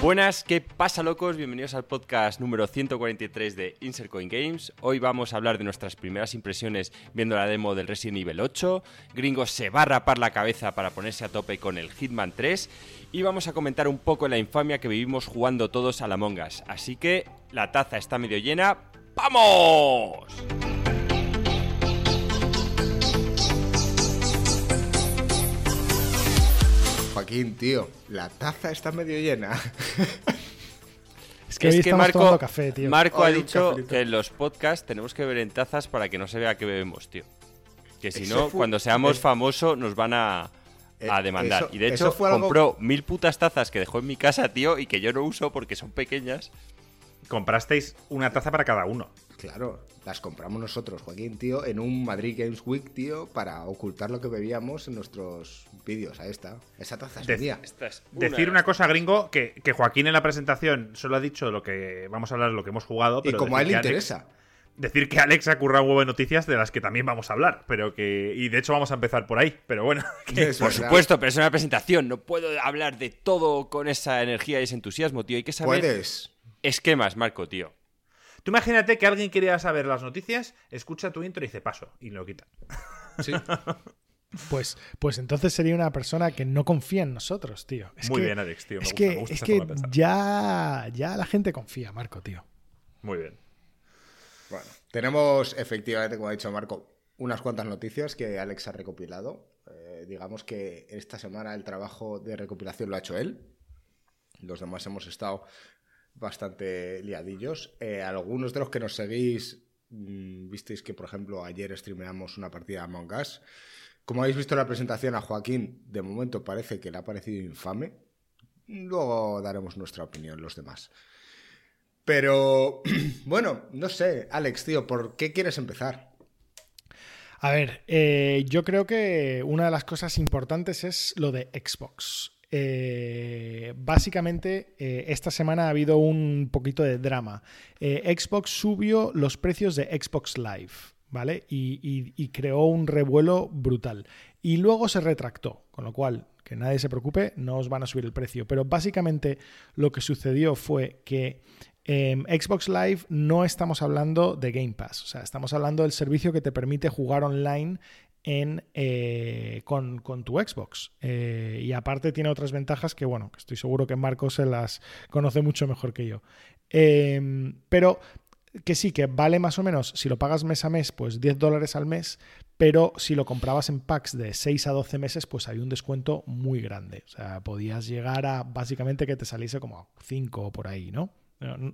Buenas, ¿qué pasa locos? Bienvenidos al podcast número 143 de Insert Coin Games. Hoy vamos a hablar de nuestras primeras impresiones viendo la demo del Resident Evil 8. Gringo se va a rapar la cabeza para ponerse a tope con el Hitman 3 y vamos a comentar un poco la infamia que vivimos jugando todos a la Mongas. Así que la taza está medio llena. ¡Vamos! Joaquín, tío, la taza está medio llena. Es que, hoy estamos Marco, tomando café, tío. Marco ha dicho cafelito. que en los podcasts tenemos que beber en tazas para que no se vea que bebemos, tío. Que si Eso no, fue- cuando seamos eh, famosos nos van a, a eh, demandar. eso- y de hecho, fue algo- compró mil putas tazas que dejó en mi casa, tío, y que yo no uso porque son pequeñas. Comprasteis una taza para cada uno. Claro, las compramos nosotros, Joaquín, tío, en un Madrid Games Week, tío, para ocultar lo que bebíamos en nuestros vídeos. Ahí está. Esa taza es De- mía. Decir una cosa, gringo, que, que Joaquín en la presentación solo ha dicho lo que vamos a hablar, lo que hemos jugado. Y como a él le Alex- interesa. decir que Alex ha currado un huevo de noticias de las que también vamos a hablar, pero que. Y de hecho vamos a empezar por ahí, pero bueno. que- Por verdad. supuesto, pero es una presentación. No puedo hablar de todo con esa energía y ese entusiasmo, tío. Hay que saber Puedes. esquemas, Marco, tío. Tú imagínate que alguien quería saber las noticias, escucha tu intro y dice paso, y lo quita. Sí. Pues, pues entonces sería una persona que no confía en nosotros, tío. Es Muy que- bien, Alex, tío. Me es gusta, que, me gusta es esa que ya, ya la gente confía, Marco, tío. Muy bien. Bueno, tenemos efectivamente, como ha dicho Marco, unas cuantas noticias que Alex ha recopilado. Eh, digamos que esta semana el trabajo de recopilación lo ha hecho él. Los demás hemos estado bastante liadillos. Eh, algunos de los que nos seguís, mm, visteis que, por ejemplo, ayer streameamos una partida de Among Us. Como habéis visto la presentación a Joaquín, de momento parece que le ha parecido infame. Luego daremos nuestra opinión los demás. Pero, bueno, no sé, Alex, tío, ¿por qué quieres empezar? A ver, eh, yo creo que una de las cosas importantes es lo de Xbox. Eh, básicamente, eh, esta semana ha habido un poquito de drama. Eh, Xbox subió los precios de Xbox Live, ¿vale? Y, y- creó un revuelo brutal. Y luego se retractó, con lo cual, que nadie se preocupe, no os van a subir el precio. Pero básicamente lo que sucedió fue que en Xbox Live no estamos hablando de Game Pass, o sea, estamos hablando del servicio que te permite jugar online en, eh, con, con tu Xbox. Eh, y aparte tiene otras ventajas que, bueno, que estoy seguro que Marco se las conoce mucho mejor que yo. Eh, pero que sí, que vale más o menos, si lo pagas mes a mes, pues 10 dólares al mes, pero si lo comprabas en packs de 6 a 12 meses, pues hay un descuento muy grande. O sea, podías llegar a básicamente que te saliese como a 5 o por ahí, ¿no? Eh,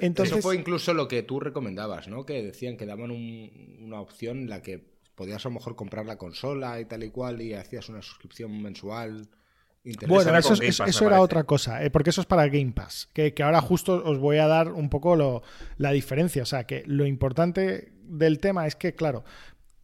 Entonces- Eso fue incluso lo que tú recomendabas, ¿no? Que decían que daban un- una opción en la que podías a lo mejor comprar la consola y tal y cual y hacías una suscripción mensual. interesante. Bueno, eso, eso- Pass, eso me era parece. otra cosa, eh, porque eso es para Game Pass, que, que ahora justo os voy a dar un poco lo- la diferencia. O sea, que lo importante del tema es que, claro,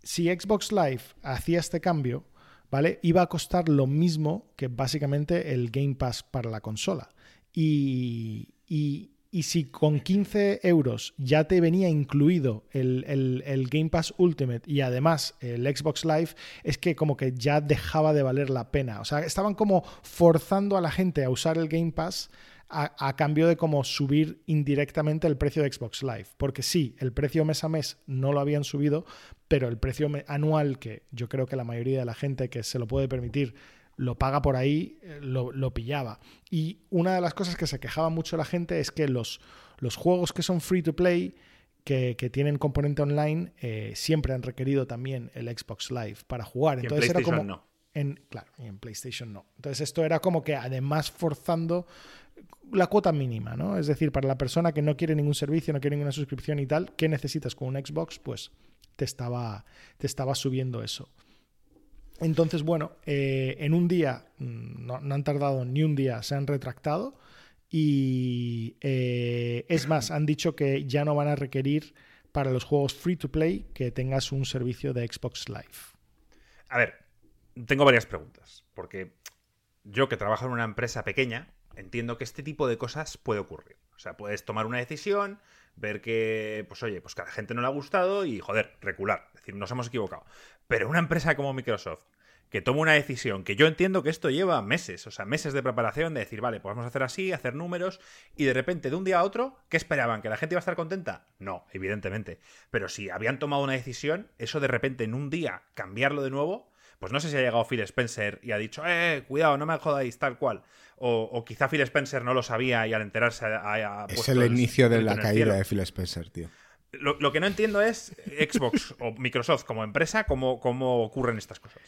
si Xbox Live hacía este cambio, ¿vale? Iba a costar lo mismo que básicamente el Game Pass para la consola. Y, y- y si con 15 euros ya te venía incluido el, el- Game Pass Ultimate y además el Xbox Live, es que como que ya dejaba de valer la pena. O sea, estaban como forzando a la gente a usar el Game Pass a, a cambio de como subir indirectamente el precio de Xbox Live. Porque sí, el precio mes a mes no lo habían subido, pero el precio anual, que yo creo que la mayoría de la gente que se lo puede permitir lo paga por ahí, eh, lo, lo pillaba. Y una de las cosas que se quejaba mucho la gente es que los, los juegos que son free to play, que, que tienen componente online, eh, siempre han requerido también el Xbox Live para jugar. Y en Entonces era como. No. En, claro, y en PlayStation no. Entonces esto era como que además forzando la cuota mínima, ¿no? Es decir, para la persona que no quiere ningún servicio, no quiere ninguna suscripción y tal, ¿qué necesitas con un Xbox? Pues te estaba, te estaba subiendo eso. Entonces, bueno, eh, en un día, mm, no, han tardado ni un día, se han retractado y eh, es más, han dicho que ya no van a requerir para los juegos free to play que tengas un servicio de Xbox Live. A ver, tengo varias preguntas. Porque yo que trabajo en una empresa pequeña, entiendo que este tipo de cosas puede ocurrir. O sea, puedes tomar una decisión, ver que, pues oye, pues que a la gente no le ha gustado y, joder, recular. Es decir, nos hemos equivocado. Pero una empresa como Microsoft, que toma una decisión, que yo entiendo que esto lleva meses, o sea, meses de preparación, de decir, vale, pues vamos a hacer así, hacer números, y de repente, de un día a otro, ¿qué esperaban? ¿Que la gente iba a estar contenta? No, evidentemente. Pero si habían tomado una decisión, eso de repente en un día cambiarlo de nuevo, pues no sé si ha llegado Phil Spencer y ha dicho, eh, cuidado, no me jodáis, tal cual. O, quizá Phil Spencer no lo sabía y al enterarse ha, Es el inicio de la caída de Phil Spencer, tío. Lo, que no entiendo es Xbox o Microsoft como empresa, cómo, cómo ocurren estas cosas.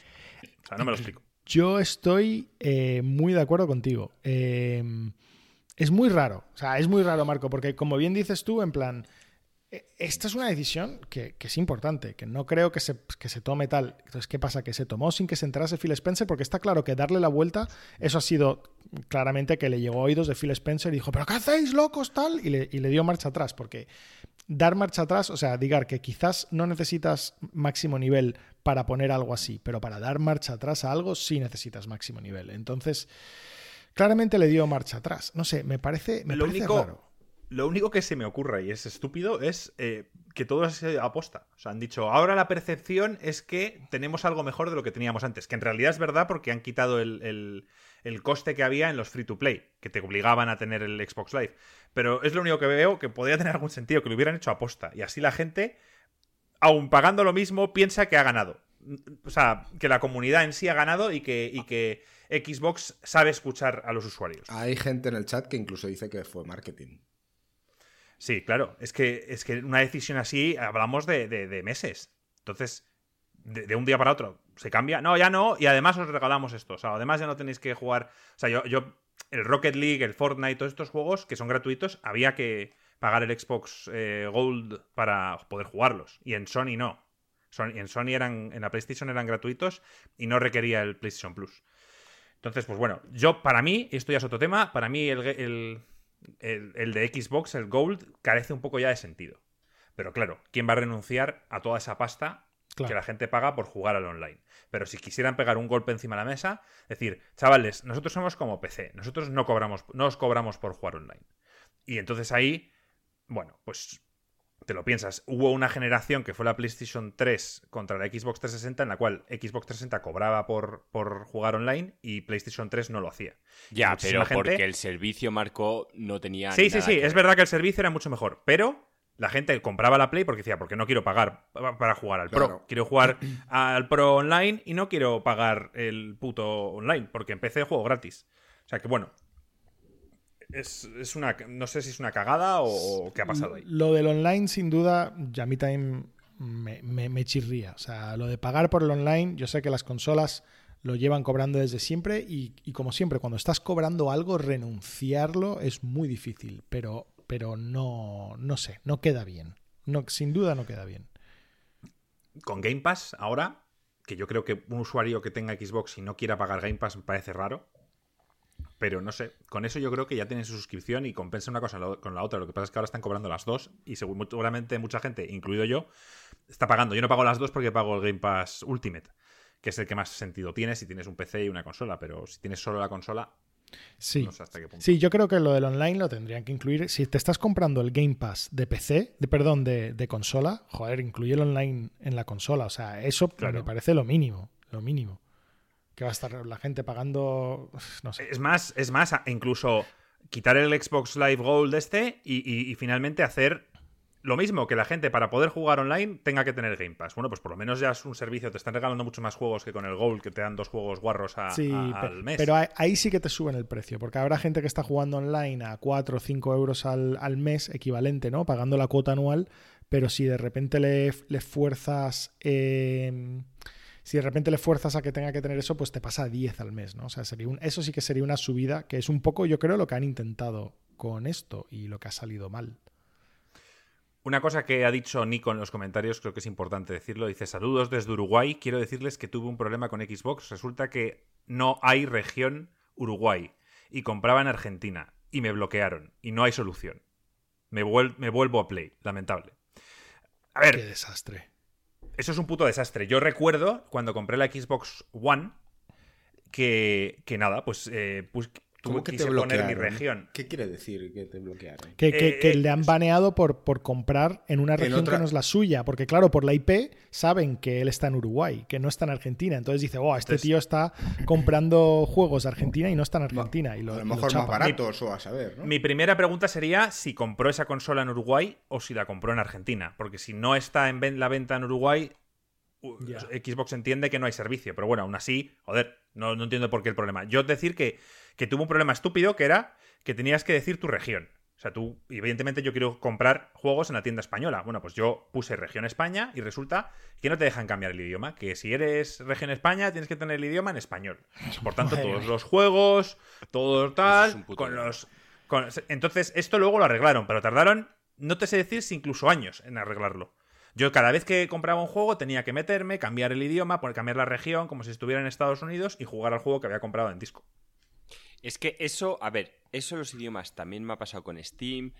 O sea, no me lo explico. Yo estoy eh, muy de acuerdo contigo. Eh, es muy raro. O sea, es muy raro, Marco, porque como bien dices tú, en plan, e, esta es una decisión que, es importante, que no creo que se, se, tome tal. Entonces, ¿qué pasa? Que se tomó sin que se enterase Phil Spencer, porque está claro que darle la vuelta, eso ha sido claramente que le llegó a oídos de Phil Spencer y dijo, ¿pero qué hacéis, locos, tal? Y le dio marcha atrás, porque dar marcha atrás, o sea, digar que quizás no necesitas máximo nivel para poner algo así, pero para dar marcha atrás a algo sí necesitas máximo nivel. Entonces, claramente le dio marcha atrás. No sé, me parece, me parece raro lo único que se me ocurre, y es estúpido, es eh, que todo es aposta. O sea, han dicho, ahora la percepción es que tenemos algo mejor de lo que teníamos antes. Que en realidad es verdad porque han quitado el, coste que había en los free to play, que te obligaban a tener el Xbox Live. Pero es lo único que veo que podría tener algún sentido, que lo hubieran hecho aposta. Y así la gente, aun pagando lo mismo, piensa que ha ganado. O sea, que la comunidad en sí ha ganado y que, y que Xbox sabe escuchar a los usuarios. Hay gente en el chat que incluso dice que fue marketing. Sí, claro. Es que, es que una decisión así hablamos de, meses. Entonces, de, un día para otro, se cambia. No, ya no. Y además os regalamos esto. O sea, además ya no tenéis que jugar. O sea, yo, yo el Rocket League, el Fortnite, todos estos juegos que son gratuitos, había que pagar el Xbox eh, Gold para poder jugarlos. Y en Sony no. en Sony eran, en la PlayStation eran gratuitos y no requería el PlayStation Plus. Entonces, pues bueno, yo para mí, esto ya es otro tema, para mí el el, de Xbox, el Gold, carece un poco ya de sentido. Pero claro, ¿quién va a renunciar a toda esa pasta que la gente paga por jugar al online? Pero si quisieran pegar un golpe encima de la mesa, decir, chavales, nosotros somos como PC, nosotros no cobramos, no os cobramos por jugar online. Y entonces ahí, bueno, pues te lo piensas, hubo una generación que fue la PlayStation 3 contra la Xbox 360 en la cual Xbox 360 cobraba por, por jugar online y PlayStation 3 no lo hacía. Ya, pero porque el servicio Marco no tenía... Sí, sí, sí, es verdad que el servicio era mucho mejor, pero la gente compraba la Play porque decía, porque no quiero pagar para jugar al Pro. Quiero jugar al Pro online y no quiero pagar el puto online, porque empecé el juego gratis. O sea que bueno, es, una. No sé si es una cagada o, qué ha pasado ahí. Lo del online, sin duda, ya a mí también me, chirría. O sea, lo de pagar por el online, yo sé que las consolas lo llevan cobrando desde siempre y, como siempre, cuando estás cobrando algo, renunciarlo es muy difícil, pero, pero no, no sé, no queda bien. No, sin duda no queda bien. Con Game Pass, ahora, que yo creo que un usuario que tenga Xbox y no quiera pagar Game Pass me parece raro, pero no sé, con eso yo creo que ya tienen su suscripción y compensa una cosa con la otra. Lo que pasa es que ahora están cobrando las dos y seguramente mucha gente, incluido yo, está pagando. Yo no pago las dos porque pago el Game Pass Ultimate, que es el que más sentido tiene si tienes un PC y una consola, pero si tienes solo la consola, Sí. No sé hasta qué punto. sí, yo creo que lo del online lo tendrían que incluir. Si te estás comprando el Game Pass de PC, de perdón, de, consola, joder, incluye el online en la consola. O sea, eso me parece lo mínimo. Lo mínimo que va a estar la gente pagando. No sé. Es más, es más, incluso quitar el Xbox Live Gold este y, finalmente hacer lo mismo que la gente para poder jugar online tenga que tener Game Pass. Bueno, pues por lo menos ya es un servicio, te están regalando mucho más juegos que con el Gold, que te dan dos juegos guarros a, al mes. Pero ahí sí que te suben el precio, porque habrá gente que está jugando online a 4 o 5 euros al, mes, equivalente, ¿no? Pagando la cuota anual, pero si de repente le, le fuerzas... Eh, si de repente le fuerzas a que tenga que tener eso, pues te pasa a 10 al mes, ¿no? O sea, sería un, eso sí que sería una subida, que es un poco, yo creo, lo que han intentado con esto y lo que ha salido mal. Una cosa que ha dicho Nico en los comentarios, creo que es importante decirlo, dice, saludos desde Uruguay, quiero decirles que tuve un problema con Xbox, resulta que no hay región Uruguay y compraba en Argentina y me bloquearon y no hay solución. Me, me vuelvo a Play, lamentable. A ver. Qué desastre eso es un puto desastre. Yo recuerdo cuando compré la Xbox One que, que nada, pues, eh, pues ¿Cómo que te quise poner mi bloquearon? región. ¿Qué quiere decir que te bloquearon? Que, que- Eh, que eh, le han baneado por, por comprar en una región otra- que no es la suya. Porque, claro, por la IP saben que él está en Uruguay, que no está en Argentina. Entonces dice, oh, este Entonces- tío está comprando juegos de Argentina y no está en Argentina. y lo, a lo lo mejor más chapan. baratos o a saber, ¿no? Mi primera pregunta sería si compró esa consola en Uruguay o si la compró en Argentina. Porque si no está en la venta en Uruguay, Xbox entiende que no hay servicio. Pero bueno, aún así, joder, no, no entiendo por qué el problema. Yo decir que, que tuvo un problema estúpido que era que tenías que decir tu región. O sea, tú, evidentemente, yo quiero comprar juegos en la tienda española. Bueno, pues yo puse región España y resulta que no te dejan cambiar el idioma. Que si eres región España, tienes que tener el idioma en español. Por tanto, todos los juegos, todo tal, es con los. con- entonces, esto luego lo arreglaron, pero tardaron, no te sé decir si incluso años en arreglarlo. Yo cada vez que compraba un juego tenía que meterme, cambiar el idioma, cambiar la región, como si estuviera en Estados Unidos y jugar al juego que había comprado en disco. Es que eso, a ver, eso los idiomas también me ha pasado con Steam.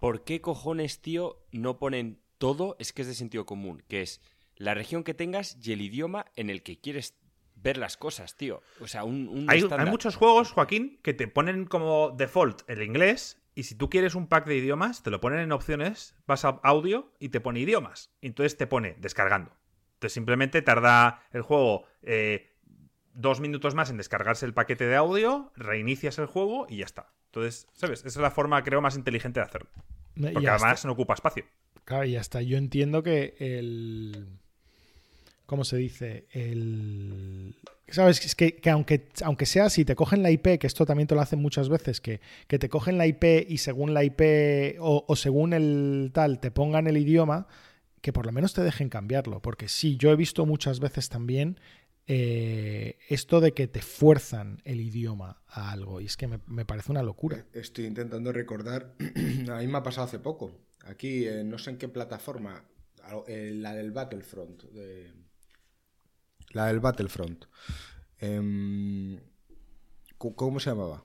¿Por qué cojones, tío, no ponen todo? Es que es de sentido común, que es la región que tengas y el idioma en el que quieres ver las cosas, tío. O sea, un, un Hay, muchos juegos, Joaquín, que te ponen como default el inglés y si tú quieres un pack de idiomas, te lo ponen en opciones, vas a audio y te pone idiomas. Entonces te pone descargando. Entonces simplemente tarda el juego eh, dos minutos más en descargarse el paquete de audio, reinicias el juego y ya está. Entonces, ¿sabes? Esa es la forma, creo, más inteligente de hacerlo. Porque además no ocupa espacio. Claro, y hasta yo entiendo que el. ¿Cómo se dice? El. ¿Sabes? Es que, que aunque, aunque sea así, te cogen la IP, que esto también te lo hacen muchas veces, que, que te cogen la IP y según la IP o, o según el tal te pongan el idioma, que por lo menos te dejen cambiarlo. Porque sí, yo he visto muchas veces también eh, esto de que te fuerzan el idioma a algo. Y es que me, me parece una locura. Estoy intentando recordar, a mí me ha pasado hace poco, aquí eh, no sé en qué plataforma, eh, la del Battlefront. de- La del Battlefront. Em, ¿cómo- ¿Cómo se llamaba?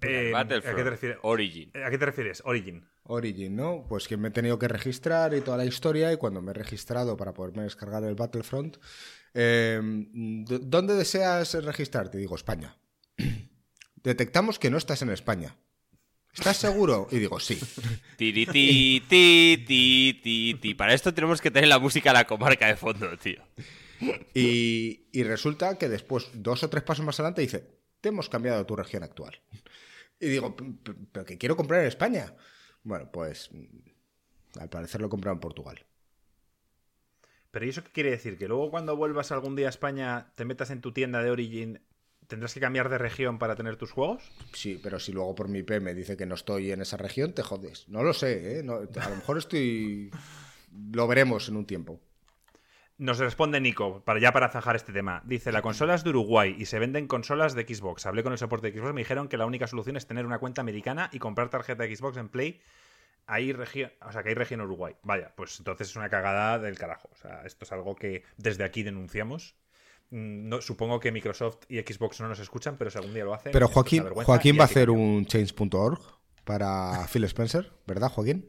Eh, Battlefront, ¿A qué te refieres? Origin. ¿A qué te refieres? Origin. Origin, ¿no? Pues que me he tenido que registrar y toda la historia y cuando me he registrado para poderme descargar el Battlefront, em, ¿d- ¿dónde deseas registrarte? Digo, España. Detectamos que no estás en España. ¿Estás seguro? Y digo, sí. Tiri, ti, ti, ti, ti, ti. Para esto tenemos que tener la música de la comarca de fondo, tío. Y, y resulta que después, dos o tres pasos más adelante, dice, te hemos cambiado tu región actual. Y digo, "P- p- pero que quiero comprar en España. Bueno, pues mm, al parecer lo he comprado en Portugal. Pero ¿y eso qué quiere decir? ¿Que luego cuando vuelvas algún día a España te metas en tu tienda de Origin, tendrás que cambiar de región para tener tus juegos? Sí, pero si luego por mi IP me dice que no estoy en esa región, te jodes. No lo sé, ¿eh? No- a lo mejor estoy... Lo veremos en un tiempo. Nos responde Nico, para ya para zajar este tema. Dice, la consola es de Uruguay y se venden consolas de Xbox. Hablé con el soporte de Xbox, me dijeron que la única solución es tener una cuenta americana y comprar tarjeta de Xbox en Play. Hay región, o sea, que hay región Uruguay. Vaya, pues entonces es una cagada del carajo. O sea, esto es algo que desde aquí denunciamos. Mm, No, supongo que Microsoft y Xbox no nos escuchan, pero si algún día lo hacen. Pero Joaquín, Joaquín va a que hacer un change.org para Phil Spencer, ¿verdad, Joaquín?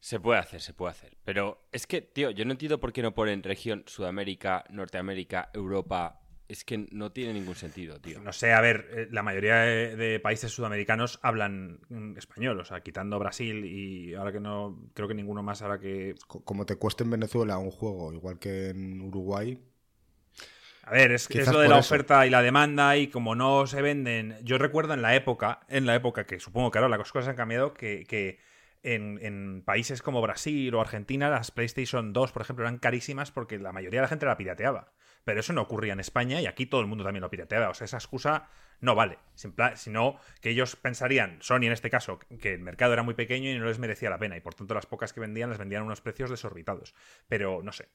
Se puede hacer, se puede hacer. Pero es que, tío, yo no entiendo por qué no ponen región Sudamérica, Norteamérica, Europa. Es que no tiene ningún sentido, tío. No sé, a ver, eh, la mayoría de, de países sudamericanos hablan mm, español, o sea, quitando Brasil y ahora que no, creo que ninguno más ahora que... Co- Como te cueste en Venezuela un juego, igual que en Uruguay. A ver, es, es lo de la eso. oferta y la demanda y como no se venden... Yo recuerdo en la época, en la época que supongo que ahora las cosas han cambiado, que, que en, en países como Brasil o Argentina las PlayStation 2, por ejemplo, eran carísimas porque la mayoría de la gente la pirateaba. Pero eso no ocurría en España y aquí todo el mundo también lo pirateaba. O sea, esa excusa no vale. Sino que ellos pensarían, Sony en este caso, que el mercado era muy pequeño y no les merecía la pena. Y por tanto las pocas que vendían las vendían a unos precios desorbitados. Pero no sé.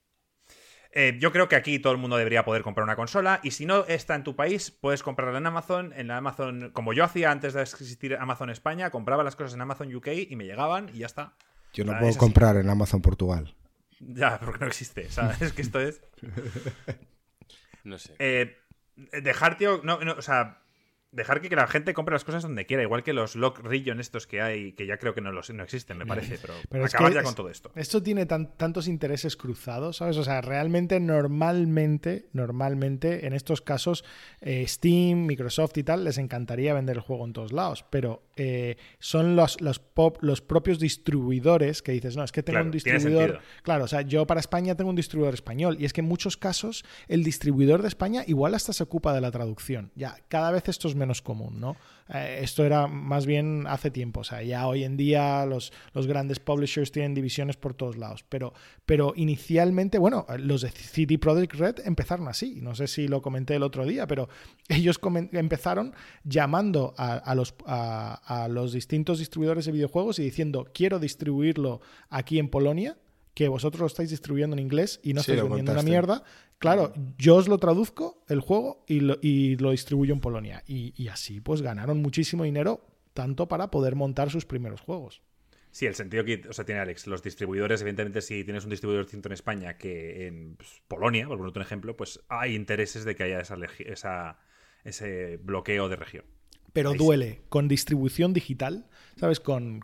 Eh, yo creo que aquí todo el mundo debería poder comprar una consola y si no está en tu país, puedes comprarla en Amazon, en la Amazon, como yo hacía antes de existir Amazon España, compraba las cosas en Amazon UK y me llegaban y ya está. Yo no Ah, puedo comprar en Amazon Portugal. Ya, porque no existe, ¿sabes? Es que esto es... No sé. Eh, dejar, tío, no, no, o sea, dejar que la gente compre las cosas donde quiera, igual que los lock region estos que hay, que ya creo que no, los, no existen, me parece, pero, acabar ya con todo esto. Esto tiene tantos intereses cruzados, ¿sabes? O sea, realmente normalmente, normalmente en estos casos eh, Steam, Microsoft y tal les encantaría vender el juego en todos lados, pero eh, son los, los, pop, los propios distribuidores que dices, no, es que tengo un distribuidor... Claro, o sea, yo para España tengo un distribuidor español y es que en muchos casos el distribuidor de España igual hasta se ocupa de la traducción. Ya, cada vez esto es menos común, ¿no? Eh, esto era más bien hace tiempo, o sea, ya hoy en día los, los, grandes publishers tienen divisiones por todos lados, pero, pero inicialmente, bueno, los de CD Projekt Red empezaron así, no sé si lo comenté el otro día, pero ellos empezaron llamando a, los, a los distintos distribuidores de videojuegos y diciendo, quiero distribuirlo aquí en Polonia, que vosotros lo estáis distribuyendo en inglés y no estáis vendiendo una mierda. Claro, yo os lo traduzco el juego y lo, distribuyo en Polonia. Y, así pues ganaron muchísimo dinero tanto para poder montar sus primeros juegos. Sí, el sentido que o sea, tiene Alex. Los distribuidores, evidentemente, si tienes un distribuidor distinto en España que en pues, Polonia, por otro ejemplo, pues hay intereses de que haya esa, ese bloqueo de región pero duele con distribución digital, ¿sabes? Con,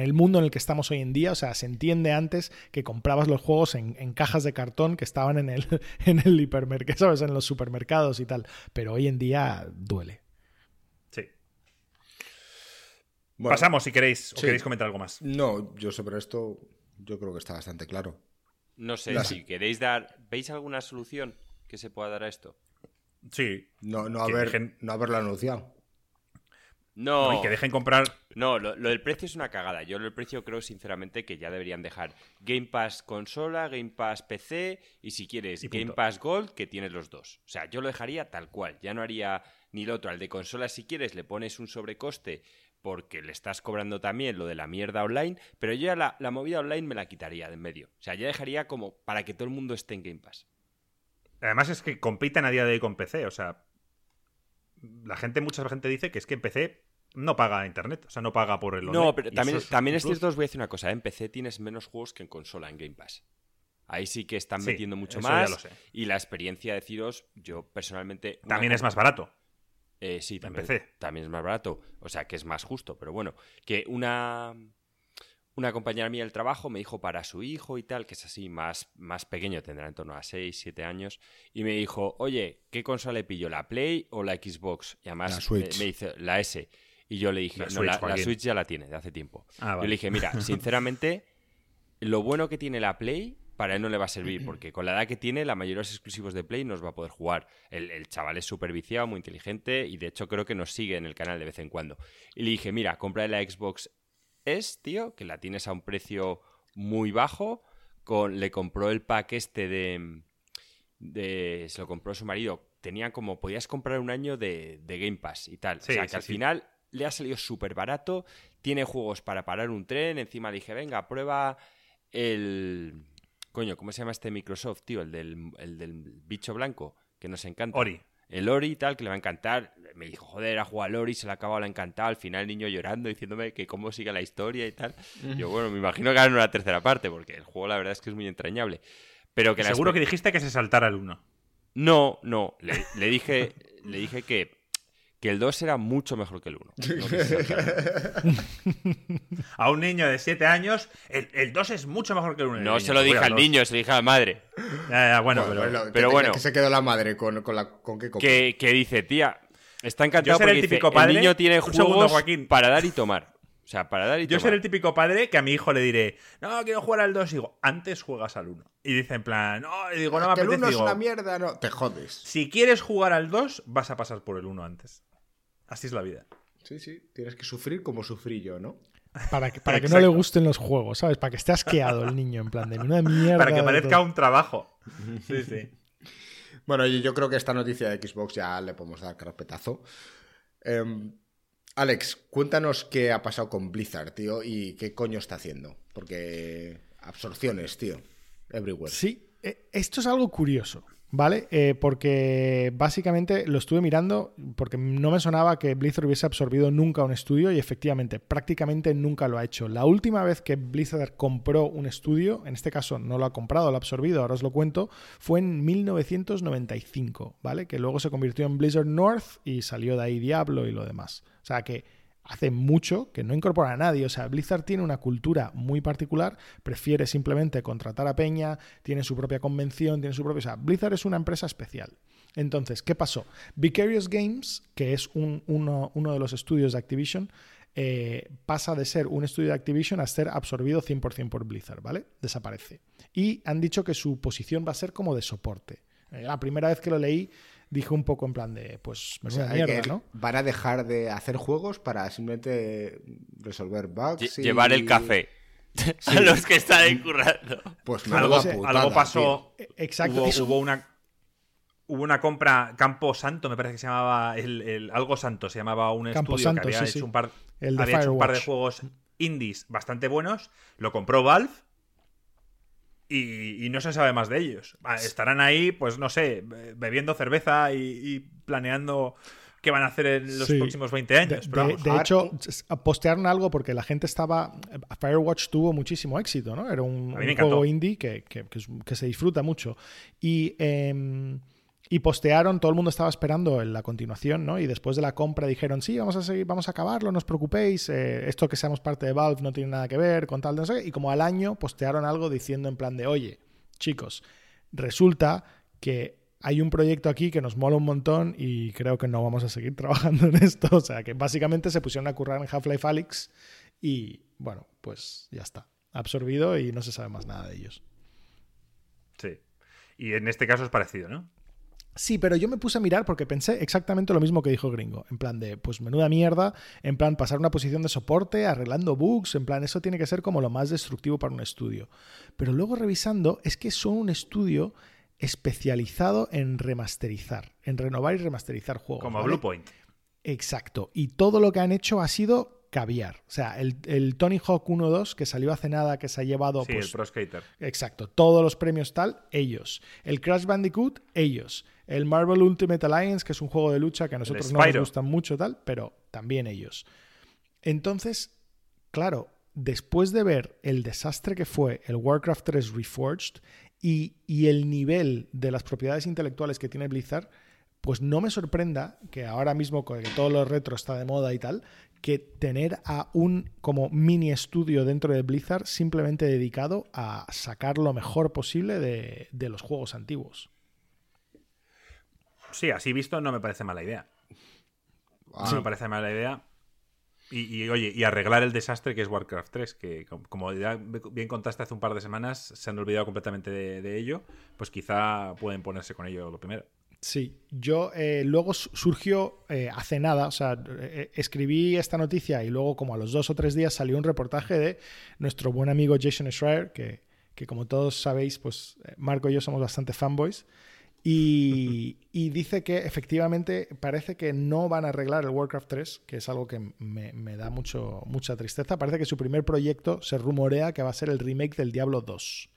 el mundo en el que estamos hoy en día. O sea, se entiende antes que comprabas los juegos en, cajas de cartón que estaban en el, en el hipermercado, ¿sabes? En los supermercados y tal. Pero hoy en día duele. Sí. Pasamos si queréis, o queréis comentar algo más. No, yo sobre esto, yo creo que está bastante claro. No sé, si queréis dar. ¿Veis alguna solución que se pueda dar a esto? Sí. No, no, haber, no haberlo anunciado. No. y que dejen comprar. No, lo, del precio es una cagada. Yo el precio creo sinceramente que ya deberían dejar Game Pass consola, Game Pass PC y si quieres Game Pass Gold, que tienes los dos. O sea, yo lo dejaría tal cual. Ya no haría ni lo otro. Al de consola, si quieres, le pones un sobrecoste porque le estás cobrando también lo de la mierda online, pero yo ya la, la movida online me la quitaría de en medio. O sea, ya dejaría como para que todo el mundo esté en Game Pass. Además es que compiten a día de hoy con PC, o sea, la gente, mucha gente dice que es que en PC no paga internet, o sea, no paga por el online. No, pero también, es, también es cierto, os voy a decir una cosa, ¿eh? en PC tienes menos juegos que en consola, en Game Pass. Ahí sí que están metiendo mucho más. Y la experiencia, deciros, yo personalmente... También es más barato. Eh, sí, también, PC. también es más barato. O sea, que es más justo. Pero bueno, que una, una compañera mía del trabajo me dijo para su hijo y tal, que es así más, más pequeño, tendrá en torno a 6, 7 años, y me dijo, oye, ¿qué consola le pillo? ¿La Play o la Xbox? Y además me, dice, la S. Y yo le dije, no, la, Switch ya la tiene de hace tiempo. Ah, yo le dije, mira, sinceramente, lo bueno que tiene la Play para él no le va a servir, porque con la edad que tiene, la mayoría de los exclusivos de Play nos va a poder jugar. El, el chaval es súper viciado, muy inteligente, y de hecho creo que nos sigue en el canal de vez en cuando. Y le dije, mira, compra la Xbox es, tío, que la tienes a un precio muy bajo. Con, le compró el pack este de, de. Se lo compró su marido. Tenía como. Podías comprar un año de, Game Pass y tal. o sea, que al final le ha salido súper barato. Tiene juegos para parar un tren. Encima le dije, venga, prueba el. Coño, ¿cómo se llama este Microsoft, tío? El del, el del bicho blanco, que nos encanta. Ori el Ori y tal, que le va a encantar. Me dijo, joder, a jugar al Ori, se le acaba la encantar. Al final el niño llorando, diciéndome que cómo sigue la historia y tal. Yo, bueno, me imagino que harán una tercera parte, porque el juego la verdad es que es muy entrañable. Pero que Seguro que dijiste que se saltara el 1. No, no. Le, dije, le dije que que el 2 era mucho mejor que el 1. a un niño de 7 años, el, 2 es mucho mejor que el 1. No se lo dije al niño, se lo dije a la madre. bueno, pero, bueno. ¿Qué se quedó la madre con, con, la, con qué que, que, dice, tía, está encantado porque el, típico padre, el niño tiene juegos para dar y tomar. O sea, para dar y Yo seré el típico padre que a mi hijo le diré, no, quiero jugar al 2. Y digo, antes juegas al 1. Y dice en plan, no, y digo, no me apetece. El 1 es una mierda, no, te jodes. Si quieres jugar al 2, vas a pasar por el 1 antes. Así es la vida. Sí, sí, tienes que sufrir como sufrí yo, ¿no? Para que, para que no le gusten los juegos, ¿sabes? Para que esté asqueado el niño, en plan de una mierda. Para que parezca un trabajo. Sí, sí. bueno, yo creo que esta noticia de Xbox ya le podemos dar carpetazo. Em, Alex, cuéntanos qué ha pasado con Blizzard, tío, y qué coño está haciendo. Porque absorciones, tío. Everywhere. Sí, e, esto es algo curioso. ¿Vale? Eh, porque básicamente lo estuve mirando porque no me sonaba que Blizzard hubiese absorbido nunca un estudio y efectivamente prácticamente nunca lo ha hecho. La última vez que Blizzard compró un estudio, en este caso no lo ha comprado, lo ha absorbido, ahora os lo cuento, fue en 1995, ¿vale? Que luego se convirtió en Blizzard North y salió de ahí Diablo y lo demás. O sea que hace mucho que no incorpora a nadie. O sea, Blizzard tiene una cultura muy particular, prefiere simplemente contratar a Peña, tiene su propia convención, tiene su propio. O sea, Blizzard es una empresa especial. Entonces, ¿qué pasó? Vicarious Games, que es uno, de los estudios de Activision, eh, pasa de ser un estudio de Activision a ser absorbido 100% por Blizzard, ¿vale? Desaparece. Y han dicho que su posición va a ser como de soporte. Eh, la primera vez que lo leí dije un poco en plan de, pues, me mierda, ¿no? Van a dejar de hacer juegos para simplemente resolver bugs. y... Llevar el café. a los que están incurrando. Pues algo, algo pasó. E, exacto. Hubo, una hubo una compra Campo Santo, me parece que se llamaba el, algo Santo, se llamaba un estudio que había, hecho, Un par, había hecho un par de juegos indies bastante buenos. Lo compró Valve y, no se sabe más de ellos. Estarán ahí, pues no sé, bebiendo cerveza y, planeando qué van a hacer en los próximos 20 años. De, hecho, postearon algo porque la gente estaba. Firewatch tuvo muchísimo éxito, ¿no? Era un, juego indie que, que, se disfruta mucho. Y. Em, y postearon, todo el mundo estaba esperando en la continuación, ¿no? Y después de la compra dijeron, sí, vamos a seguir, vamos a acabarlo, no os preocupéis, eh, esto que seamos parte de Valve no tiene nada que ver con tal, no sé Y como al año postearon algo diciendo en plan de, oye, chicos, resulta que hay un proyecto aquí que nos mola un montón y creo que no vamos a seguir trabajando en esto. O sea, que básicamente se pusieron a currar en Half-Life Alyx y, bueno, pues ya está. Absorbido y no se sabe más nada de ellos. Sí. Y en este caso es parecido, ¿no? Sí, pero yo me puse a mirar porque pensé exactamente lo mismo que dijo Gringo. En plan de, pues menuda mierda, en plan pasar una posición de soporte, arreglando bugs, en plan eso tiene que ser como lo más destructivo para un estudio. Pero luego revisando, es que son un estudio especializado en remasterizar, en renovar y remasterizar juegos. Como Bluepoint. Exacto. Y todo lo que han hecho ha sido caviar. O sea, el, Tony Hawk 1-2 que salió hace nada, que se ha llevado. Sí, pues, el Pro Skater. Exacto. Todos los premios tal, ellos. El Crash Bandicoot, ellos. El Marvel Ultimate Alliance, que es un juego de lucha que a nosotros no nos gusta mucho tal, pero también ellos. Entonces, claro, después de ver el desastre que fue el Warcraft 3 Reforged y, y el nivel de las propiedades intelectuales que tiene Blizzard, pues no me sorprenda que ahora mismo con que todo lo retro está de moda y tal, que tener a un como mini estudio dentro de Blizzard simplemente dedicado a sacar lo mejor posible de, los juegos antiguos. Sí, así visto no me parece mala idea. No me parece mala idea. Y, oye, y arreglar el desastre que es Warcraft 3, que como ya bien contaste hace un par de semanas, se han olvidado completamente de ello, pues quizá pueden ponerse con ello lo primero. Sí, yo eh, luego surgió eh, hace nada, o sea, eh, escribí esta noticia y luego como a los dos o tres días salió un reportaje de nuestro buen amigo Jason Schreier, que, que como todos sabéis, pues Marco y yo somos bastante fanboys, y, dice que efectivamente parece que no van a arreglar el Warcraft 3, que es algo que me, me, da mucho, mucha tristeza. Parece que su primer proyecto se rumorea que va a ser el remake del Diablo 2.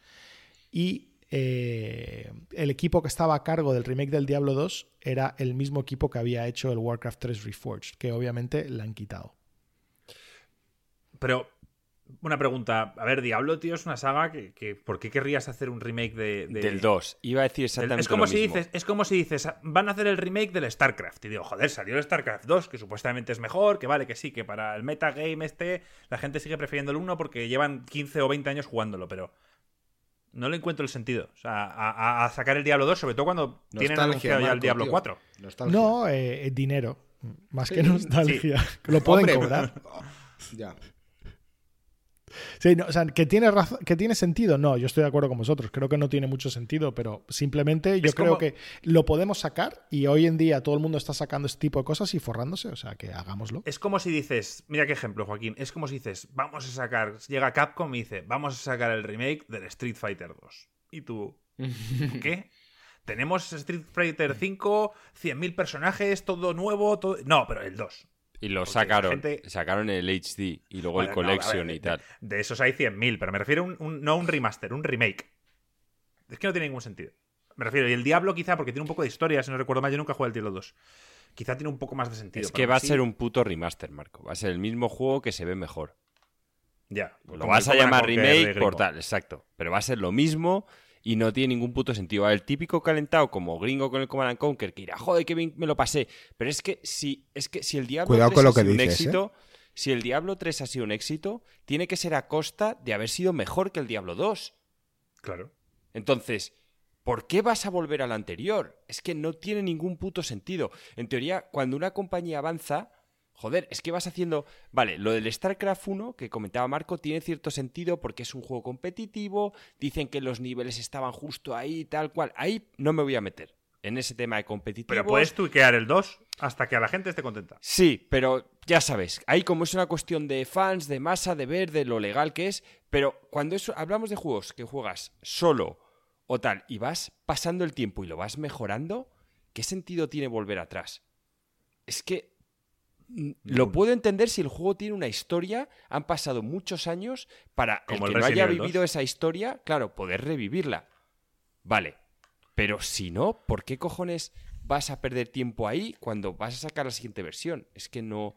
Y eh, el equipo que estaba a cargo del remake del Diablo 2 era el mismo equipo que había hecho el Warcraft 3 Reforged, que obviamente la han quitado. Pero, una pregunta. A ver, Diablo, tío, es una saga que, ¿por qué querrías hacer un remake de, del 2? Iba a decir exactamente es como lo si mismo. Dices, es como si dices, van a hacer el remake del StarCraft. Y digo, joder, salió el StarCraft 2, que supuestamente es mejor, que vale, que sí, que para el metagame este la gente sigue prefiriendo el 1 porque llevan 15 o 20 años jugándolo, pero no le encuentro el sentido. O sea, a, sacar el Diablo 2, sobre todo cuando tienen anunciado ya el Diablo 4. No, eh, dinero. Más que nostalgia. Que lo pueden cobrar. ya. Sí, o sea, que tiene, que tiene sentido. No, yo estoy de acuerdo con vosotros. Creo que no tiene mucho sentido, pero simplemente yo creo que lo podemos sacar y hoy en día todo el mundo está sacando este tipo de cosas y forrándose. O sea, que hagámoslo. Es como si dices, mira qué ejemplo, Joaquín. Es como si dices, vamos a sacar, llega Capcom y dice, vamos a sacar el remake del Street Fighter 2. Y tú, ¿qué? Tenemos Street Fighter 5, 100.000 personajes, todo nuevo, todo... No, pero el 2. Y lo sacaron. Sacaron el HD y luego el Collection y tal. De, esos hay 100.000, pero me refiero a un, no un remaster, un remake. Es que no tiene ningún sentido. Me refiero, y el Diablo quizá, porque tiene un poco de historia, si no recuerdo mal, yo nunca jugué el Diablo 2. Quizá tiene un poco más de sentido. Es que va a ser un puto remaster, Marco. Va a ser el mismo juego que se ve mejor. Ya. Lo vas a llamar remake por tal, exacto. Pero va a ser lo mismo y no tiene ningún puto sentido. El típico calentado como gringo con el Command Conquer que irá, joder, que bien me lo pasé. Pero es que si, es que si el Diablo 3 ha sido un éxito, si el Diablo 3 ha sido un éxito, tiene que ser a costa de haber sido mejor que el Diablo 2. Claro. Entonces, ¿por qué vas a volver al anterior? Es que no tiene ningún puto sentido. En teoría, cuando una compañía avanza, Joder, es que vas haciendo. Vale, lo del StarCraft 1 que comentaba Marco tiene cierto sentido porque es un juego competitivo. Dicen que los niveles estaban justo ahí, tal cual. Ahí no me voy a meter en ese tema de competitivo. Pero puedes tuiquear el 2 hasta que a la gente esté contenta. Sí, pero ya sabes, ahí como es una cuestión de fans, de masa, de ver, de lo legal que es. Pero cuando eso, hablamos de juegos que juegas solo o tal y vas pasando el tiempo y lo vas mejorando, ¿qué sentido tiene volver atrás? Es que lo puedo entender si el juego tiene una historia, han pasado muchos años para el que no haya vivido esa historia, claro, poder revivirla. Vale, pero si no, ¿por qué cojones vas a perder tiempo ahí cuando vas a sacar la siguiente versión? Es que no...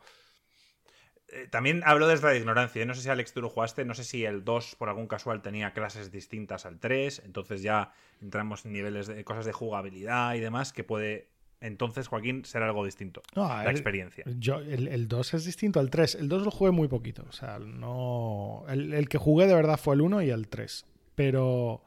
Eh, también hablo desde la ignorancia. ¿eh? No sé si Alex tú lo jugaste, no sé si el 2 por algún casual tenía clases distintas al 3, entonces ya entramos en niveles de cosas de jugabilidad y demás que puede entonces, Joaquín, será algo distinto. la experiencia. Yo, el, 2 es distinto al 3. El 2 lo jugué muy poquito. O sea, no. El, que jugué de verdad fue el 1 y el 3. Pero.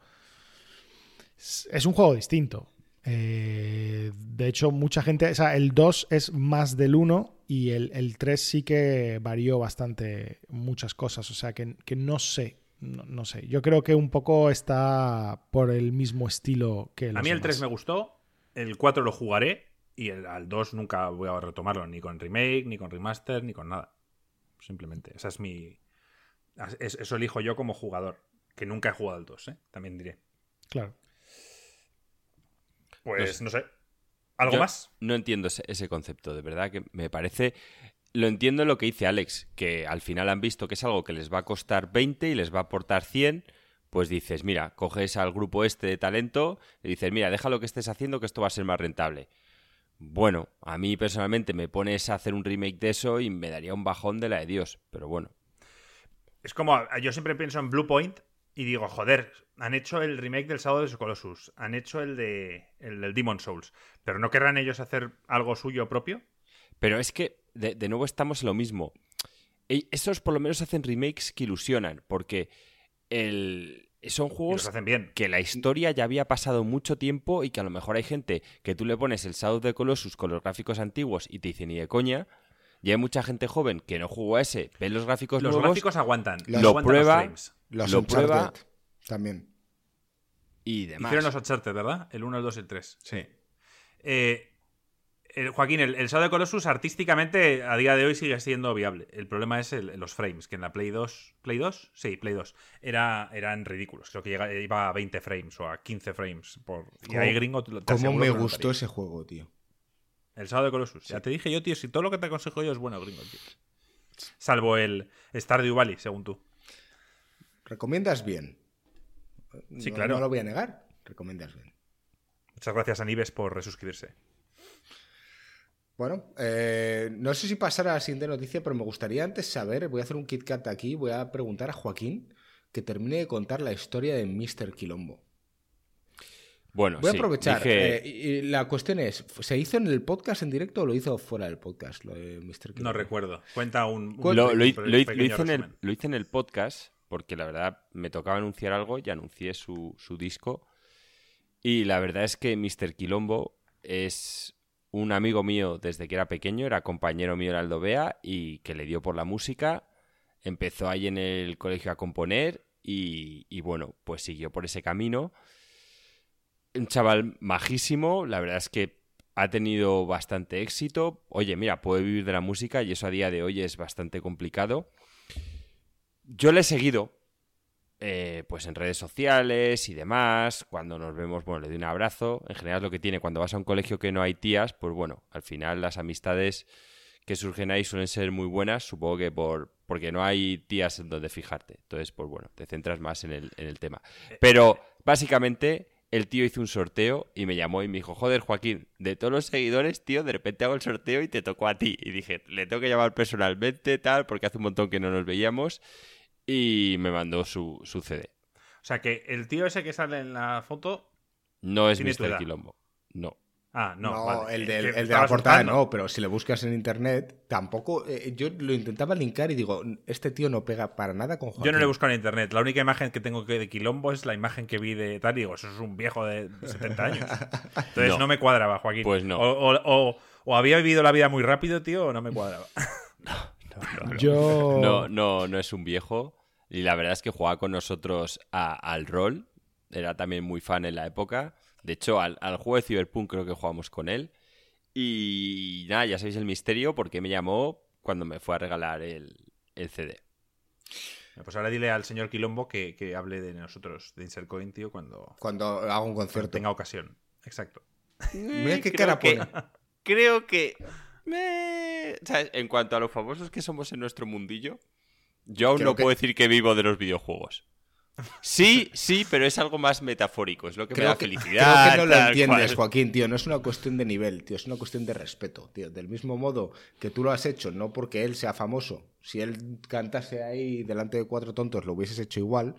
Es un juego distinto. Eh, de hecho, mucha gente. O sea, el 2 es más del 1 y el, 3 sí que varió bastante muchas cosas. O sea, que, no sé. No, sé. Yo creo que un poco está por el mismo estilo que el. A mí el 3 me gustó. El 4 lo jugaré y el, al 2 nunca voy a retomarlo, ni con remake, ni con remaster, ni con nada. Simplemente, esa es mi. Eso elijo yo como jugador, que nunca he jugado al 2, ¿eh? también diré. Claro. Pues no sé. ¿Algo más? No entiendo ese, concepto, de verdad que me parece. Lo entiendo en lo que dice Alex, que al final han visto que es algo que les va a costar 20 y les va a aportar 100 pues dices, mira, coges al grupo este de talento y dices, mira, deja lo que estés haciendo que esto va a ser más rentable. Bueno, a mí personalmente me pones a hacer un remake de eso y me daría un bajón de la de Dios, pero bueno. Es como, yo siempre pienso en Bluepoint y digo, joder, han hecho el remake del Shadow de Colossus, han hecho el, de, el del Demon Souls, pero ¿no querrán ellos hacer algo suyo propio? Pero es que, de, de nuevo, estamos en lo mismo. Esos por lo menos hacen remakes que ilusionan, porque el, son juegos que la historia ya había pasado mucho tiempo y que a lo mejor hay gente que tú le pones el Shadow de Colossus con los gráficos antiguos y te dice ni de coña. Y hay mucha gente joven que no jugó a ese, ve los gráficos los gráficos aguantan. lo prueba, los lo prueba también. Y demás. Hicieron los Uncharted, ¿verdad? El 1, el 2 y el 3. Sí. Eh, Joaquín, el, el, Shadow de Colossus artísticamente a día de hoy sigue siendo viable. El problema es los frames, que en la Play 2. ¿Play 2? Sí, Play 2. Era, eran ridículos. Creo que llega, iba a 20 frames o a 15 frames. Por, y ahí gringo. ¿Cómo me gustó ese juego, tío? El Shadow de Colossus. Ya te dije yo, tío, si todo lo que te aconsejo yo es bueno, gringo, tío. Salvo el Stardew Valley, según tú. ¿Recomiendas bien? Sí, claro. No lo voy a negar. Recomiendas bien. Muchas gracias a Nives por resuscribirse. Bueno, eh, no sé si pasar a la siguiente noticia, pero me gustaría antes saber, voy a hacer un KitKat aquí, voy a preguntar a Joaquín que termine de contar la historia de Mr. Quilombo. Bueno, voy a aprovechar. Eh, y la cuestión es, ¿se hizo en el podcast en directo o lo hizo fuera del podcast, lo de Mr. Quilombo? No recuerdo. Cuenta un... lo, hice en el, lo hice en el podcast porque la verdad me tocaba anunciar algo y anuncié su, su disco. Y la verdad es que Mr. Quilombo es un amigo mío desde que era pequeño, era compañero mío en Aldovea y que le dio por la música. Empezó ahí en el colegio a componer y, bueno, pues siguió por ese camino. Un chaval majísimo, la verdad es que ha tenido bastante éxito. Oye, mira, puede vivir de la música y eso a día de hoy es bastante complicado. Yo le he seguido, eh, pues en redes sociales y demás. Cuando nos vemos, bueno, le doy un abrazo. En general, lo que tiene cuando vas a un colegio que no hay tías, pues bueno, al final las amistades que surgen ahí suelen ser muy buenas, supongo que por porque no hay tías en donde fijarte. Entonces, pues bueno, te centras más en el, en el tema. Pero básicamente el tío hizo un sorteo y me llamó y me dijo, joder, Joaquín, de todos los seguidores, tío, de repente hago el sorteo y te tocó a ti. Y dije, le tengo que llamar personalmente, tal, porque hace un montón que no nos veíamos. Y me mandó su, su CD. O sea que el tío ese que sale en la foto. No es Mr. Quilombo. No. Ah, no. No, vale. el, del- que el de la portada buscando. no, pero si le buscas en internet, tampoco. eh, yo lo intentaba linkar y digo, este tío no pega para nada con Joaquín. Yo no le he buscado en internet. La única imagen que tengo que de Quilombo es la imagen que vi de tal. Y digo, eso es un viejo de 70 años. Entonces No. no, me cuadraba, Joaquín. Pues no. O, o- o- o había vivido la vida muy rápido, tío, o no me cuadraba. Yo. No, no, no es un viejo. Y la verdad es que jugaba con nosotros a- al rol. Era también muy fan en la época. De hecho, al, al juego de Cyberpunk creo que jugamos con él. Y nada, ya sabéis el misterio porque me llamó cuando me fue a regalar el, el CD. Pues ahora dile al señor Quilombo que, que hable de nosotros, de Insert Coin, tío, cuando, Cuando hago un cuando concierto. tenga ocasión. Exacto. Mira qué Creo cara que- pone. Creo que... me- ¿sabes? En cuanto a los famosos que somos en nuestro mundillo, yo aún Creo no que- puedo decir que vivo de los videojuegos. Sí, sí, pero es algo más metafórico, es lo que me Creo da que, felicidad. creo que no lo entiendes, cual. Joaquín, tío. No es una cuestión de nivel, tío. Es una cuestión de respeto, tío. Del mismo modo que tú lo has hecho, no porque él sea famoso. Si él cantase ahí delante de cuatro tontos, lo hubieses hecho igual.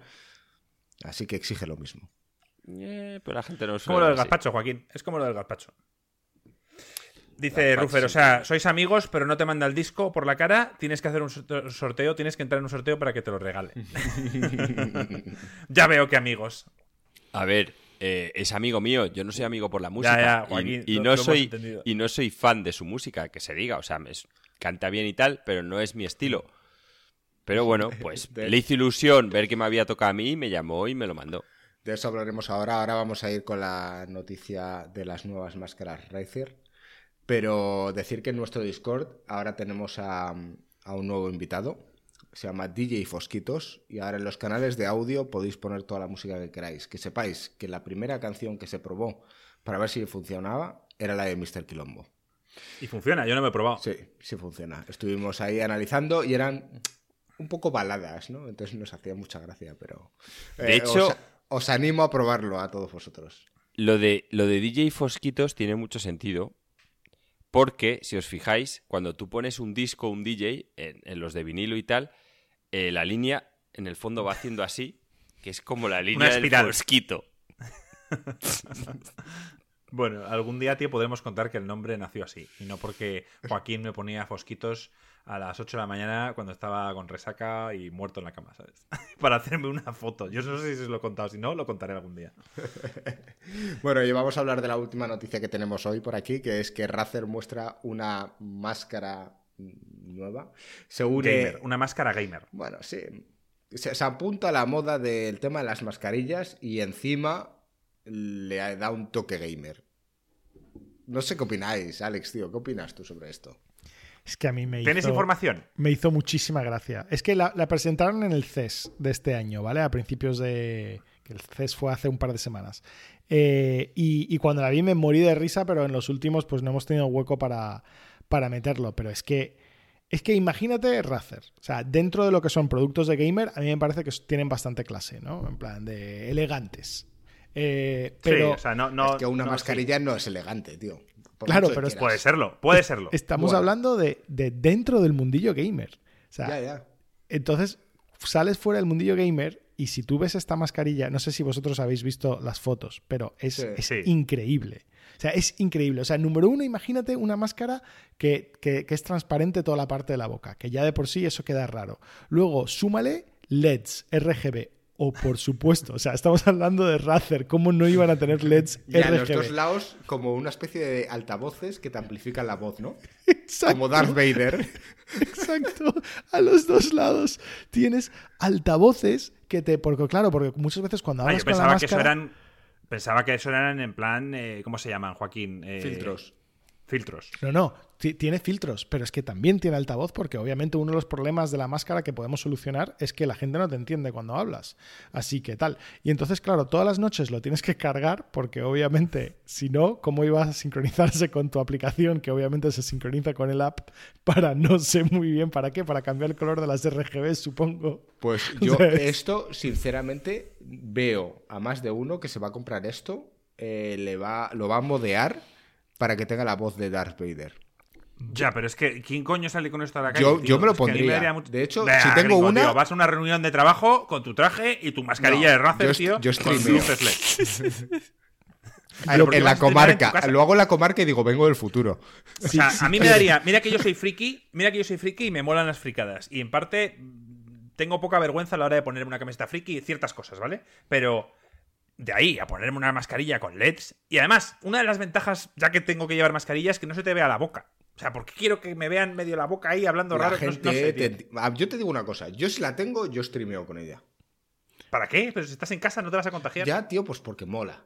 Así que exige lo mismo. Eh, pero la gente no Es como lo del gazpacho, Joaquín. Es como lo del gazpacho. Dice Rufer, o sea, sois amigos, pero no te manda el disco por la cara, tienes que hacer un sorte- sorteo, tienes que entrar en un sorteo para que te lo regale. ya veo que amigos. A ver, eh, es amigo mío, yo no soy amigo por la música. ya, y- Joaquín, y, lo- no soy, y no soy fan de su música, que se diga. O sea, es- canta bien y tal, pero no es mi estilo. Pero bueno, pues De- le hizo ilusión ver que me había tocado a mí, me llamó y me lo mandó. De eso hablaremos ahora. Ahora vamos a ir con la noticia de las nuevas máscaras Razer. Pero decir que en nuestro Discord ahora tenemos a, a un nuevo invitado. Se llama DJ Fosquitos. Y ahora en los canales de audio podéis poner toda la música que queráis. Que sepáis que la primera canción que se probó para ver si funcionaba era la de Mr. Quilombo. Y funciona, yo no me he probado. Sí, sí funciona. Estuvimos ahí analizando y eran un poco baladas, ¿no? Entonces nos hacía mucha gracia, pero... eh, De hecho- Os, os animo a probarlo a todos vosotros. Lo de, lo de DJ Fosquitos tiene mucho sentido. Porque, si os fijáis, cuando tú pones un disco, un DJ, en, en los de vinilo y tal, eh, la línea en el fondo va haciendo así, que es como la línea del espiral. Bueno, algún día, tío, podremos contar que el nombre nació así. Y no porque Joaquín me ponía fosquitos a las 8 de la mañana cuando estaba con resaca y muerto en la cama, ¿sabes? Para hacerme una foto. Yo no sé si os lo he contado, si no, lo contaré algún día. Bueno, y vamos a hablar de la última noticia que tenemos hoy por aquí, que es que Razer muestra una máscara nueva. Se une... Gamer, una máscara gamer. Bueno, sí. Se, se apunta a la moda del tema de las mascarillas y encima le da un toque gamer. No sé qué opináis, Alex, tío. ¿Qué opinas tú sobre esto? Es que a mí me hizo, ¿Tienes información? me hizo muchísima gracia. Es que la, la presentaron en el CES de este año, ¿vale? A principios de... que el CES fue hace un par de semanas. Eh, y, y cuando la vi me morí de risa, pero en los últimos pues no hemos tenido hueco para, para meterlo. Pero es que... Es que imagínate Razer. O sea, dentro de lo que son productos de gamer, a mí me parece que tienen bastante clase, ¿no? En plan de elegantes. Eh, pero sí, o sea, no, no, es que una no, mascarilla no es elegante, tío. Claro, pero. Puede serlo, puede serlo. estamos Bueno. hablando de, de dentro del mundillo gamer. O sea, Ya, ya. Entonces, sales fuera del mundillo gamer y si tú ves esta mascarilla, no sé si vosotros habéis visto las fotos, pero es, Sí. es Sí. increíble. O sea, es increíble. O sea, número uno, imagínate una máscara que, que- que es transparente toda la parte de la boca, que ya de por sí eso queda raro. Luego, súmale LEDs, RGB. O por supuesto, o sea, estamos hablando de Razer, ¿cómo no iban a tener LEDs Y a los RGB? dos lados, como una especie de altavoces que te amplifican la voz, ¿no? Exacto. Como Darth Vader. Exacto. A los dos lados tienes altavoces que te. Porque, claro, porque muchas veces cuando Ah, hablas yo con la pensaba que eso eran. Pensaba que eso eran en plan. eh, ¿Cómo se llaman, Joaquín? Eh, Filtros. Filtros. No, no, ti- tiene filtros, pero es que también tiene altavoz porque obviamente uno de los problemas de la máscara que podemos solucionar es que la gente no te entiende cuando hablas. Así que tal. Y entonces, claro, todas las noches lo tienes que cargar porque obviamente, si no, ¿cómo iba a sincronizarse con tu aplicación que obviamente se sincroniza con el app para no sé muy bien para qué, para cambiar el color de las RGB, supongo. Pues yo ¿Sabes? esto, sinceramente, veo a más de uno que se va a comprar esto, eh, le va, lo va a modear para que tenga la voz de Darth Vader. Ya, pero es que ¿quién coño sale con esto a la calle? Yo- me lo pondría. mucho- De hecho, Bah, si tengo gringo, una- tío, vas a una reunión de trabajo con tu traje y tu mascarilla No, de Razer, tío. yo con porque en la en comarca. Lo hago en la comarca y digo, vengo del futuro. O sea, a mí me daría. Mira que yo soy friki, mira que yo soy friki y me molan las fricadas. Y en parte mm, tengo poca vergüenza a la hora de ponerme una camiseta friki y ciertas cosas, ¿vale? Pero de ahí a ponerme una mascarilla con LEDs. Y además, una de las ventajas, ya que tengo que llevar mascarilla, es que no se te vea la boca. O sea, porque quiero que me vean medio la boca ahí hablando La raro. No- gente no sé, te- tío. Ah, yo te digo una cosa. Yo si la tengo, yo streameo con ella. ¿Para qué? Pero si estás en casa no te vas a contagiar. Ya, tío, pues porque mola.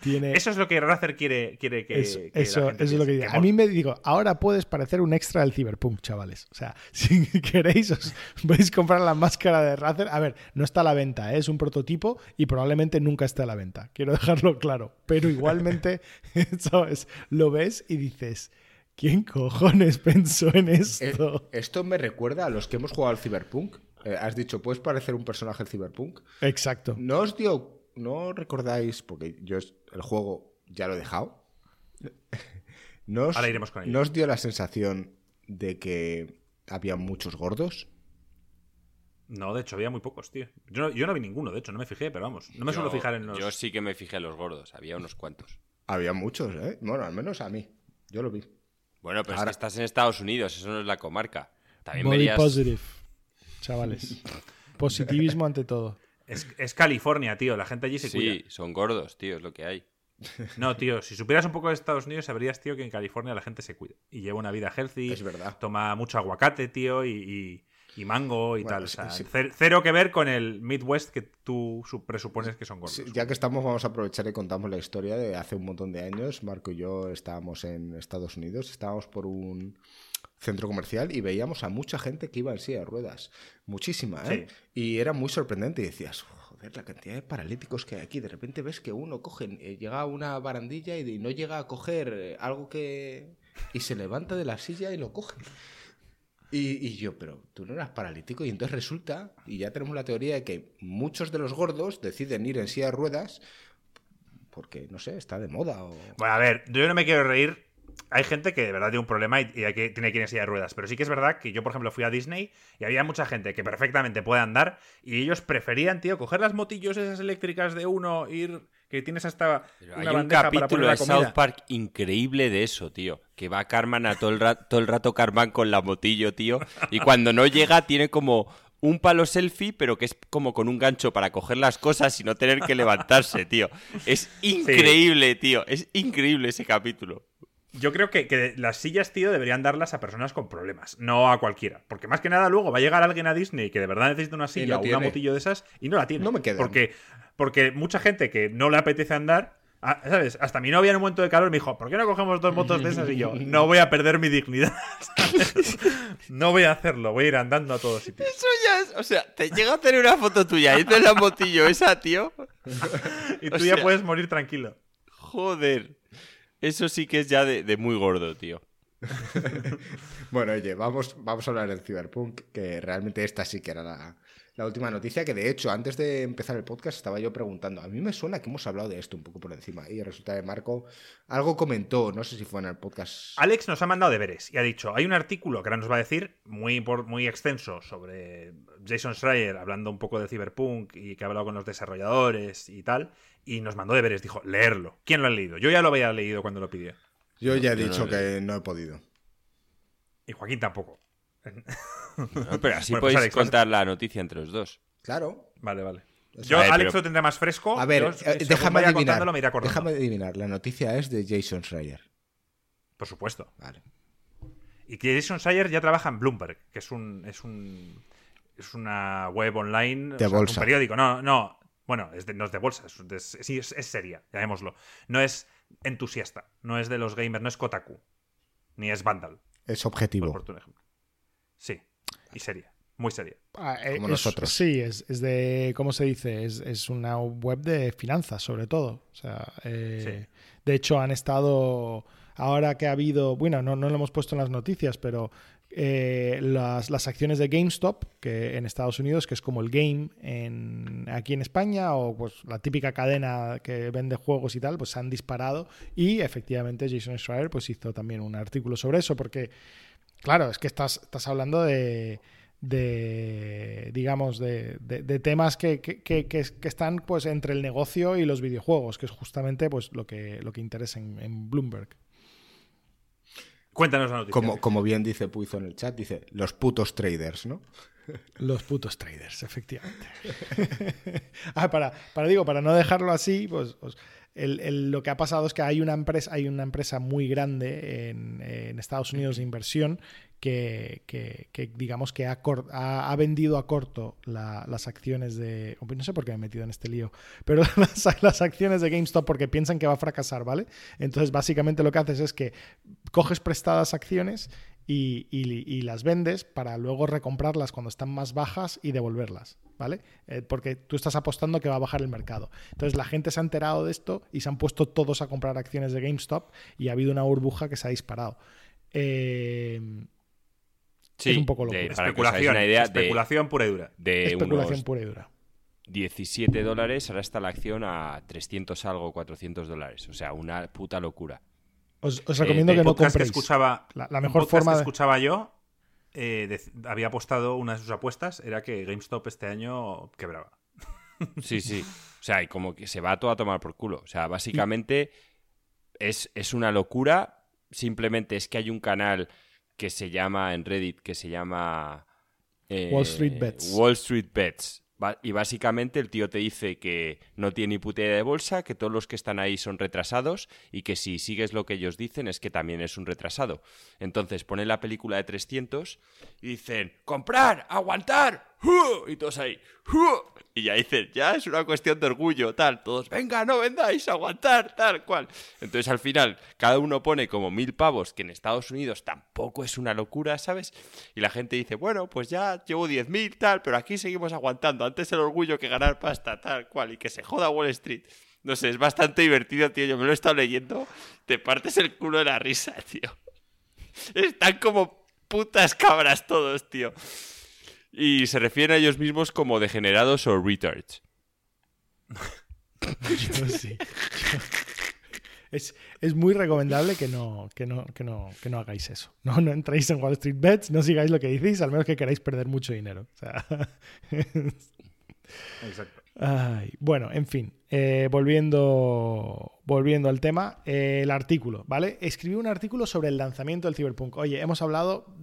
Tiene... Eso es lo que Razer quiere, quiere que. Eso, que la eso, gente eso es lo que A mí me digo, ahora puedes parecer un extra del Cyberpunk, chavales. O sea, si queréis, os podéis comprar la máscara de Razer. A ver, no está a la venta, ¿eh? es un prototipo y probablemente nunca esté a la venta. Quiero dejarlo claro. Pero igualmente, ¿sabes? Lo ves y dices, ¿quién cojones pensó en Eh, esto? esto me recuerda a los que hemos jugado al Cyberpunk. Eh, has dicho, puedes parecer un personaje del Cyberpunk. Exacto. ¿No os dio, no recordáis, porque yo es- el juego ya lo he dejado? ¿No os, Ahora iremos con ello. ¿No os dio la sensación de que había muchos gordos? No, de hecho, había muy pocos, tío. Yo no, yo no vi ninguno, de hecho, no me fijé, pero vamos. No me suelo fijar en los. Yo sí que me fijé en los gordos, había unos cuantos. Había muchos, ¿eh? Bueno, al menos a mí. Yo lo vi. Bueno, pero es Ahora- que estás en Estados Unidos, eso no es la comarca. También Body verías... positive, chavales. Positivismo ante todo. Es, es California, tío. La gente allí se Sí, cuida. son gordos, tío, es lo que hay. No, tío. Si supieras un poco de Estados Unidos, sabrías, tío, que en California la gente se cuida. Y lleva una vida healthy. Es verdad. Toma mucho aguacate, tío, y, y- y mango y Bueno, tal. O sí, sea, sí. cer- cero que ver con el Midwest que tú su- presupones que son gordos. Sí, ya que estamos, vamos a aprovechar y contamos la historia de hace un montón de años. Marco y yo estábamos en Estados Unidos, estábamos por un centro comercial y veíamos a mucha gente que iba en silla de ruedas. Muchísima, ¿eh? Y era muy sorprendente y decías, joder, la cantidad de paralíticos que hay aquí. De repente ves que uno coge, eh, llega a una barandilla y no llega a coger eh, algo que... y se levanta de la silla y lo coge. Y, y yo, pero tú no eras paralítico. Y entonces resulta, y ya tenemos la teoría de que muchos de los gordos deciden ir en silla de ruedas porque, no sé, está de moda o... Bueno, a ver, yo no me quiero reír. Hay gente que de verdad tiene un problema y, y hay que, tiene que ir en silla de ruedas. Pero sí que es verdad que yo, por ejemplo, fui a Disney y había mucha gente que perfectamente puede andar y ellos preferían, tío, coger las motillos esas eléctricas de uno, ir. que tienes hasta Pero una hay un capítulo de. South Park increíble de eso, tío. Que va Carman a todo el, rato, todo el rato Carman con la motillo, tío. Y cuando no llega tiene como un palo selfie, pero que es como con un gancho para coger las cosas y no tener que levantarse, tío. Es increíble, tío. Es increíble ese capítulo. Yo creo que, que las sillas, tío, deberían darlas a personas con problemas, no a cualquiera. Porque más que nada luego va a llegar alguien a Disney que de verdad necesita una silla no o una motillo de esas y no la tiene. No me quedan. Porque, porque mucha gente que no le apetece andar, ah, ¿sabes? Hasta mi novia en un momento de calor me dijo, ¿por qué no cogemos dos motos de esas? Y yo, no voy a perder mi dignidad. ¿sabes? no voy a hacerlo, voy a ir andando a todos sitios. Eso ya es. O sea, te llega a tener una foto tuya y en la motillo esa, tío. Y tú O ya sea- puedes morir tranquilo. Joder. Eso sí que es ya de, de muy gordo, tío. Bueno, oye, vamos, vamos a hablar del Cyberpunk, que realmente esta sí que era la, la última noticia, que de hecho, antes de empezar el podcast estaba yo preguntando, a mí me suena que hemos hablado de esto un poco por encima, y resulta que Marco algo comentó, no sé si fue en el podcast... Alex nos ha mandado deberes y ha dicho, hay un artículo que ahora nos va a decir, muy, por- muy extenso, sobre Jason Schreier, hablando un poco de Cyberpunk y que ha hablado con los desarrolladores y tal, y nos mandó deberes, dijo, leerlo. ¿Quién lo ha leído? Yo ya lo había leído cuando lo pidió. Yo ya he no dicho que no he podido. Y Joaquín tampoco. No, pero así Bueno, pues, podéis Alex, contar la noticia entre los dos. Claro. Vale, vale. O sea, Yo, ver, Alex pero- lo tendré más fresco. A ver, yo, eh, déjame adivinar. me iré. Déjame adivinar. La noticia es de Jason Schreier. Por supuesto. Vale. Y que Jason Schreier ya trabaja en Bloomberg, que es un. Es un es una web online. De o sea, bolsa. Un periódico. No, no. Bueno, es de- no es de bolsa, es, de- sí, es, es seria, llamémoslo. No es entusiasta, no es de los gamers, no es Kotaku, ni es Vandal, Es objetivo. por tu ejemplo. Sí, y seria. muy seria. Ah, eh, Como es- nosotros. Sí, es, es de, ¿cómo se dice? Es, es una web de finanzas, sobre todo. O sea, eh, de hecho han estado, ahora que ha habido, bueno, no, no lo hemos puesto en las noticias, pero eh, las, acciones de GameStop, que en Estados Unidos, que es como el game en, aquí en España, o pues la típica cadena que vende juegos y tal, pues se han disparado. Y efectivamente Jason Schreier pues hizo también un artículo sobre eso, porque Claro, es que estás, estás hablando de, digamos, de, temas que, que- están pues entre el negocio y los videojuegos, que es justamente pues lo que, lo que interesa en Bloomberg. Cuéntanos la noticia. Como, como bien dice Puizo en el chat, dice los putos traders, ¿no? Los putos traders, efectivamente. ah, para, para, digo, para no dejarlo así, pues, pues, el- el- lo que ha pasado es que hay una empresa, hay una empresa muy grande en, en Estados Unidos de inversión que, digamos que ha, vendido a corto la- las acciones de. No sé por qué me he metido en este lío, pero las, acciones de GameStop porque piensan que va a fracasar, ¿vale? Entonces, básicamente lo que haces es que coges prestadas acciones y las vendes para luego recomprarlas cuando están más bajas y devolverlas, ¿vale? Eh, porque tú estás apostando que va a bajar el mercado. Entonces la gente se ha enterado de esto y se han puesto todos a comprar acciones de GameStop y ha habido una burbuja que se ha disparado. Eh, Sí, Es un poco de- locura. para que os hagáis Especulación, una idea de, especulación pura y dura. de especulación unos pura y dura. 17 dólares, ahora está la acción a 300 algo, 400 dólares. O sea, una puta locura. Os, os Eh, recomiendo de que no podcast que compréis. escuchaba, La, la mejor forma que de... escuchaba yo eh, había apostado una de sus apuestas era que GameStop este año quebraba. Sí, sí. O sea, y como que se va todo a tomar por culo. O sea, básicamente es, es una locura. Simplemente es que hay un canal que se llama en Reddit, que se llama... eh, Wall Street Bets. Wall Street Bets. Y básicamente el tío te dice que no tiene ni puta idea de bolsa, que todos los que están ahí son retrasados y que si sigues lo que ellos dicen es que también es un retrasado. Entonces pone la película de 300 y dicen, comprar, aguantar. Y todos ahí, y ya dicen, ya es una cuestión de orgullo, tal, todos, venga, no vendáis, aguantar, tal cual. Entonces al final cada uno pone como mil pavos, que en Estados Unidos tampoco es una locura, ¿sabes? Y la gente dice, bueno, pues ya llevo 10.000, tal, pero aquí seguimos aguantando, antes el orgullo que ganar pasta, tal cual, y que se joda Wall Street. No sé, es bastante divertido, tío. Yo me lo he estado leyendo. Te partes el culo de la risa, tío. Están como putas cabras todos, tío. Y se refieren a ellos mismos como degenerados o retards. Yo sí. Yo- Es, es muy recomendable que no, que, no, que, no, que no hagáis eso. No, no entréis en Wall Street Bets, no sigáis lo que decís, al menos que queráis perder mucho dinero. O sea, Exacto. Ay, bueno, en fin, eh, volviendo, volviendo al tema, eh, el artículo, ¿vale? Escribí un artículo sobre el lanzamiento del Cyberpunk. Oye, hemos hablado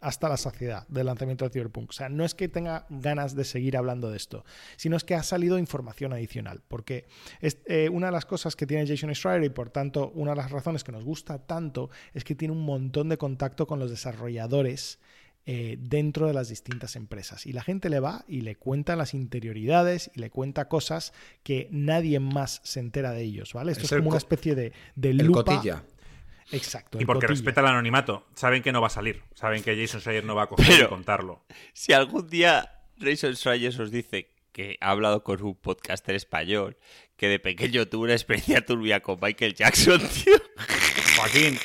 hasta la saciedad del lanzamiento del Cyberpunk. O sea, no es que tenga ganas de seguir hablando de esto, sino es que ha salido información adicional. Porque es, eh, una de las cosas que tiene Jason Schreier y por tanto una de las razones que nos gusta tanto es que tiene un montón de contacto con los desarrolladores eh, dentro de las distintas empresas. Y la gente le va y le cuenta las interioridades y le cuenta cosas que nadie más se entera de ellos, ¿vale? Esto Es como co- una especie de, de El lupa. cotilla. Exacto. Y porque cotilla. respeta el anonimato. Saben que no va a salir. Saben que Jason Schreier no va a coger Pero- y contarlo. Si algún día Rachel Schreier os dice que ha hablado con un podcaster español que de pequeño tuvo una experiencia turbia con Michael Jackson, tío. Joaquín.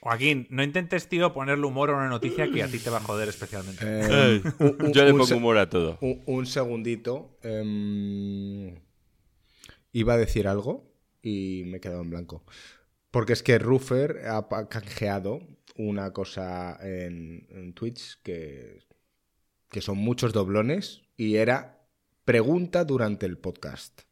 Joaquín, no intentes, tío, ponerle humor a una noticia que a ti te va a joder especialmente. Eh, un- un- Yo le pongo humor a todo. Un, un segundito. em, iba a decir algo y me he quedado en blanco. Porque es que Ruffer ha canjeado una cosa en, en Twitch que, que son muchos doblones y era pregunta durante el podcast.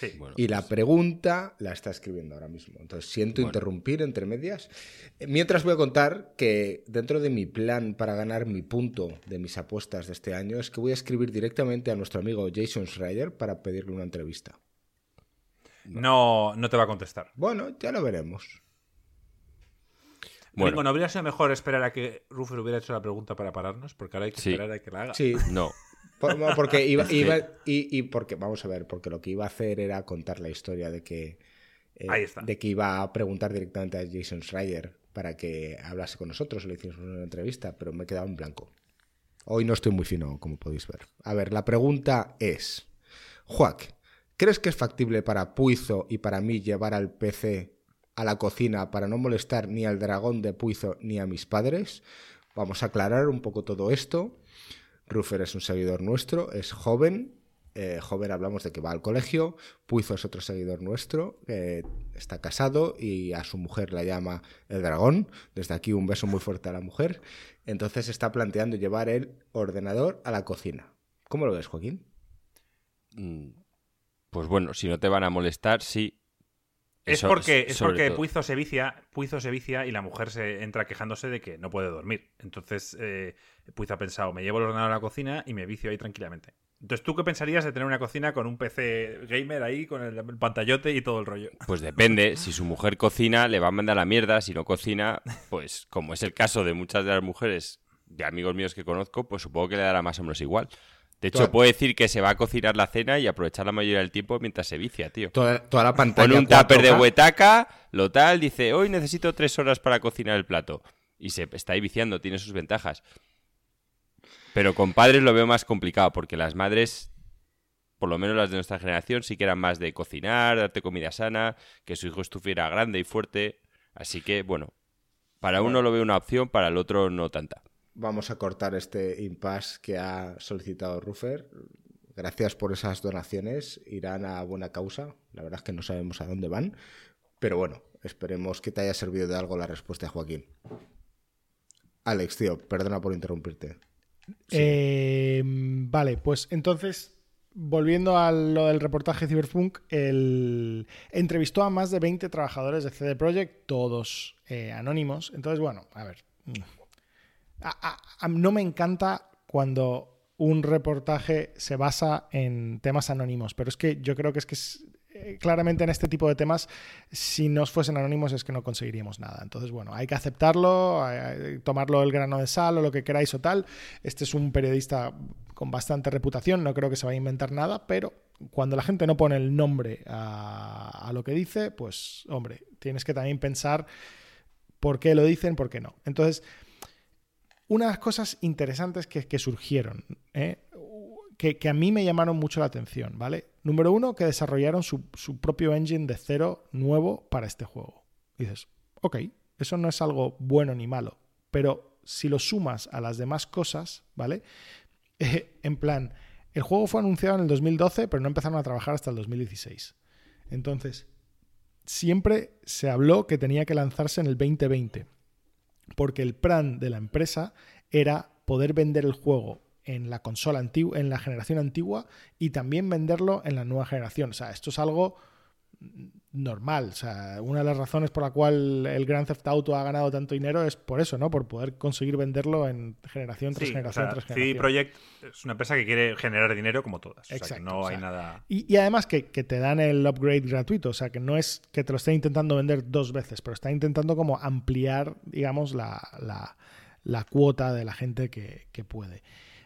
Sí. Bueno, Y la pregunta la está escribiendo ahora mismo. Entonces siento Bueno. interrumpir entre medias. Eh, Mientras voy a contar que dentro de mi plan para ganar mi punto de mis apuestas de este año es que voy a escribir directamente a nuestro amigo Jason Schreier para pedirle una entrevista. No, no te va a contestar. Bueno, ya lo veremos. Bueno. Ringo, ¿no habría sido mejor esperar a que Ruffer hubiera hecho la pregunta para pararnos? Porque ahora hay que Sí. esperar a que la haga. Sí, no. por- no, porque iba, iba- y, y porque, vamos a ver, porque lo que iba a hacer era contar la historia de que, eh, Ahí está. de que iba a preguntar directamente a Jason Schreier para que hablase con nosotros, le hicimos una entrevista, pero me he quedado en blanco. Hoy no estoy muy fino, como podéis ver. A ver, la pregunta es, Juac, ¿crees que es factible para Puizo y para mí llevar al PC a la cocina para no molestar ni al dragón de Puizo ni a mis padres? Vamos a aclarar un poco todo esto. Ruffer es un seguidor nuestro, es joven, eh, joven hablamos de que va al colegio, Puizo es otro seguidor nuestro, está casado y a su mujer la llama el dragón. Desde aquí un beso muy fuerte a la mujer. Entonces está planteando llevar el ordenador a la cocina. ¿Cómo lo ves, Joaquín? Mm, Pues bueno, si no te van a molestar, sí. Es porque, es porque. Puizo se vicia, Puizo se vicia y la mujer se entra quejándose de que no puede dormir. Entonces, eh, Puizo ha pensado, me llevo el ordenador a la cocina y me vicio ahí tranquilamente. Entonces, ¿tú qué pensarías de tener una cocina con un PC gamer ahí, con el, el pantallote y todo el rollo? Pues depende, si su mujer cocina, le va a mandar la mierda, si no cocina, pues como es el caso de muchas de las mujeres de amigos míos que conozco, pues supongo que le dará más o menos igual. De hecho, Toda- puede decir que se va a cocinar la cena y aprovechar la mayoría del tiempo mientras se vicia, tío. Toda, toda la pantalla. Pone un tupper de 4K. huetaca, lo tal, dice, hoy necesito tres horas para cocinar el plato. Y se está ahí viciando, tiene sus ventajas. Pero con padres lo veo más complicado, porque las madres, por lo menos las de nuestra generación, sí que eran más de cocinar, darte comida sana, que su hijo estuviera grande y fuerte. Así que, bueno, para uno lo veo una opción, para el otro no tanta. Vamos a cortar este impasse que ha solicitado Ruffer. Gracias por esas donaciones. Irán a buena causa. La verdad es que no sabemos a dónde van. Pero bueno, esperemos que te haya servido de algo la respuesta de Joaquín. Alex, tío, perdona por interrumpirte. Eh, vale, pues entonces, volviendo a lo del reportaje Cyberpunk, el... entrevistó a más de 20 trabajadores de CD Projekt, todos eh, anónimos. Entonces, bueno, a ver. No me encanta cuando un reportaje se basa en temas anónimos, pero es que yo creo que es que eh, claramente en este tipo de temas, si no fuesen anónimos es que no conseguiríamos nada. Entonces, bueno, hay que aceptarlo, tomarlo el grano de sal o lo que queráis o tal. Este es un periodista con bastante reputación, no creo que se vaya a inventar nada, pero cuando la gente no pone el nombre a, a lo que dice, pues, hombre, tienes que también pensar por qué lo dicen, por qué no. Entonces, unas cosas interesantes que, surgieron, ¿eh? que, a mí me llamaron mucho la atención, ¿vale? Número uno, que desarrollaron su, su propio engine de cero nuevo para este juego. Dices, ok, eso no es algo bueno ni malo, pero si lo sumas a las demás cosas, ¿vale? Eh, en plan, el juego fue anunciado en el 2012, pero no empezaron a trabajar hasta el 2016. Entonces, siempre se habló que tenía que lanzarse en el 2020 porque el plan de la empresa era poder vender el juego en la consola antigua, en la generación antigua y también venderlo en la nueva generación. O sea, esto es algo normal. O sea, una de las razones por la cual el Grand Theft Auto ha ganado tanto dinero es por eso, ¿no? Por poder conseguir venderlo en generación tras Sí, o generación sea, tras CD generación. Projekt es una empresa que quiere generar dinero como todas. O sea, que no o hay nada... Y, y además que, que te dan el upgrade gratuito, o sea, que no es que te lo estén intentando vender dos veces, pero está intentando como ampliar, digamos, la, la- la cuota de la gente que, que puede.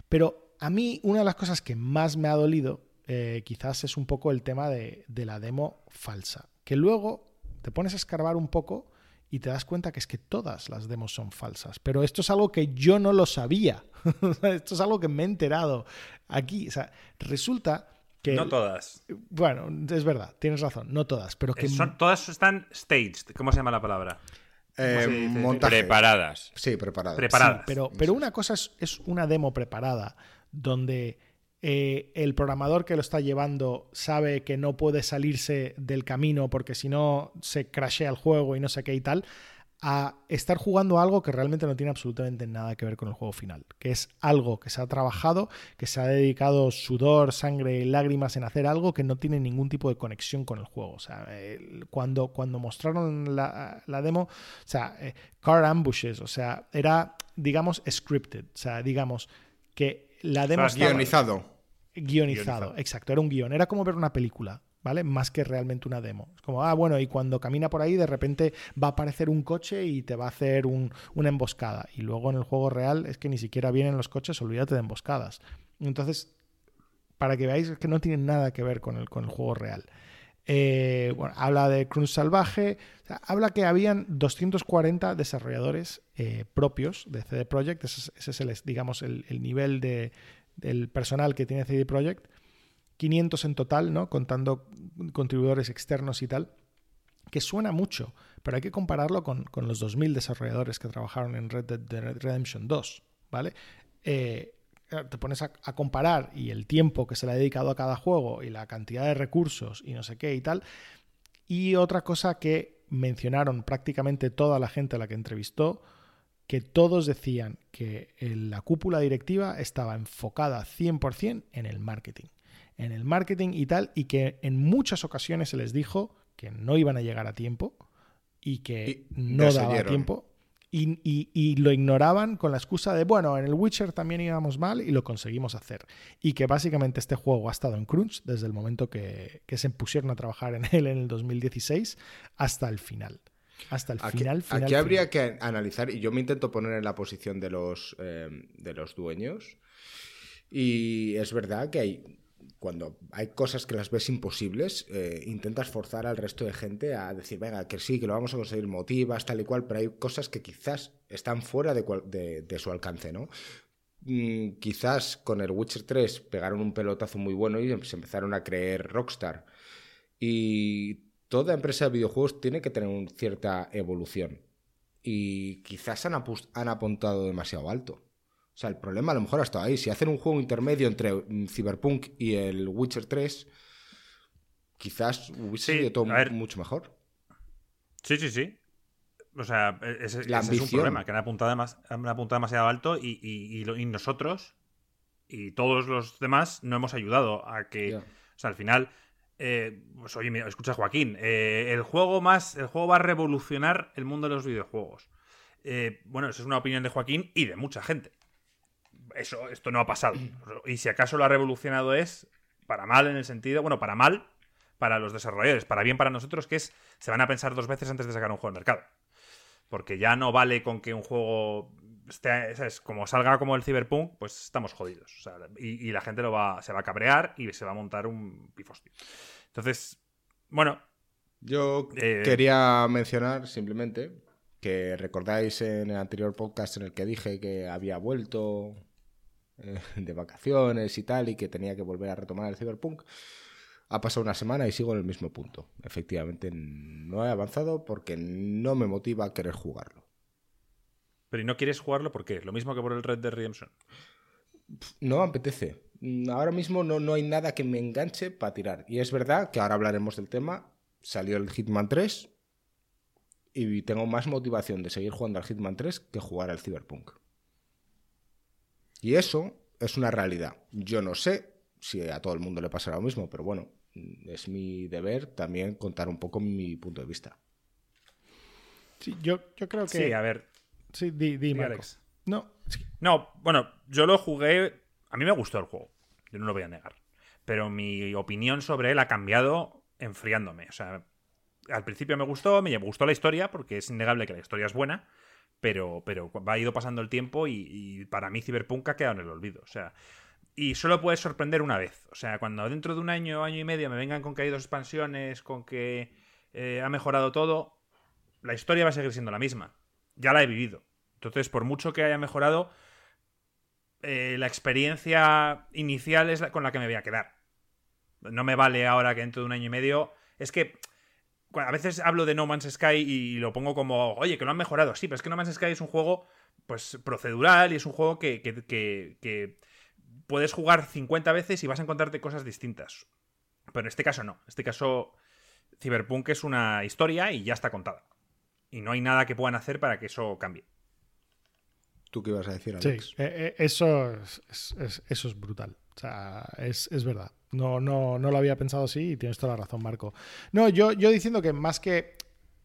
Pero a mí una de las cosas que más me ha dolido eh, quizás es un poco el tema de, de la demo falsa, que luego te pones a escarbar un poco y te das cuenta que es que todas las demos son falsas. Pero esto es algo que yo no lo sabía. esto es algo que me he enterado aquí. O sea, resulta que... No todas. Bueno, es verdad, tienes razón, no todas, pero que... Eh, son- todas están staged. ¿Cómo se llama la palabra? Eh, montaje. Preparadas. Sí. Preparadas. Sí, pero, pero una cosa es, es una demo preparada donde eh, el programador que lo está llevando sabe que no puede salirse del camino porque si no se crashea el juego y no sé qué y tal, a estar jugando algo que realmente no tiene absolutamente nada que ver con el juego final, que es algo que se ha trabajado, que se ha dedicado sudor, sangre y lágrimas en hacer algo que no tiene ningún tipo de conexión con el juego. O sea, cuando, cuando mostraron la, la demo, o sea, eh, car ambushes, o sea, era, digamos, scripted, o sea, digamos que la demo sea, estaba- Guionizado. Guionizado, Guionizado. exacto, era un guion, era como ver una película, ¿vale? Más que realmente una demo. Es como, ah, bueno, y cuando camina por ahí, de repente va a aparecer un coche y te va a hacer un- una emboscada. Y luego en el juego real es que ni siquiera vienen los coches, olvídate de emboscadas. Entonces, para que veáis es que no tienen nada que ver con el, con el juego real. Eh, bueno, habla de Crunch Salvaje. habla que habían 240 desarrolladores eh, propios de CD Projekt. Ese es, el, digamos, el, nivel de, del personal que tiene CD Projekt. 500 en total, ¿no? Contando contribuidores externos y tal. Que suena mucho, pero hay que compararlo con, los 2.000 desarrolladores que trabajaron en Red Dead Redemption 2, ¿vale? Eh, te pones a, comparar y el tiempo que se le ha dedicado a cada juego y la cantidad de recursos y no sé qué y tal. Y otra cosa que mencionaron prácticamente toda la gente a la que entrevistó, que todos decían que la cúpula directiva estaba enfocada 100% en el marketing. En el marketing y tal, y que en muchas ocasiones se les dijo que no iban a llegar a tiempo y que no daba tiempo y, lo ignoraban con la excusa de, bueno, en el Witcher también íbamos mal y lo conseguimos hacer. Y que básicamente este juego ha estado en crunch desde el momento que, se pusieron a trabajar en él en el 2016 hasta el final. Hasta el final, final. Aquí habría que analizar, y yo me intento poner en la posición de los, eh, de los dueños. Y es verdad que hay cuando hay cosas que las ves imposibles, eh, intentas forzar al resto de gente a decir, venga, que sí, que lo vamos a conseguir, motivas, tal y cual, pero hay cosas que quizás están fuera de, su alcance, ¿no? Mm, quizás con el Witcher 3 pegaron un pelotazo muy bueno y se empezaron a creer Rockstar. Y toda empresa de videojuegos tiene que tener una cierta evolución. Y quizás han, han apuntado demasiado alto. O sea, el problema a lo mejor hasta ahí. Si hacen un juego intermedio entre mm, Cyberpunk y el Witcher 3, quizás hubiese sido todo mucho mejor. Sí, sí, sí. O sea, e-, ese, es un problema, que han apuntado, han apuntado demasiado alto y, nosotros y todos los demás no hemos ayudado a que... O sea, al final... Eh, pues oye, mira, escucha Joaquín, eh, el juego más, el juego va a revolucionar el mundo de los videojuegos. Eh, bueno, esa es una opinión de Joaquín y de mucha gente eso, esto no ha pasado. Y si acaso lo ha revolucionado es para mal en el sentido, bueno, para mal para los desarrolladores, para bien para nosotros, que es, se van a pensar dos veces antes de sacar un juego al mercado. Porque ya no vale con que un juego esté, es como salga como el Cyberpunk, pues estamos jodidos. y, la gente lo va, se va a cabrear y se va a montar un pifostio. Entonces, bueno. Yo eh, quería mencionar simplemente que recordáis en el anterior podcast en el que dije que había vuelto eh, de vacaciones y tal, y que tenía que volver a retomar el Cyberpunk. Ha pasado una semana y sigo en el mismo punto. Efectivamente, no he avanzado porque no me motiva a querer jugarlo. Pero ¿y no quieres jugarlo por qué? ¿Lo mismo que por el Red Dead Redemption? No apetece. Ahora mismo no, no hay nada que me enganche para tirar. Y es verdad que ahora hablaremos del tema. Salió el Hitman 3 y tengo más motivación de seguir jugando al Hitman 3 que jugar al Cyberpunk. Y eso es una realidad. Yo no sé si a todo el mundo le pasará lo mismo, pero bueno, es mi deber también contar un poco mi punto de vista. Sí, yo, yo creo que. Sí, a ver. Sí, di, di No. No, bueno, yo lo jugué. A mí me gustó el juego. Yo no lo voy a negar. Pero mi opinión sobre él ha cambiado enfriándome. O sea, al principio me gustó, me gustó la historia, porque es innegable que la historia es buena pero, pero ha ido pasando el tiempo y, para mí Cyberpunk ha quedado en el olvido. O sea, y solo puedes sorprender una vez. O sea, cuando dentro de un año, año y medio me vengan con que hay dos expansiones, con que eh, ha mejorado todo, la historia va a seguir siendo la misma. Ya la he vivido. Entonces, por mucho que haya mejorado, eh, la experiencia inicial es la con la que me voy a quedar. No me vale ahora que dentro de un año y medio. Es que a veces hablo de No Man's Sky y lo pongo como, oye, que lo han mejorado. Sí, pero es que No Man's Sky es un juego pues procedural y es un juego que, que, puedes jugar 50 veces y vas a encontrarte cosas distintas. Pero en este caso no. En este caso, Cyberpunk es una historia y ya está contada. Y no hay nada que puedan hacer para que eso cambie. ¿Tú qué ibas a decir, Alex? Sí, eh, eh, eso, eso es brutal. O sea, es, es verdad. No, no, no lo había pensado así y tienes toda la razón, Marco. No, yo, yo diciendo que más que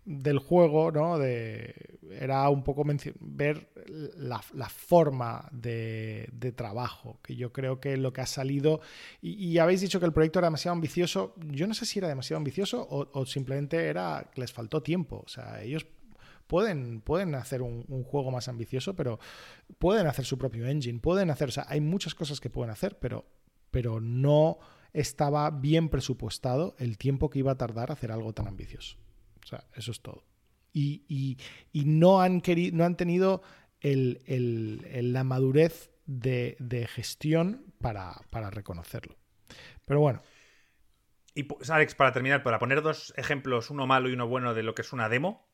del juego, ¿no? De, era un poco ver la, forma de, trabajo, que yo creo que lo que ha salido, y, habéis dicho que el proyecto era demasiado ambicioso, yo no sé si era demasiado ambicioso o, simplemente era que les faltó tiempo, o sea, ellos pueden, pueden hacer un, juego más ambicioso, pero pueden hacer su propio engine, pueden hacer, o sea, hay muchas cosas que pueden hacer, pero, pero no estaba bien presupuestado el tiempo que iba a tardar hacer algo tan ambicioso. O sea, eso es todo. Y, no, han querido, no han tenido la madurez de, gestión para, reconocerlo. Pero bueno. Y pues, Alex, para terminar, para poner dos ejemplos, uno malo y uno bueno de lo que es una demo.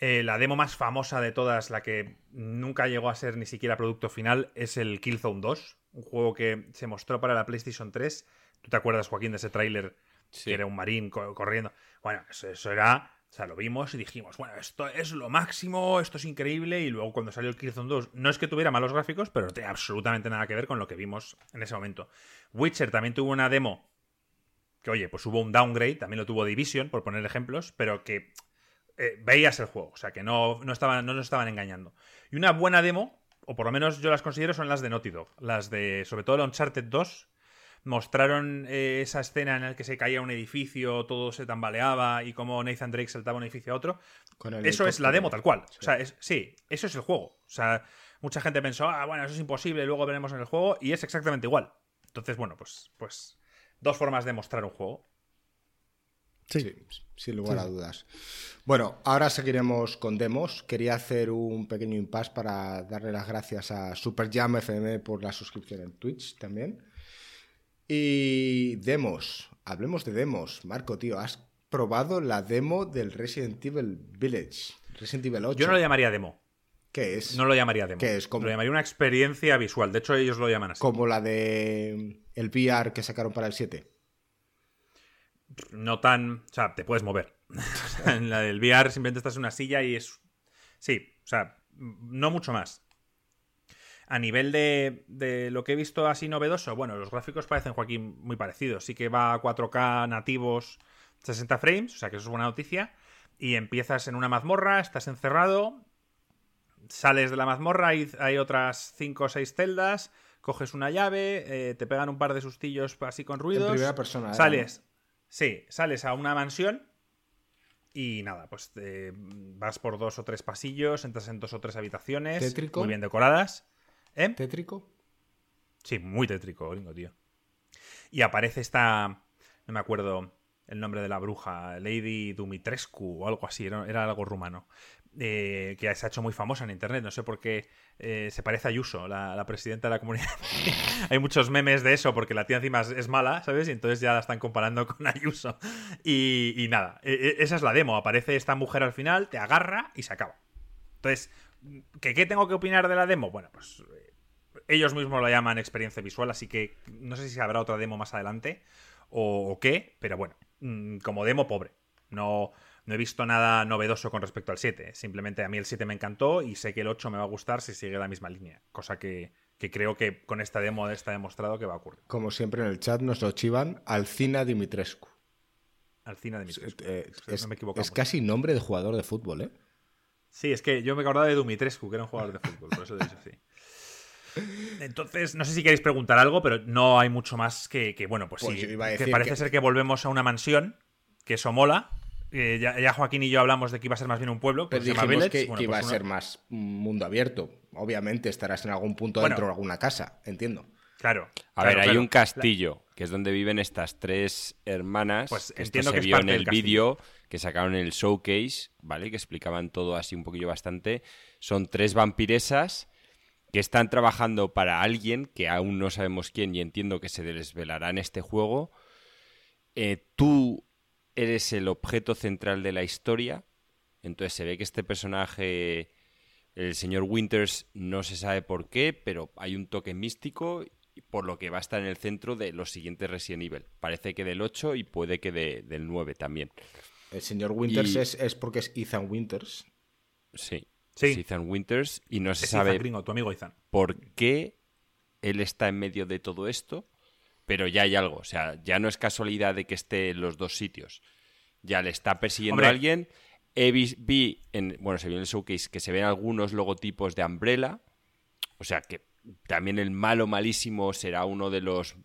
Eh, la demo más famosa de todas, la que nunca llegó a ser ni siquiera producto final, es el Killzone 2, un juego que se mostró para la PlayStation 3. ¿Tú te acuerdas, Joaquín, de ese tráiler? Que era un marín corriendo. Bueno, eso, era o sea, lo vimos y dijimos, bueno, esto es lo máximo, esto es increíble. Y luego cuando salió el Killzone 2, no es que tuviera malos gráficos, pero no tenía absolutamente nada que ver con lo que vimos en ese momento. Witcher también tuvo una demo que, oye, pues hubo un downgrade, también lo tuvo Division, por poner ejemplos, pero que eh, veías el juego, o sea, que no, no, estaban, no nos estaban engañando. Y una buena demo, o por lo menos yo las considero, son las de Naughty Dog. Las de, sobre todo el Uncharted 2, mostraron eh, esa escena en la que se caía un edificio, todo se tambaleaba y como Nathan Drake saltaba un edificio a otro. eso es la demo tal cual. Sí. O sea, sí, eso es el juego. O sea, mucha gente pensó, ah, bueno, eso es imposible, luego veremos en el juego, y es exactamente igual. Entonces, bueno, pues, pues dos formas de mostrar un juego. Sí, sin lugar a dudas. Bueno, ahora seguiremos con demos. Quería hacer un pequeño impasse para darle las gracias a Super Jam FM por la suscripción en Twitch también. Y demos, hablemos de demos. Marco, tío, ¿has probado la demo del Resident Evil Village? Resident Evil 8. Yo no lo llamaría demo. ¿Qué es? No lo llamaría demo. ¿Qué es? Lo llamaría una experiencia visual. De hecho, ellos lo llaman así. Como la de el VR que sacaron para el 7. No tan. O sea, te puedes mover. en la del VR simplemente estás en una silla y es. Sí, o sea, no mucho más. A nivel de, lo que he visto así novedoso, bueno, los gráficos parecen, Joaquín, muy parecidos. Sí que va a 4K nativos 60 frames, o sea que eso es buena noticia. Y empiezas en una mazmorra, estás encerrado, sales de la mazmorra y hay otras 5 o 6 celdas, coges una llave, eh, te pegan un par de sustillos así con ruidos. En primera persona. ¿eh? Sales. Sí, sales a una mansión y nada, pues eh, vas por dos o tres pasillos, entras en dos o tres habitaciones muy bien decoradas. ¿Eh? ¿Tétrico? Sí, muy tétrico, gringo, tío. Y aparece esta. No me acuerdo el nombre de la bruja, Lady Dumitrescu o algo así, era, algo rumano. Eh, que se ha hecho muy famosa en internet. No sé por qué eh, se parece a Ayuso, la, presidenta de la comunidad. Hay muchos memes de eso porque la tía encima es, mala, ¿sabes? Y entonces ya la están comparando con Ayuso. Y, nada, e, e, esa es la demo. Aparece esta mujer al final, te agarra y se acaba. Entonces, ¿qué, ¿qué tengo que opinar de la demo? Bueno, pues ellos mismos la llaman experiencia visual, así que no sé si habrá otra demo más adelante o, qué, pero bueno, mm, como demo pobre. No, no he visto nada novedoso con respecto al 7. Simplemente a mí el 7 me encantó y sé que el 8 me va a gustar si sigue la misma línea. Cosa que, creo que con esta demo está demostrado que va a ocurrir. Como siempre en el chat nos lo chivan Alcina Dimitrescu. Alcina Dimitrescu. Eh, es, es casi nombre de jugador de fútbol, ¿eh? Sí, es que yo me acordaba de Dumitrescu, que era un jugador de fútbol, por eso he dicho así. Entonces, no sé si queréis preguntar algo, pero no hay mucho más que, bueno, pues, pues sí. Que parece ser que volvemos a una mansión, que eso mola. Ya, Joaquín y yo hablamos de que iba a ser más bien un pueblo. Pero dijimos que, iba pues a ser más mundo abierto. Obviamente estarás en algún punto dentro de alguna casa, entiendo. Claro. A ver, hay un castillo, que es donde viven estas tres hermanas. Pues entiendo que se vio en el vídeo que sacaron en el showcase, ¿vale? Que explicaban todo así un poquillo bastante. Son tres vampiresas que están trabajando para alguien que aún no sabemos quién y entiendo que se desvelará en este juego. Eh, tú eres el objeto central de la historia. Entonces se ve que este personaje, el señor Winters, no se sabe por qué, pero hay un toque místico por lo que va a estar en el centro de los siguientes Resident Evil. Parece que del 8 y puede que del 9 también. El señor Winters es, es porque es Ethan Winters. Sí. Ethan Winters y no se sabe tu amigo Ethan. por qué él está en medio de todo esto, pero ya hay algo. O sea, ya no es casualidad de que esté en los dos sitios. Ya le está persiguiendo a alguien. vi, en, bueno, se vio en el showcase que se ven algunos logotipos de Umbrella. O sea que también el malo malísimo será uno de los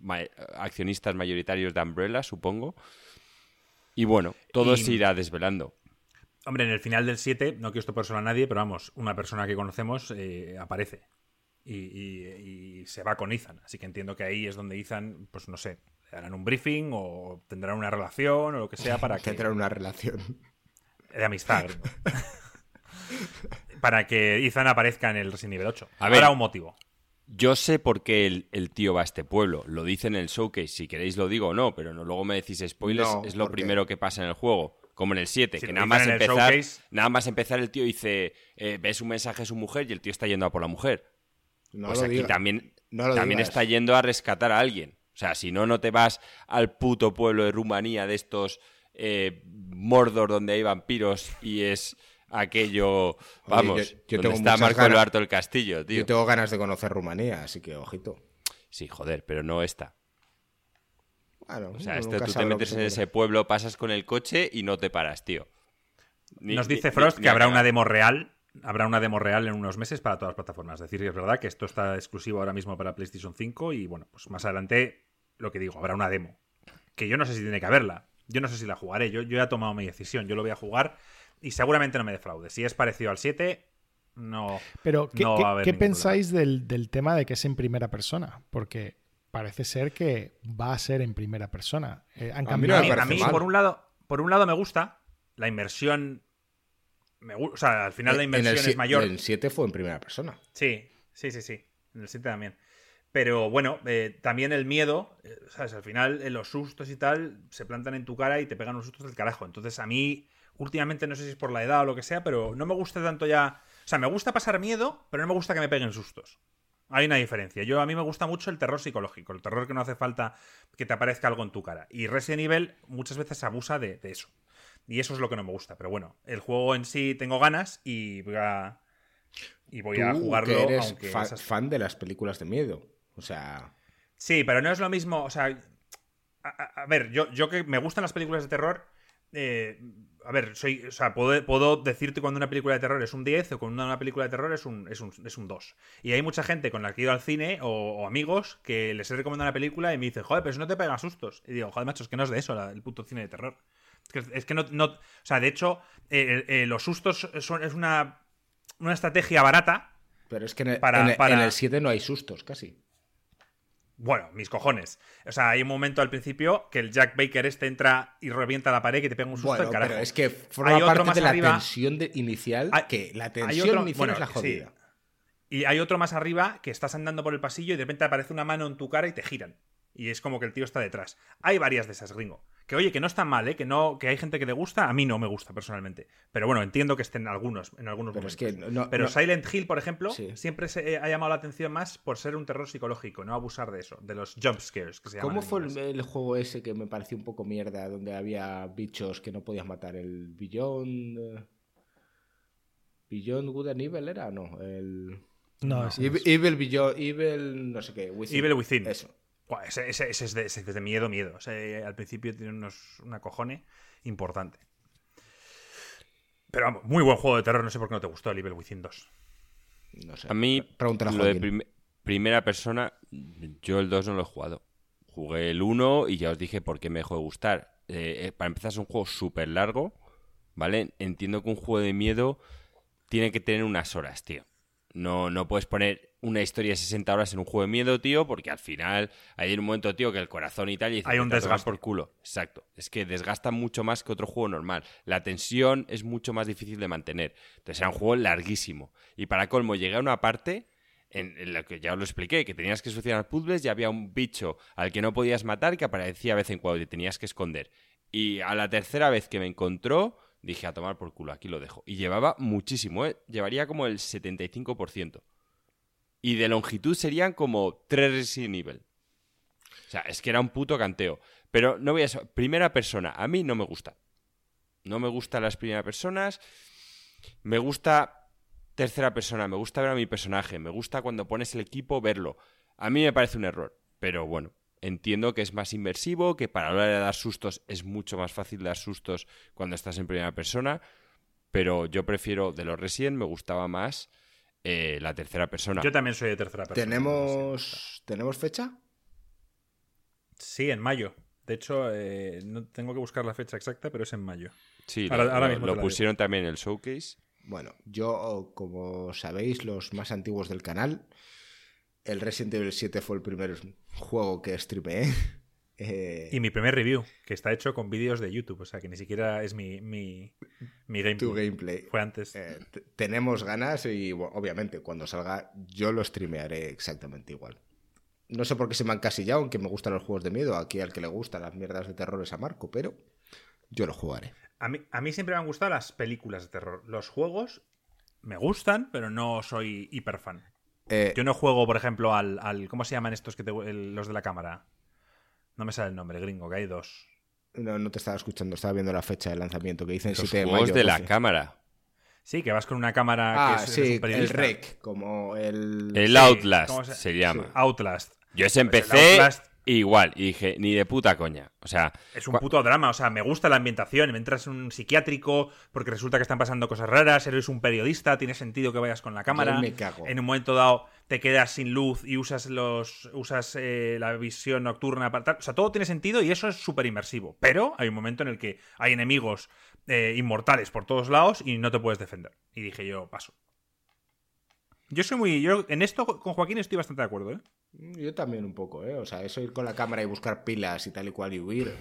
accionistas mayoritarios de Umbrella, supongo. Y bueno, todo se irá desvelando. Hombre, en el final del 7, no quiero esto solo a nadie, pero vamos, una persona que conocemos eh, aparece y, se va con Ethan. Así que entiendo que ahí es donde Ethan, pues no sé, harán un briefing o tendrán una relación o lo que sea para que... Tendrán una relación. De amistad, para que Ethan aparezca en el Resident Evil 8. A ver. Habrá un motivo. Yo sé por qué el, el tío va a este pueblo. Lo dice en el showcase. Si queréis lo digo o no, pero no, luego me decís spoilers. No, es lo primero que pasa en el juego. Como en el 7, Si que nada más en el empezar, showcase- nada más empezar el tío dice, eh, ves un mensaje a su mujer y el tío está yendo a por la mujer. No pues lo aquí también, No lo también digas. está yendo a rescatar a alguien. O sea, si no, no te vas al puto pueblo de Rumanía de estos eh, Mordor donde hay vampiros y es aquello, vamos, yo- yo donde tengo está Marco ganas- el castillo, tío. Yo tengo ganas de conocer Rumanía, así que ojito. Sí, joder, pero no esta. Bueno, O sea, nunca tú te metes en ese pueblo, pasas con el coche y no te paras, tío. Ni- Nos dice ni- Frost ni que habrá una demo real. Habrá una demo real en unos meses para todas las plataformas. Es decir, es verdad que esto está exclusivo ahora mismo para PlayStation 5 y bueno, pues más adelante, lo que digo, habrá una demo. Que yo no sé si tiene que haberla. Yo no sé si la jugaré. Yo, yo ya he tomado mi decisión. Yo lo voy a jugar y seguramente no me defraude. Si es parecido al 7, no. Pero, ¿qué, No va a haber qué pensáis del, del tema de que es en primera persona? Porque parece ser que va a ser en primera persona. Eh, han A mí cambiado. A mí, a por un lado, por un lado me gusta la inversión. Me, o sea, al final la En inversión el es mayor. El 7 fue en primera persona. Sí, sí, sí, sí. En el 7 también. Pero bueno, eh, también el miedo, eh, ¿sabes? Al final eh, los sustos y tal se plantan en tu cara y te pegan unos sustos del carajo. Entonces a mí, últimamente, no sé si es por la edad o lo que sea, pero no me gusta tanto ya... O sea, me gusta pasar miedo, pero no me gusta que me peguen sustos. Hay una diferencia. Yo a mí me gusta mucho el terror psicológico, el terror que no hace falta que te aparezca algo en tu cara. Y Resident Evil muchas veces abusa de, de eso. Y eso es lo que no me gusta. Pero bueno, el juego en sí tengo ganas y voy a... Y voy a jugarlo que eres aunque fa- esas- fan de las películas de miedo. O sea, Sí, pero no es lo mismo. O sea, a, ver, yo, yo que me gustan las películas de terror. eh, a ver, soy, o sea, puedo, puedo decirte cuando una película de terror es un 10 o cuando una película de terror es un, es un, es un 2. Y hay mucha gente con la que he ido al cine o, o amigos que les he recomendado una película y me dicen, joder, pero si no te pegan sustos. Y digo, joder, macho, es que no es de eso la- el puto cine de terror. Es que, que no, no- O sea, de hecho, eh, eh, los sustos son, es una, una estrategia barata pero es que en el, Para- en el- para- en el 7 no hay sustos, casi. Bueno, mis cojones. O sea, hay un momento al principio que el Jack Baker este entra y revienta la pared y te pega un susto Bueno, del carajo. pero es que forma Hay otro parte más de la arriba. tensión de- inicial, Hay- que la tensión otro- inicial bueno, es la sí. jodida. Y hay otro más arriba que estás andando por el pasillo y de repente aparece una mano en tu cara y te giran. Y es como que el tío está detrás. Hay varias de esas, gringo. Que oye, que no están mal, ¿eh? Que, no, que hay gente que le gusta. A mí no me gusta personalmente. Pero bueno, entiendo que estén algunos, en algunos Pero es momentos. que no- Pero no- Silent Hill, por ejemplo, Sí. siempre se ha llamado la atención más por ser un terror psicológico, no abusar de eso, de los jump scares que se llaman. ¿Cómo fue el, juego ese que me pareció un poco mierda, donde había bichos que no podías matar? ¿El Beyond... eh, ¿Beyond Good and Evil era? No, el... No, no Evil. Evil Beyond... Evil... no sé qué. Within. Evil Within. Eso. Ese, ese- ese es, de, ese es de miedo, miedo. O sea, al principio tiene unos, una cojone importante. Pero vamos, muy buen juego de terror. No sé por qué no te gustó el Evil Within 2. No sé. A mí, Pregúntale a lo de prim- primera persona, yo el 2 no lo he jugado. Jugué el 1 y ya os dije por qué me dejó de gustar. Eh, eh, para empezar, es un juego súper largo, ¿vale? Entiendo que un juego de miedo tiene que tener unas horas, tío. No, no puedes poner una historia de 60 horas en un juego de miedo, tío, porque al final hay un momento, tío, que el corazón y tal, y dices, Hay un "Vete a tomar desgaste. por culo. Exacto. Es que desgasta mucho más que otro juego normal. La tensión es mucho más difícil de mantener. Entonces era un juego larguísimo. Y para colmo, llegué a una parte en, la que ya os lo expliqué, que tenías que solucionar puzzles y había un bicho al que no podías matar que aparecía de vez en cuando y te tenías que esconder. Y a la tercera vez que me encontró, dije a tomar por culo, aquí lo dejo. Y llevaba muchísimo, ¿eh? Llevaría como el 75%. Y de longitud serían como 3 Resident Evil. O sea, es que era un puto canteo. Pero no voy a... Primera persona, a mí no me gusta. No me gustan las primeras personas. Me gusta tercera persona, me gusta ver a mi personaje, me gusta cuando pones el equipo verlo. A mí me parece un error, pero bueno, entiendo que es más inmersivo, que para la hora de dar sustos es mucho más fácil dar sustos cuando estás en primera persona, pero yo prefiero, de los Resident me gustaba más eh, la tercera persona. Yo también soy de tercera persona. ¿Tenemos, ¿Tenemos fecha? Sí, en mayo. De hecho, eh, no tengo que buscar la fecha exacta, pero es en mayo. Sí, Ahora- lo, ahora mismo lo pusieron también en el showcase. Bueno, yo, como sabéis, los más antiguos del canal, el Resident Evil 7 fue el primer juego que streameé. Eh, Y mi primer review, que está hecho con vídeos de YouTube, o sea que ni siquiera es mi, mi, mi gameplay. tu gameplay. Fue antes. Eh, tenemos ganas y bueno, obviamente cuando salga yo lo streamearé exactamente igual. No sé por qué se me han casillado, aunque me gustan los juegos de miedo. Aquí al que le gustan las mierdas de terror es a Marco, pero yo lo jugaré. A mí, a mí siempre me han gustado las películas de terror. Los juegos me gustan, pero no soy hiper fan. Eh, Yo no juego, por ejemplo, al. al- ¿Cómo se llaman estos que te- el- los de la cámara? No me sale el nombre, gringo, que hay dos. no, no te estaba escuchando, estaba viendo la fecha de lanzamiento que dicen Los 7 de juegos mayo. de la 12. cámara. Sí, que vas con una cámara Ah, que es, sí, el. REC, como el... El Sí, Outlast ¿cómo se- se, llama. sí. Outlast. Yo ese Pues el empecé Outlast- igual y dije, ni de puta coña. O sea, Es un puto drama, o sea, me gusta la ambientación. Me entras en un psiquiátrico porque resulta que están pasando cosas raras. Eres un periodista, tiene sentido que vayas con la cámara. Me cago. En un momento dado te quedas sin luz y usas los usas eh, la visión nocturna para tal. O sea, todo tiene sentido y eso es súper inmersivo. Pero hay un momento en el que hay enemigos eh, inmortales por todos lados y no te puedes defender. Y dije yo, paso. Yo soy muy. Yo en esto con Joaquín estoy bastante de acuerdo, ¿eh? Yo también un poco, ¿eh? O sea, eso ir con la cámara y buscar pilas y tal y cual y huir.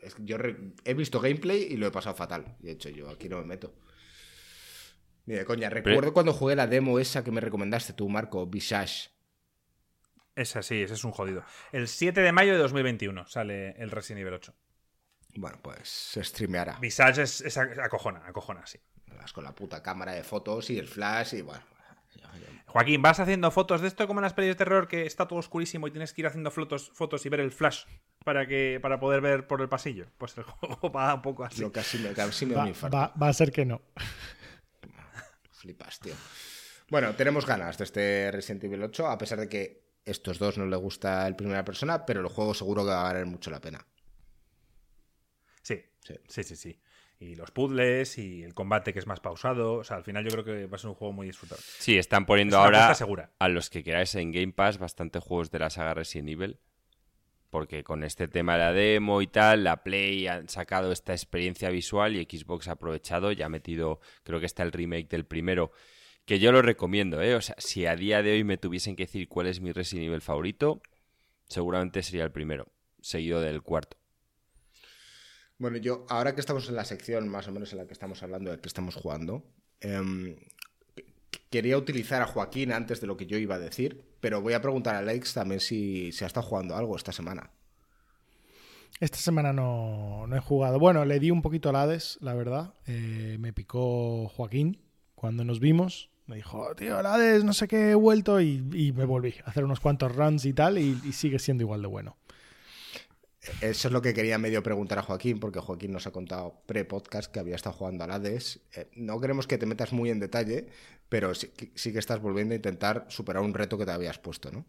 Es que yo re- he visto gameplay y lo he pasado fatal. De hecho, yo aquí no me meto. Ni de coña. Recuerdo cuando jugué la demo esa que me recomendaste tú, Marco, Visage. Ese sí, ese es un jodido. El 7 de mayo de 2021 sale el Resident Evil 8. Bueno, pues se streameará. Visage es, es acojona, acojona, sí. Vas con la puta cámara de fotos y el flash y bueno. Joaquín, ¿vas haciendo fotos de esto como en las pelis de terror que está todo oscurísimo y tienes que ir haciendo fotos, fotos y ver el flash para que para poder ver por el pasillo? Pues el juego va un poco así. Lo casi me, casi me da Va, un infarto. va- va a ser que no. Flipas, tío. Bueno, tenemos ganas de este Resident Evil 8, a pesar de que estos dos no les gusta el primera persona, pero el juego seguro que va a valer mucho la pena. Sí, Sí. sí, sí, sí. Y los puzzles y el combate que es más pausado. O sea, al final yo creo que va a ser un juego muy disfrutable. sí, están poniendo Es ahora segura. a los que queráis en Game Pass bastante juegos de la saga Resident Evil. Porque con este tema de la demo y tal, la Play han sacado esta experiencia visual y Xbox ha aprovechado y ha metido, creo que está el remake del primero, que yo lo recomiendo, ¿eh? O sea, si a día de hoy me tuviesen que decir cuál es mi Resident Evil favorito, seguramente sería el primero, seguido del cuarto. Bueno, yo, ahora que estamos en la sección más o menos en la que estamos hablando de que estamos jugando, em, qu- quería utilizar a Joaquín antes de lo que yo iba a decir, pero voy a preguntar a Alex también si, si ha estado jugando algo esta semana. Esta semana no, no he jugado. Bueno, le di un poquito al Hades, la verdad. Eh, me picó Joaquín cuando nos vimos. Me dijo, tío, el Hades, no sé qué, he vuelto y, me volví a hacer unos cuantos runs y tal y sigue siendo igual de bueno. Eso es lo que quería medio preguntar a Joaquín, porque Joaquín nos ha contado pre-podcast que había estado jugando al Hades. Eh, no queremos que te metas muy en detalle, pero sí, que- estás volviendo a intentar superar un reto que te habías puesto, ¿no?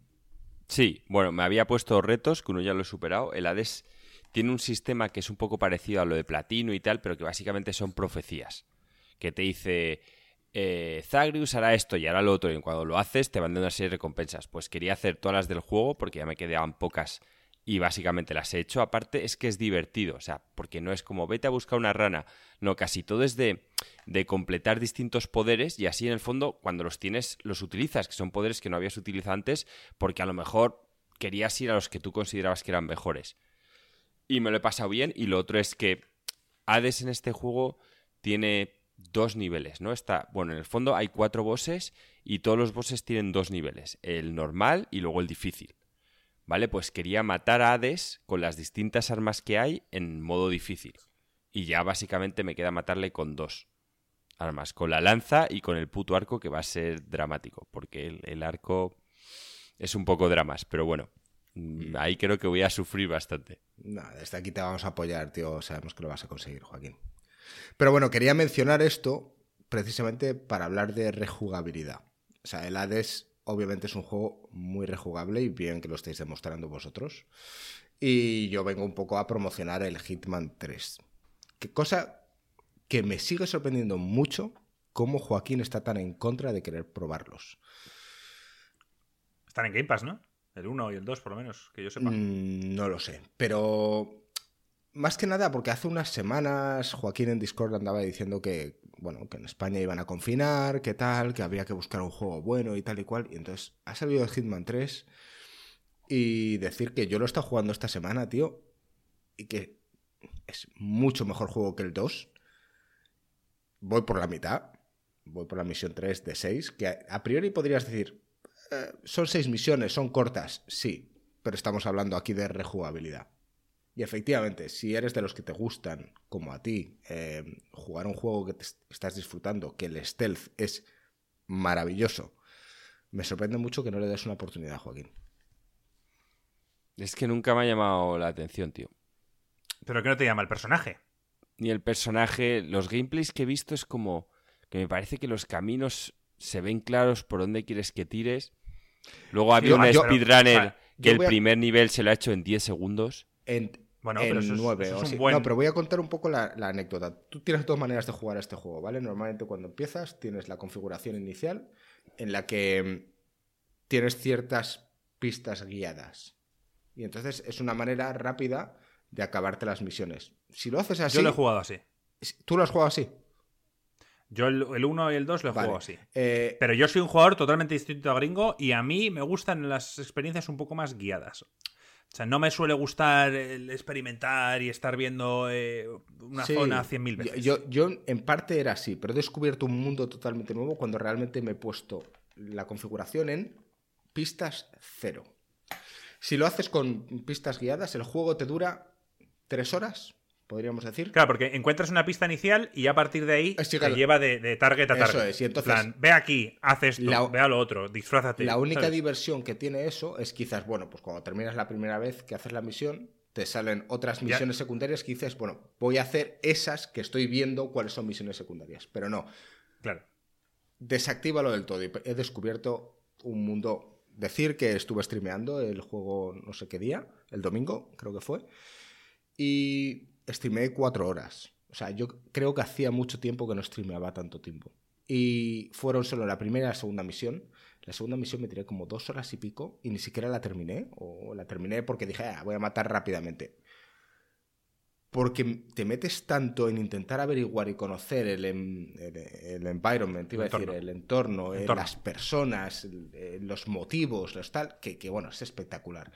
Sí, bueno, me había puesto retos, que uno ya lo he superado. El Hades tiene un sistema que es un poco parecido a lo de Platino y tal, pero que básicamente son profecías. Que te dice, eh, hará esto y hará lo otro, y cuando lo haces te van dando una serie de recompensas. Pues quería hacer todas las del juego, porque ya me quedaban pocas y básicamente las he hecho. Aparte es que es divertido, o sea, porque no es como vete a buscar una rana. No, casi todo es de, de completar distintos poderes y así en el fondo cuando los tienes los utilizas, que son poderes que no habías utilizado antes porque a lo mejor querías ir a los que tú considerabas que eran mejores. Y me lo he pasado bien y lo otro es que Hades en este juego tiene dos niveles, ¿no? Está, bueno, en el fondo hay cuatro bosses y todos los bosses tienen dos niveles, el normal y luego el difícil. ¿Vale? Pues quería matar a Hades con las distintas armas que hay en modo difícil. Y ya básicamente me queda matarle con dos armas, con la lanza y con el puto arco que va a ser dramático, porque el, el arco es un poco dramas, pero bueno, mm, ahí creo que voy a sufrir bastante. No, desde aquí te vamos a apoyar, tío. Sabemos que lo vas a conseguir, Joaquín. Pero bueno, quería mencionar esto precisamente para hablar de rejugabilidad. O sea, el Hades obviamente es un juego muy rejugable y bien que lo estáis demostrando vosotros. Y yo vengo un poco a promocionar el Hitman 3. Que cosa que me sigue sorprendiendo mucho cómo Joaquín está tan en contra de querer probarlos. Están en Game Pass, ¿no? El 1 y el 2, por lo menos, que yo sepa. Mm, no lo sé, pero más que nada porque hace unas semanas Joaquín en Discord andaba diciendo que, bueno, que en España iban a confinar, que tal, que había que buscar un juego bueno y tal y cual. Y entonces ha salido el Hitman 3 y decir que yo lo he estado jugando esta semana, tío, y que es mucho mejor juego que el 2. Voy por la mitad, voy por la misión 3 de 6, que a, priori podrías decir, eh, son 6 misiones, son cortas, sí, pero estamos hablando aquí de rejugabilidad. Y efectivamente, si eres de los que te gustan, como a ti, eh, jugar un juego que te estás disfrutando, que el stealth es maravilloso, me sorprende mucho que no le des una oportunidad, Joaquín. Es que nunca me ha llamado la atención, tío. ¿Pero qué no te llama el personaje? Ni el personaje, los gameplays que he visto es como que me parece que los caminos se ven claros por dónde quieres que tires. Luego había yo- speedrunner o sea, que el a- primer nivel se lo ha hecho en 10 segundos. En, Bueno, en pero eso es- 9 eso es o un así. buen- No, pero voy a contar un poco la, la anécdota. Tú tienes dos maneras de jugar a este juego, ¿vale? Normalmente cuando empiezas tienes la configuración inicial en la que mm, tienes ciertas pistas guiadas. Y entonces es una manera rápida de acabarte las misiones. Si lo haces así... Yo lo he jugado así. ¿Tú lo has jugado así? Yo el, el 1 y el 2 lo he Vale. jugado así. Eh, Pero yo soy un jugador totalmente distinto a Gringo y a mí me gustan las experiencias un poco más guiadas. O sea, no me suele gustar el experimentar y estar viendo eh, una Sí, zona 100.000 veces. Yo, yo en parte era así, pero he descubierto un mundo totalmente nuevo cuando realmente me he puesto la configuración en pistas cero. Si lo haces con pistas guiadas, el juego te dura tres horas, podríamos decir. Claro, porque encuentras una pista inicial y a partir de ahí Es que, te lleva de, de target a eso target. es, y entonces- En plan, ve aquí, haz esto, La- ve a lo otro, disfrázate. La única ¿sabes? diversión que tiene eso es quizás, bueno, pues cuando terminas la primera vez que haces la misión, te salen otras Ya. misiones secundarias que dices, bueno, voy a hacer esas que estoy viendo cuáles son misiones secundarias. Pero no, Claro. desactívalo del todo. Y he descubierto un mundo. Decir que estuve streameando el juego no sé qué día, el domingo, creo que fue. Y streameé cuatro horas. O sea, yo creo que hacía mucho tiempo que no streameaba tanto tiempo. Y fueron solo la primera y la segunda misión. La segunda misión me tiré como dos horas y pico y ni siquiera la terminé. O la terminé porque dije, ah, voy a matar rápidamente. Porque te metes tanto en intentar averiguar y conocer el, el, el environment, iba a decir, entorno. el entorno, eh, Entorno. las personas, eh, los motivos, los tal, que, que, bueno, es espectacular.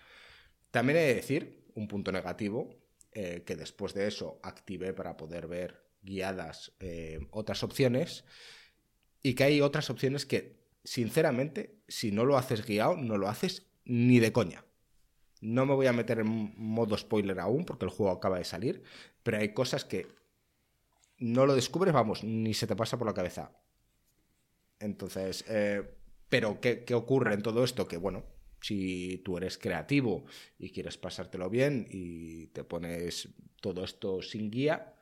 También he de decir, un punto negativo, eh, que después de eso activé para poder ver guiadas eh, otras opciones y que hay otras opciones que, sinceramente, si no lo haces guiado, no lo haces ni de coña. No me voy a meter en modo spoiler aún porque el juego acaba de salir, pero hay cosas que no lo descubres, vamos, ni se te pasa por la cabeza. Entonces, eh, pero ¿qué, qué ocurre en todo esto? Que bueno, si tú eres creativo y quieres pasártelo bien y te pones todo esto sin guía,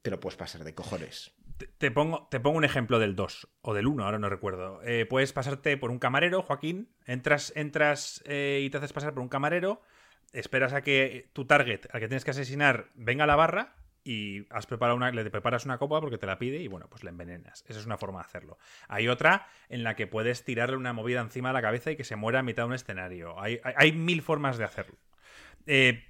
te lo puedes pasar de cojones. Te, pongo, te pongo un ejemplo del 2 o del 1, ahora no recuerdo. Eh, puedes pasarte por un camarero, Joaquín. Entras, entras eh, y te haces pasar por un camarero. Esperas a que tu target, al que tienes que asesinar, venga a la barra y has preparado una, le preparas una copa porque te la pide y bueno, pues le envenenas. Esa es una forma de hacerlo. Hay otra en la que puedes tirarle una movida encima de la cabeza y que se muera a mitad de un escenario. Hay, hay, mil formas de hacerlo. Eh,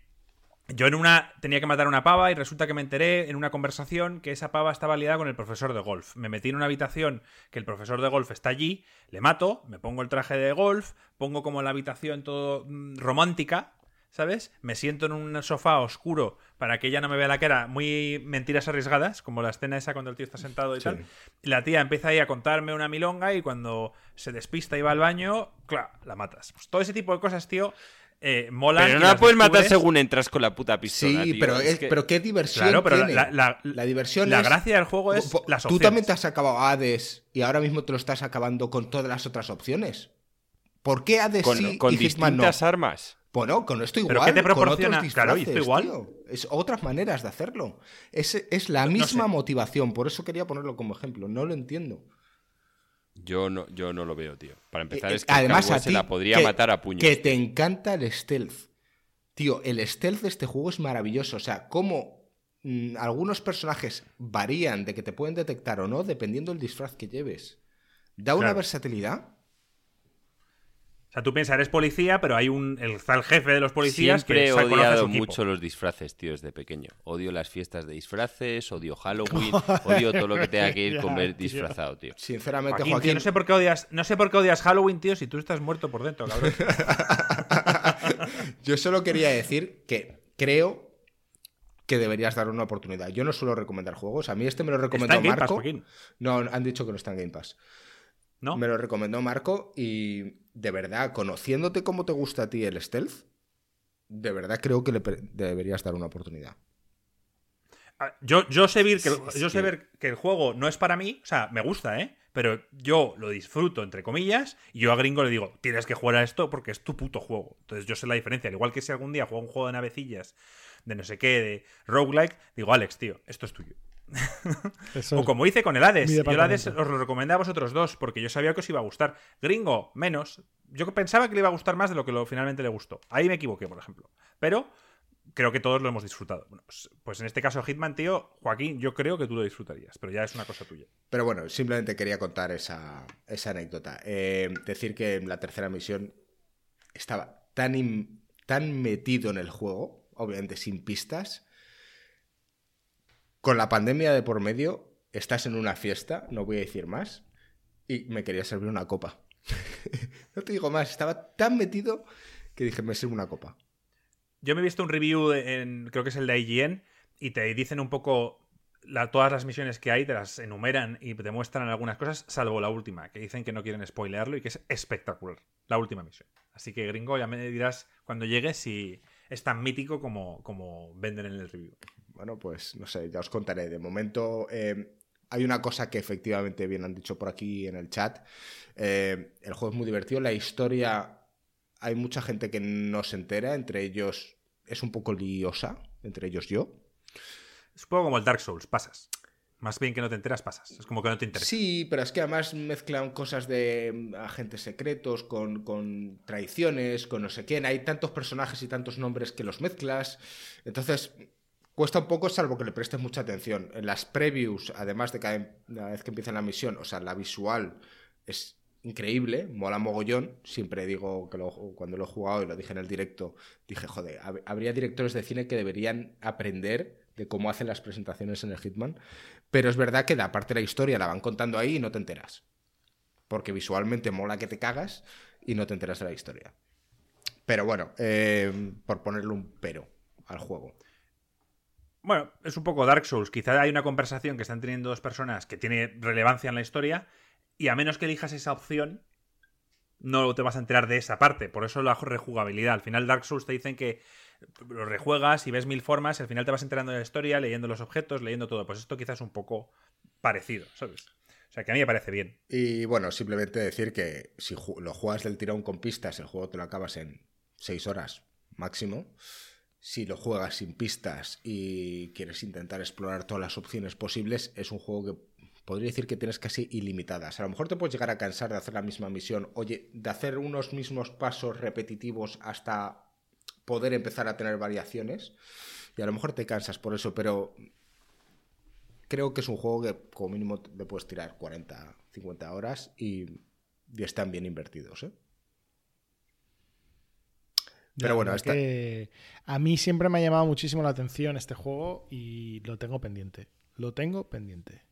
yo en una tenía que matar a una pava y resulta que me enteré en una conversación que esa pava estaba liada con el profesor de golf. Me metí en una habitación que el profesor de golf está allí, le mato, me pongo el traje de golf, pongo como la habitación todo mm, romántica, ¿sabes? Me siento en un sofá oscuro para que ella no me vea la cara, muy mentiras arriesgadas, como la escena esa cuando el tío está sentado y Sí. tal. Y la tía empieza ahí a contarme una milonga y cuando se despista y va al baño, claro, la matas. Pues todo ese tipo de cosas, tío, eh, molan. Pero no la puedes matar según entras con la puta pistola. Sí, tío. pero, Es es- que- pero qué diversión Claro, pero tiene. la, la- La diversión la es- gracia del juego es Po- las Tú opciones. también te has acabado Hades y ahora mismo te lo estás acabando con todas las otras opciones. ¿Por qué Hades con, sí con y Hitman no? distintas armas. Bueno, con esto igual. ¿Pero qué te con proporciona? otros Claro, y esto disfraces, igual. tío. Es otras maneras de hacerlo. Es, es la No- no misma sé. motivación, por eso quería ponerlo como ejemplo. No lo entiendo. Yo no, yo no lo veo, tío. Para empezar, Eh, es que Además, a se ti la podría que- matar a puños. Que te encanta el stealth. Tío, el stealth de este juego es maravilloso. O sea, cómo mm, algunos personajes varían de que te pueden detectar o no dependiendo del disfraz que lleves. Da una versatilidad. Sea, tú piensas, eres policía, pero hay un. El, está el jefe de los policías Siempre que he odiado mucho los disfraces, tío, desde pequeño. Odio las fiestas de disfraces, odio Halloween, odio todo lo que tenga que ir con ver disfrazado, tío. Sinceramente, Joaquín, Joaquín, tío, no sé por qué odias, no sé por qué odias Halloween, tío, si tú estás muerto por dentro, cabrón. yo solo quería decir que creo que deberías dar una oportunidad. Yo no suelo recomendar juegos. A mí este me lo recomendó Está en Game Pass, Marco. Joaquín. no, han dicho que no está en Game Pass. ¿No? Me lo recomendó Marco y de verdad, conociéndote cómo te gusta a ti el stealth, de verdad creo que le deberías dar una oportunidad. Yo, yo sé, ver que, el- yo sé ver que el juego no es para mí, o sea, me gusta, ¿eh? Pero yo lo disfruto, entre comillas, y yo a Gringo le digo, tienes que jugar a esto porque es tu puto juego. Entonces yo sé la diferencia. Al igual que si algún día juego un juego de navecillas, de no sé qué, de roguelike, digo, Alex, tío, esto es tuyo. Eso O como hice con el Hades. Yo el Hades os lo recomendé a vosotros dos porque yo sabía que os iba a gustar. Gringo, menos. Yo pensaba que le iba a gustar más de lo que lo, finalmente le gustó. Ahí me equivoqué, por ejemplo. Pero creo que todos lo hemos disfrutado. Bueno, pues, pues en este caso Hitman, tío, Joaquín, yo creo que tú lo disfrutarías, pero ya es una cosa tuya. Pero bueno, simplemente quería contar esa, esa anécdota. Eh, decir que en la tercera misión estaba tan, in- tan metido en el juego, obviamente sin pistas. Con la pandemia de por medio, estás en una fiesta, no voy a decir más, y me quería servir una copa. no te digo más, estaba tan metido que dije, me sirvo una copa. Yo me he visto un review en, creo que es el de IGN, y te dicen un poco todas las misiones que hay, te las enumeran y te muestran algunas cosas, salvo la última, que dicen que no quieren spoilearlo y que es espectacular, la última misión. Así que, gringo, ya me dirás cuando llegues si es tan mítico como, como venden en el review. Bueno, pues no sé, ya os contaré. De momento, eh, hay una cosa que efectivamente bien han dicho por aquí en el chat. Eh, el juego es muy divertido. La historia, hay mucha gente que no se entera. Entre ellos, es un poco liosa. Entre ellos yo. Es un poco como el Dark Souls, pasas. Más bien que no te enteras, pasas. Es como que no te interesa. Sí, pero es que además mezclan cosas de mm, agentes secretos con, con traiciones, con no sé quién. Hay tantos personajes y tantos nombres que los mezclas. Entonces, cuesta un poco, salvo que le prestes mucha atención. En las previews, además de cada vez que empieza la misión, o sea, la visual es increíble, mola mogollón. Siempre digo que cuando lo he jugado y lo dije en el directo, dije, joder, hab- habría directores de cine que deberían aprender de cómo hacen las presentaciones en el Hitman. Pero es verdad que la parte de la historia la van contando ahí y no te enteras. Porque visualmente mola que te cagas y no te enteras de la historia. Pero bueno, eh, por ponerle un pero al juego. Bueno, es un poco Dark Souls. Quizá hay una conversación que están teniendo dos personas que tiene relevancia en la historia y a menos que elijas esa opción, no te vas a enterar de esa parte. Por eso la rejugabilidad. Al final Dark Souls te dicen que lo rejuegas y ves mil formas, al final te vas enterando de la historia, leyendo los objetos, leyendo todo. Pues esto quizás es un poco parecido, ¿sabes? O sea, que a mí me parece bien. Y bueno, simplemente decir que si lo juegas del tirón con pistas, el juego te lo acabas en 6 horas máximo. Si lo juegas sin pistas y quieres intentar explorar todas las opciones posibles, es un juego que podría decir que tienes casi ilimitadas. A lo mejor te puedes llegar a cansar de hacer la misma misión, oye, de hacer unos mismos pasos repetitivos hasta poder empezar a tener variaciones. Y a lo mejor te cansas por eso, pero creo que es un juego que como mínimo le puedes tirar 40, 50 horas y, y están bien invertidos. ¿eh? Pero bueno, que a mí siempre me ha llamado muchísimo la atención este juego y lo tengo pendiente. Lo tengo pendiente.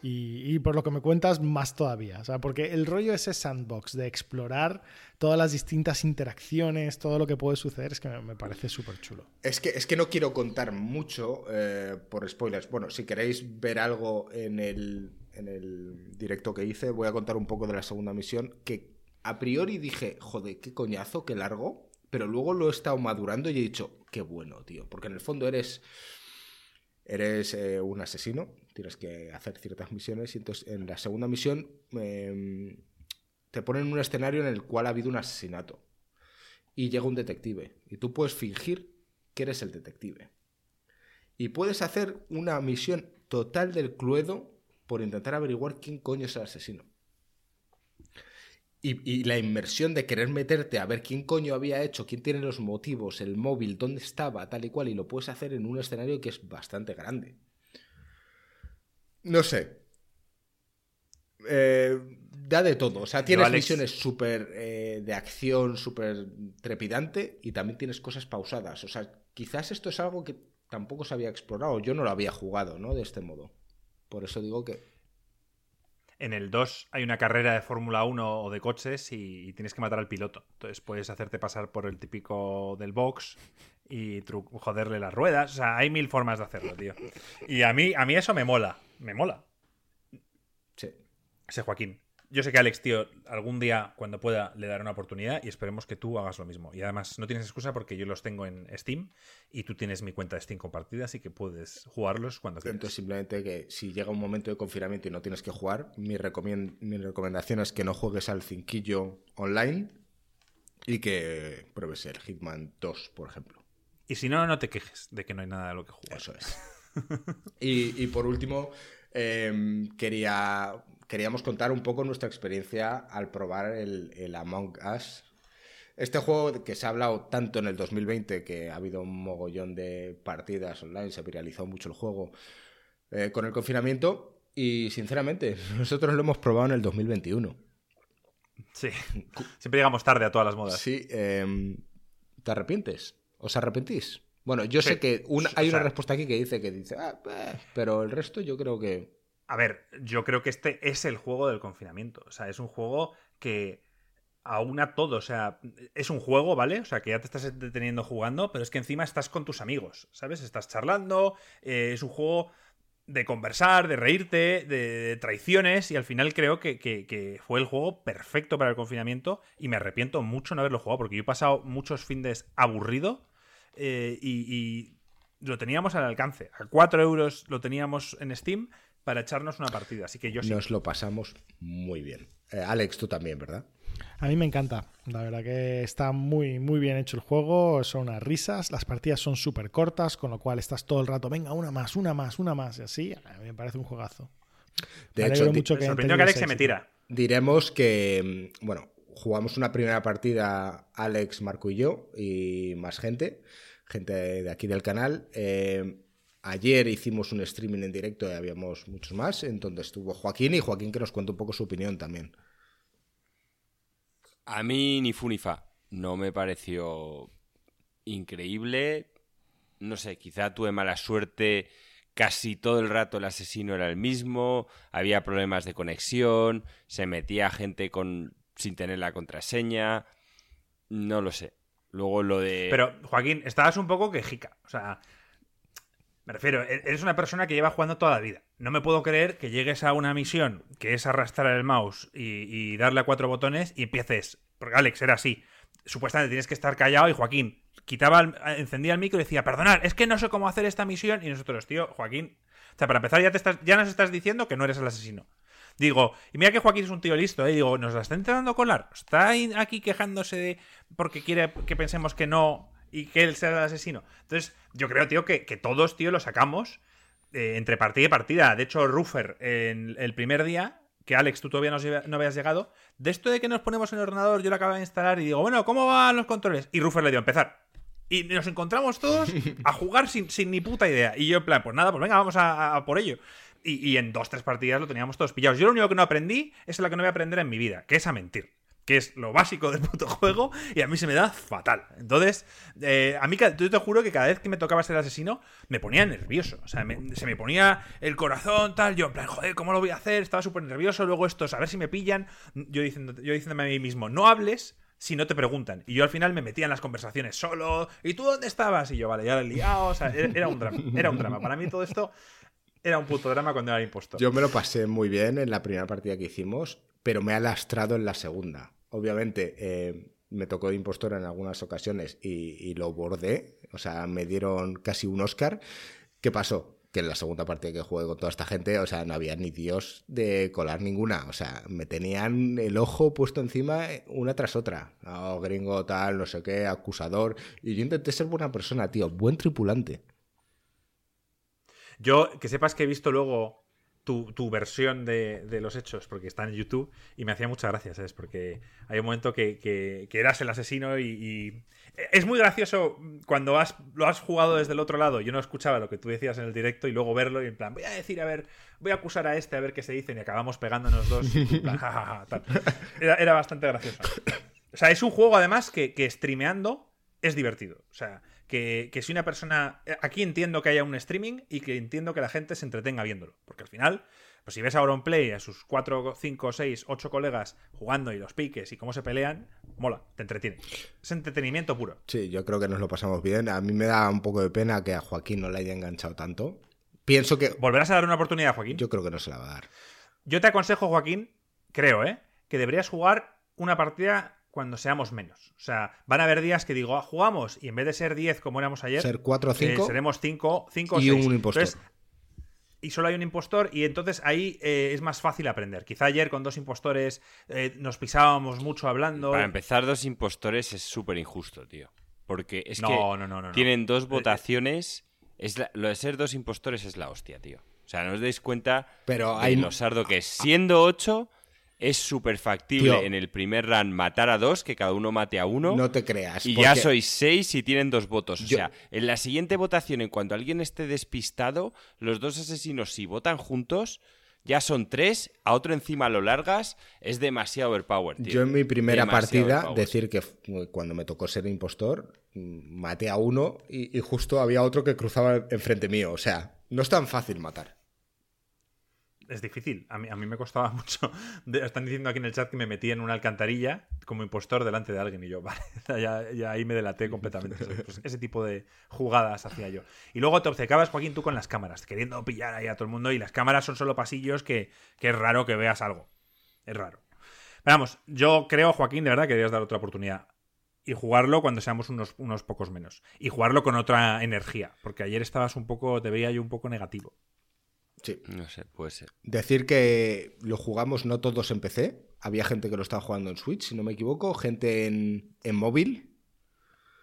Y, y por lo que me cuentas, más todavía. O sea, porque el rollo ese sandbox de explorar todas las distintas interacciones, todo lo que puede suceder, es que me, me parece súper chulo. Es que, es que no quiero contar mucho eh, por spoilers. Bueno, si queréis ver algo en el, en el directo que hice, voy a contar un poco de la segunda misión, que a priori dije, joder, qué coñazo, qué largo, pero luego lo he estado madurando y he dicho, qué bueno, tío, porque en el fondo eres, eres eh, un asesino, tienes que hacer ciertas misiones y entonces en la segunda misión eh, te ponen en un escenario en el cual ha habido un asesinato y llega un detective y tú puedes fingir que eres el detective. Y puedes hacer una misión total del cluedo por intentar averiguar quién coño es el asesino. Y, y la inmersión de querer meterte a ver quién coño había hecho, quién tiene los motivos, el móvil, dónde estaba, tal y cual, y lo puedes hacer en un escenario que es bastante grande. No sé. Eh, da de todo. O sea, tienes Alex- misiones súper eh, de acción, súper trepidante y también tienes cosas pausadas. O sea, quizás esto es algo que tampoco se había explorado. Yo no lo había jugado, ¿no? De este modo. Por eso digo que En el 2 hay una carrera de Fórmula 1 o de coches y, y tienes que matar al piloto. Entonces puedes hacerte pasar por el típico del box y joderle las ruedas. O sea, hay mil formas de hacerlo, tío. Y a mí, a mí eso me mola. Me mola. sí. Ese Joaquín. Yo sé que Alex, tío, algún día, cuando pueda, le daré una oportunidad y esperemos que tú hagas lo mismo. Y además, no tienes excusa porque yo los tengo en Steam y tú tienes mi cuenta de Steam compartida, así que puedes jugarlos cuando quieras. Entonces, simplemente que si llega un momento de confinamiento y no tienes que jugar, mi, recomien- mi recomendación es que no juegues al cinquillo online y que pruebes el Hitman 2, por ejemplo. Y si no, no te quejes de que no hay nada de lo que jugar. Eso es. y, y por último, eh, quería, queríamos contar un poco nuestra experiencia al probar el, el Among Us. Este juego que se ha hablado tanto en el 2020, que ha habido un mogollón de partidas online, se viralizó mucho el juego eh, con el confinamiento. Y sinceramente, nosotros lo hemos probado en el 2021. Sí. Siempre llegamos tarde a todas las modas. Sí, eh, ¿te arrepientes? ¿Os arrepentís? Bueno, yo Sí. sé que una- O hay una respuesta aquí que dice que dice, ah, pero el resto yo creo que A ver, yo creo que este es el juego del confinamiento. O sea, es un juego que aúna todo. O sea, es un juego, ¿vale? O sea, que ya te estás deteniendo jugando, pero es que encima estás con tus amigos, ¿sabes? Estás charlando. eh, es un juego de conversar, de reírte, de, traiciones. Y al final creo que, que- que fue el juego perfecto para el confinamiento. Y me arrepiento mucho no haberlo jugado, porque yo he pasado muchos fines aburrido. eh, y, y lo teníamos al alcance. A 4 euros lo teníamos en Steam para echarnos una partida. Así que yo sí. nos lo pasamos muy bien. Eh, Alex, tú también, ¿verdad? A mí me encanta. La verdad que está muy, muy bien hecho el juego. Son unas risas. Las partidas son súper cortas, con lo cual estás todo el rato, venga, una más, una más, una más. Y así, a mí me parece un juegazo. De Me hecho, mucho que sorprendió que Alex se me tira. diremos que, mm, bueno, jugamos una primera partida Alex, Marco y yo, y más gente, gente de aquí del canal. Eh, ayer hicimos un streaming en directo y habíamos muchos más, en donde estuvo Joaquín y Joaquín que nos cuenta un poco su opinión también. A mí ni fu ni fa. No me pareció increíble. No sé, quizá tuve mala suerte. Casi todo el rato el asesino era el mismo. Había problemas de conexión. Se metía gente con sin tener la contraseña. No lo sé. Luego lo de. Pero, Joaquín, estabas un poco quejica. O sea, me refiero, e- eres una persona que lleva jugando toda la vida. No me puedo creer que llegues a una misión que es arrastrar el mouse y, darle a cuatro botones y empieces. Porque Alex era así. Supuestamente tienes que estar callado y Joaquín quitaba, el- encendía el micro y decía, perdonad, es que no sé cómo hacer esta misión. Y nosotros, tío, Joaquín. O sea, para empezar, ya, te estás, ya nos estás diciendo que no eres el asesino. Digo, y mira que Joaquín es un tío listo, ¿eh? Digo, nos la está intentando colar. Está aquí quejándose de porque quiere que pensemos que no y que él sea el asesino. Entonces, yo creo, tío, que, que todos, tío, lo sacamos eh, entre partida y partida. De hecho, Ruffer, en el primer día, que Alex, tú todavía no, no habías llegado, de esto de que nos ponemos en el ordenador, yo lo acabo de instalar y digo, bueno, ¿cómo van los controles? Y Ruffer le dio a empezar. Y nos encontramos todos a jugar sin, sin ni puta idea. Y yo, en plan, pues nada, pues venga, vamos a, a por ello. Y, y en dos, tres partidas lo teníamos todos pillados. Yo lo único que no aprendí es lo que no voy a aprender en mi vida, que es a mentir. Que es lo básico del puto juego y a mí se me da fatal. Entonces, eh, a mí, yo te juro que cada vez que me tocaba ser asesino, me ponía nervioso. O sea, se me ponía el corazón, tal. Yo, en plan, joder, ¿cómo lo voy a hacer? Estaba súper nervioso. Luego estos, a ver si me pillan. Yo, diciendo, yo diciéndome a mí mismo, no hables si no te preguntan. Y yo al final me metía en las conversaciones solo. ¿Y tú dónde estabas? Y yo, vale, ya lo he liado. O sea, era un drama. Era un drama. Para mí todo esto era un puto drama cuando era impostor. Yo me lo pasé muy bien en la primera partida que hicimos, pero me ha lastrado en la segunda. Obviamente, eh, me tocó de impostor en algunas ocasiones y, lo bordé, o sea, me dieron casi un Oscar. ¿Qué pasó? Que en la segunda partida que jugué con toda esta gente, o sea, no había ni Dios de colar ninguna. O sea, me tenían el ojo puesto encima eh, una tras otra. Oh, gringo, tal, no sé qué, acusador. Y yo intenté ser buena persona, tío, buen tripulante. Yo, que sepas que he visto luego tu, tu versión de, de los hechos, porque está en YouTube, y me hacía muchas gracias, ¿sabes? Porque hay un momento que, que- eras el asesino y, Es muy gracioso cuando has, lo has jugado desde el otro lado. Yo no escuchaba lo que tú decías en el directo y luego verlo y en plan, voy a decir, a ver, voy a acusar a este a ver qué se dicen y acabamos pegándonos dos. y plan, "Ja, ja, ja", tal. Era, era bastante gracioso. O sea, es un juego además que, que streameando es divertido. O sea, que, que si una persona... Aquí entiendo que haya un streaming y que entiendo que la gente se entretenga viéndolo. Porque al final, pues si ves a Auronplay, a sus 4, 5, 6, 8 colegas jugando y los piques y cómo se pelean, mola, te entretiene. Es entretenimiento puro. Sí, yo creo que nos lo pasamos bien. A mí me da un poco de pena que a Joaquín no le haya enganchado tanto. Pienso que... ¿Volverás a dar una oportunidad, Joaquín? Yo, Yo creo que no se la va a dar. te aconsejo, Joaquín, creo, ¿eh? Que deberías jugar una partida cuando seamos menos. O sea, van a haber días que digo, ah, jugamos y en vez de ser 10 como éramos ayer, Ser 4 o 5 Eh, seremos 5 o y 6. un impostor. y solo hay un impostor y entonces ahí eh, es más fácil aprender. Quizá ayer con dos impostores eh, nos pisábamos mucho hablando. Para empezar, dos impostores es súper injusto, tío. Porque es no, que no, no, no, no. tienen dos votaciones. Es la- lo de ser dos impostores es la hostia, tío. O sea, no os dais cuenta Pero de hay- lo sardo que es. Siendo ocho, es súper factible Tío. en el primer run matar a dos, que cada uno mate a uno. No te creas. y porque- ya sois seis y tienen dos votos. O sea, en la siguiente votación, en cuanto alguien esté despistado, los dos asesinos, si votan juntos, ya son tres. A otro encima lo largas. Es demasiado overpower, tío. Yo en mi primera Demasiado partida, decir que f- cuando me tocó ser impostor, mm, maté a uno y, y justo había otro que cruzaba enfrente mío. O sea, no es tan fácil matar. Es difícil. A mí, a mí me costaba mucho. Están diciendo aquí en el chat que me metí en una alcantarilla como impostor delante de alguien y yo, vale, ya, ya ahí me delaté completamente. Pues ese tipo de jugadas hacía yo. Y luego te obcecabas, Joaquín, tú con las cámaras, queriendo pillar ahí a todo el mundo y las cámaras son solo pasillos que, que es raro que veas algo. Es raro. Pero vamos, yo creo, Joaquín, de verdad que deberías dar otra oportunidad. Y jugarlo cuando seamos unos, unos pocos menos. Y jugarlo con otra energía. Porque ayer estabas un poco, te veía yo un poco negativo. Sí. No sé, puede ser. Decir que lo jugamos no todos en PC. Había gente que lo estaba jugando en Switch, si no me equivoco. Gente en, en móvil.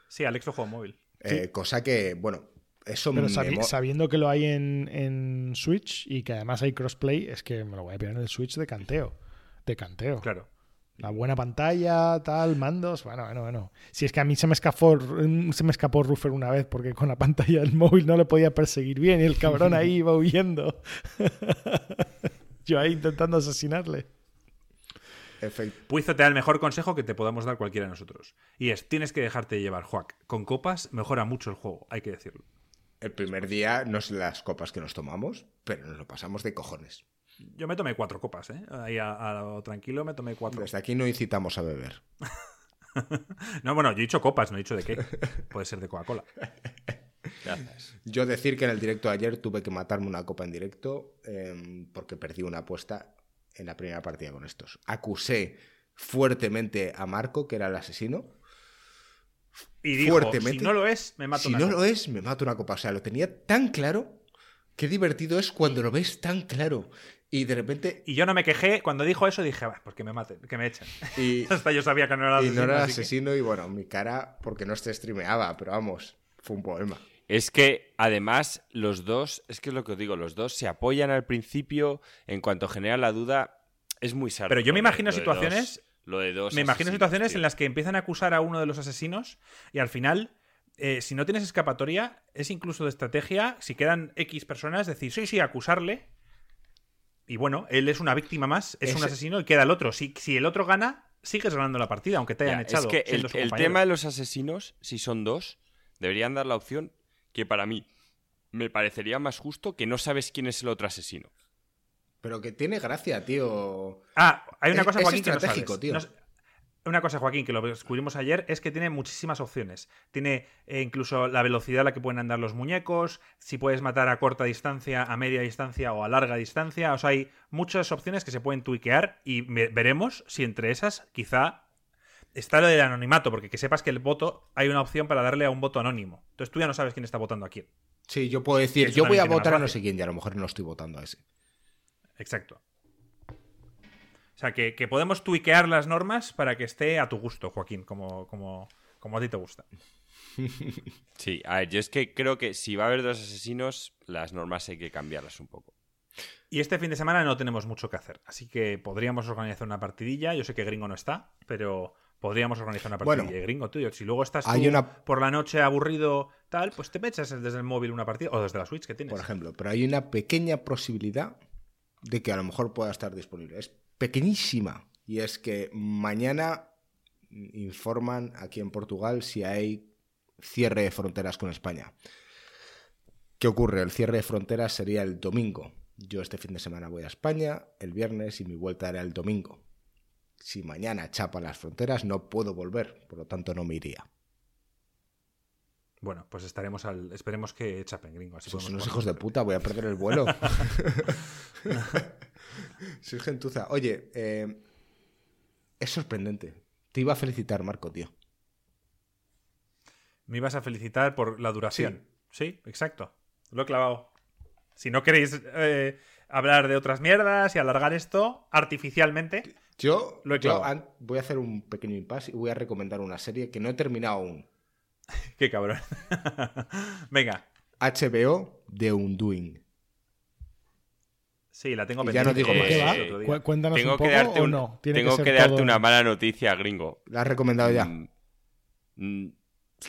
Sí, Alex lo juego móvil. eh, cosa que, bueno, eso Pero me sabi- mo- sabiendo que lo hay en, en Switch y que además hay crossplay, es que me lo voy a pillar en el Switch de canteo. De canteo. Claro. La buena pantalla, tal, mandos. Bueno, bueno, bueno. Si es que a mí se me escapó, se me escapó Ruffer una vez porque con la pantalla del móvil no le podía perseguir bien y el cabrón ahí iba huyendo. Yo ahí intentando asesinarle. Puizo te da el mejor consejo que te podamos dar cualquiera de nosotros. Y es, tienes que dejarte llevar, Juac. Con copas mejora mucho el juego, hay que decirlo. El primer día no sé las copas que nos tomamos, pero nos lo pasamos de cojones. Yo me tomé cuatro copas, ¿eh? Ahí a, a lo tranquilo me tomé cuatro. Desde aquí no incitamos a beber. No, bueno, yo he dicho copas, no he dicho de qué. Puede ser de Coca-Cola. Gracias. Yo decir que en el directo de ayer tuve que matarme una copa en directo eh, porque perdí una apuesta en la primera partida con estos. Acusé fuertemente a Marco, que era el asesino. Y dijo, Fuertemente. si no lo es, me mato si una no copa. lo es, me mato una copa. O sea, lo tenía tan claro. Qué divertido es cuando lo ves tan claro. Y de repente. Y yo no me quejé, cuando dijo eso dije, va, pues que me maten, que me echen. Y, Hasta yo sabía que no era y asesino. no era que- asesino. Y bueno, mi cara, porque no se streameaba, pero vamos, fue un poema. Es que además los dos, es que es lo que os digo, los dos se apoyan al principio en cuanto genera la duda, es muy sardo. Pero yo me de- imagino lo de situaciones- dos- lo de dos Me imagino situaciones tío. en las que empiezan a acusar a uno de los asesinos y al final, eh, si no tienes escapatoria, es incluso de estrategia, si quedan X personas, decir, sí, sí, acusarle. Y bueno, él es una víctima más, es un asesino y queda el otro. Si, si el otro gana, sigues ganando la partida, aunque te hayan Ya, echado. Es que el, tema de los asesinos, si son dos, deberían dar la opción que para mí me parecería más justo que no sabes quién es el otro asesino. Pero que tiene gracia, tío. Ah, hay una Es- cosa, es Joaquín, que no estratégico, sabes. tío. No una cosa, Joaquín, que lo descubrimos ayer, es que tiene muchísimas opciones. Tiene eh, incluso la velocidad a la que pueden andar los muñecos, si puedes matar a corta distancia, a media distancia o a larga distancia. O sea, hay muchas opciones que se pueden tuiquear y ve- veremos si entre esas quizá está lo del anonimato, porque que sepas que el voto hay una opción para darle a un voto anónimo. Entonces tú ya no sabes quién está votando a quién. Sí, yo puedo decir, Eso yo voy a votar a no sé quién y a lo mejor no estoy votando a ese. Exacto. O sea, que, que podemos tuiquear las normas para que esté a tu gusto, Joaquín, como, como, como a ti te gusta. Sí, a ver, yo es que creo que si va a haber dos asesinos, las normas hay que cambiarlas un poco. Y este fin de semana no tenemos mucho que hacer, así que podríamos organizar una partidilla. Yo sé que Gringo no está, pero podríamos organizar una partidilla. Bueno, Y Gringo, tú, si luego estás hay tú una- por la noche aburrido, tal, pues te echas desde el móvil una partida o desde la Switch que tienes. Por ejemplo, pero hay una pequeña posibilidad de que a lo mejor pueda estar disponible. Es pequeñísima. Y es que mañana informan aquí en Portugal si hay cierre de fronteras con España. ¿Qué ocurre? El cierre de fronteras sería el domingo. Yo este fin de semana voy a España, el viernes, y mi vuelta era el domingo. Si mañana chapa las fronteras, no puedo volver, por lo tanto no me iría. Bueno, pues estaremos al. Esperemos que chapen, Gringo. Así Sois podemos unos hijos de puta, voy a perder el vuelo. Soy gentuza. Oye, eh, es sorprendente. Te iba a felicitar, Marco, tío. Me ibas a felicitar por la duración. Sí, exacto. Lo he clavado. Si no queréis eh, hablar de otras mierdas y alargar esto artificialmente, Yo, Lo he clavado. voy a hacer un pequeño impasse y voy a recomendar una serie que no he terminado aún. qué cabrón. Venga. HBO The Undoing. Sí, la tengo Y ya no pendiente. digo más. Día. Cu- Cuéntanos tengo un poco que darte, un- no. Tiene tengo que, darte todo- una mala noticia, gringo. ¿La has recomendado ya? Mm, mm,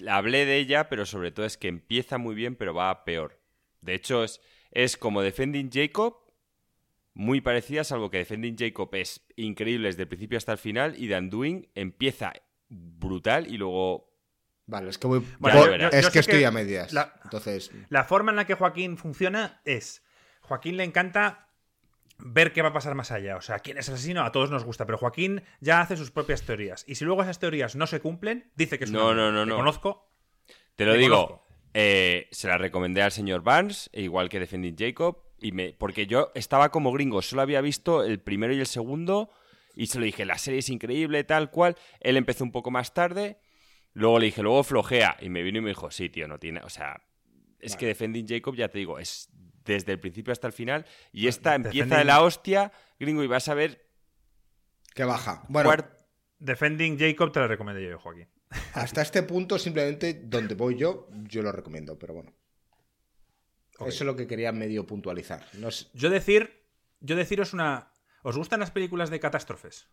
hablé de ella, pero sobre todo es que empieza muy bien, pero va a peor. De hecho, es, es como Defending Jacob, muy parecida, salvo que Defending Jacob es increíble desde el principio hasta el final, y The Undoing empieza brutal y luego Vale, es que voy. Bueno, yo- es yo que estoy que a medias. la- Entonces, La forma en la que Joaquín funciona es. Joaquín le encanta ver qué va a pasar más allá. O sea, quién es el asesino, a todos nos gusta, pero Joaquín ya hace sus propias teorías. Y si luego esas teorías no se cumplen, dice que es una No, no, no, Te no. conozco. Te lo Te digo, eh, se la recomendé al señor Barnes, e igual que Defending Jacob, y me, porque yo estaba como gringo, solo había visto el primero y el segundo, y se lo dije, la serie es increíble, tal cual. Él empezó un poco más tarde, luego le dije, luego flojea, y me vino y me dijo, sí, tío, no tiene, o sea, es que Defending Jacob, ya te digo, es desde el principio hasta el final, y esta empieza de la hostia, gringo, y vas a ver que baja. Bueno, cuart- Defending Jacob te lo recomiendo yo, Joaquín. hasta este punto, simplemente donde voy yo, yo lo recomiendo, pero bueno. Eso es lo que quería medio puntualizar. No Yo decir. Yo deciros una. ¿Os gustan las películas de catástrofes?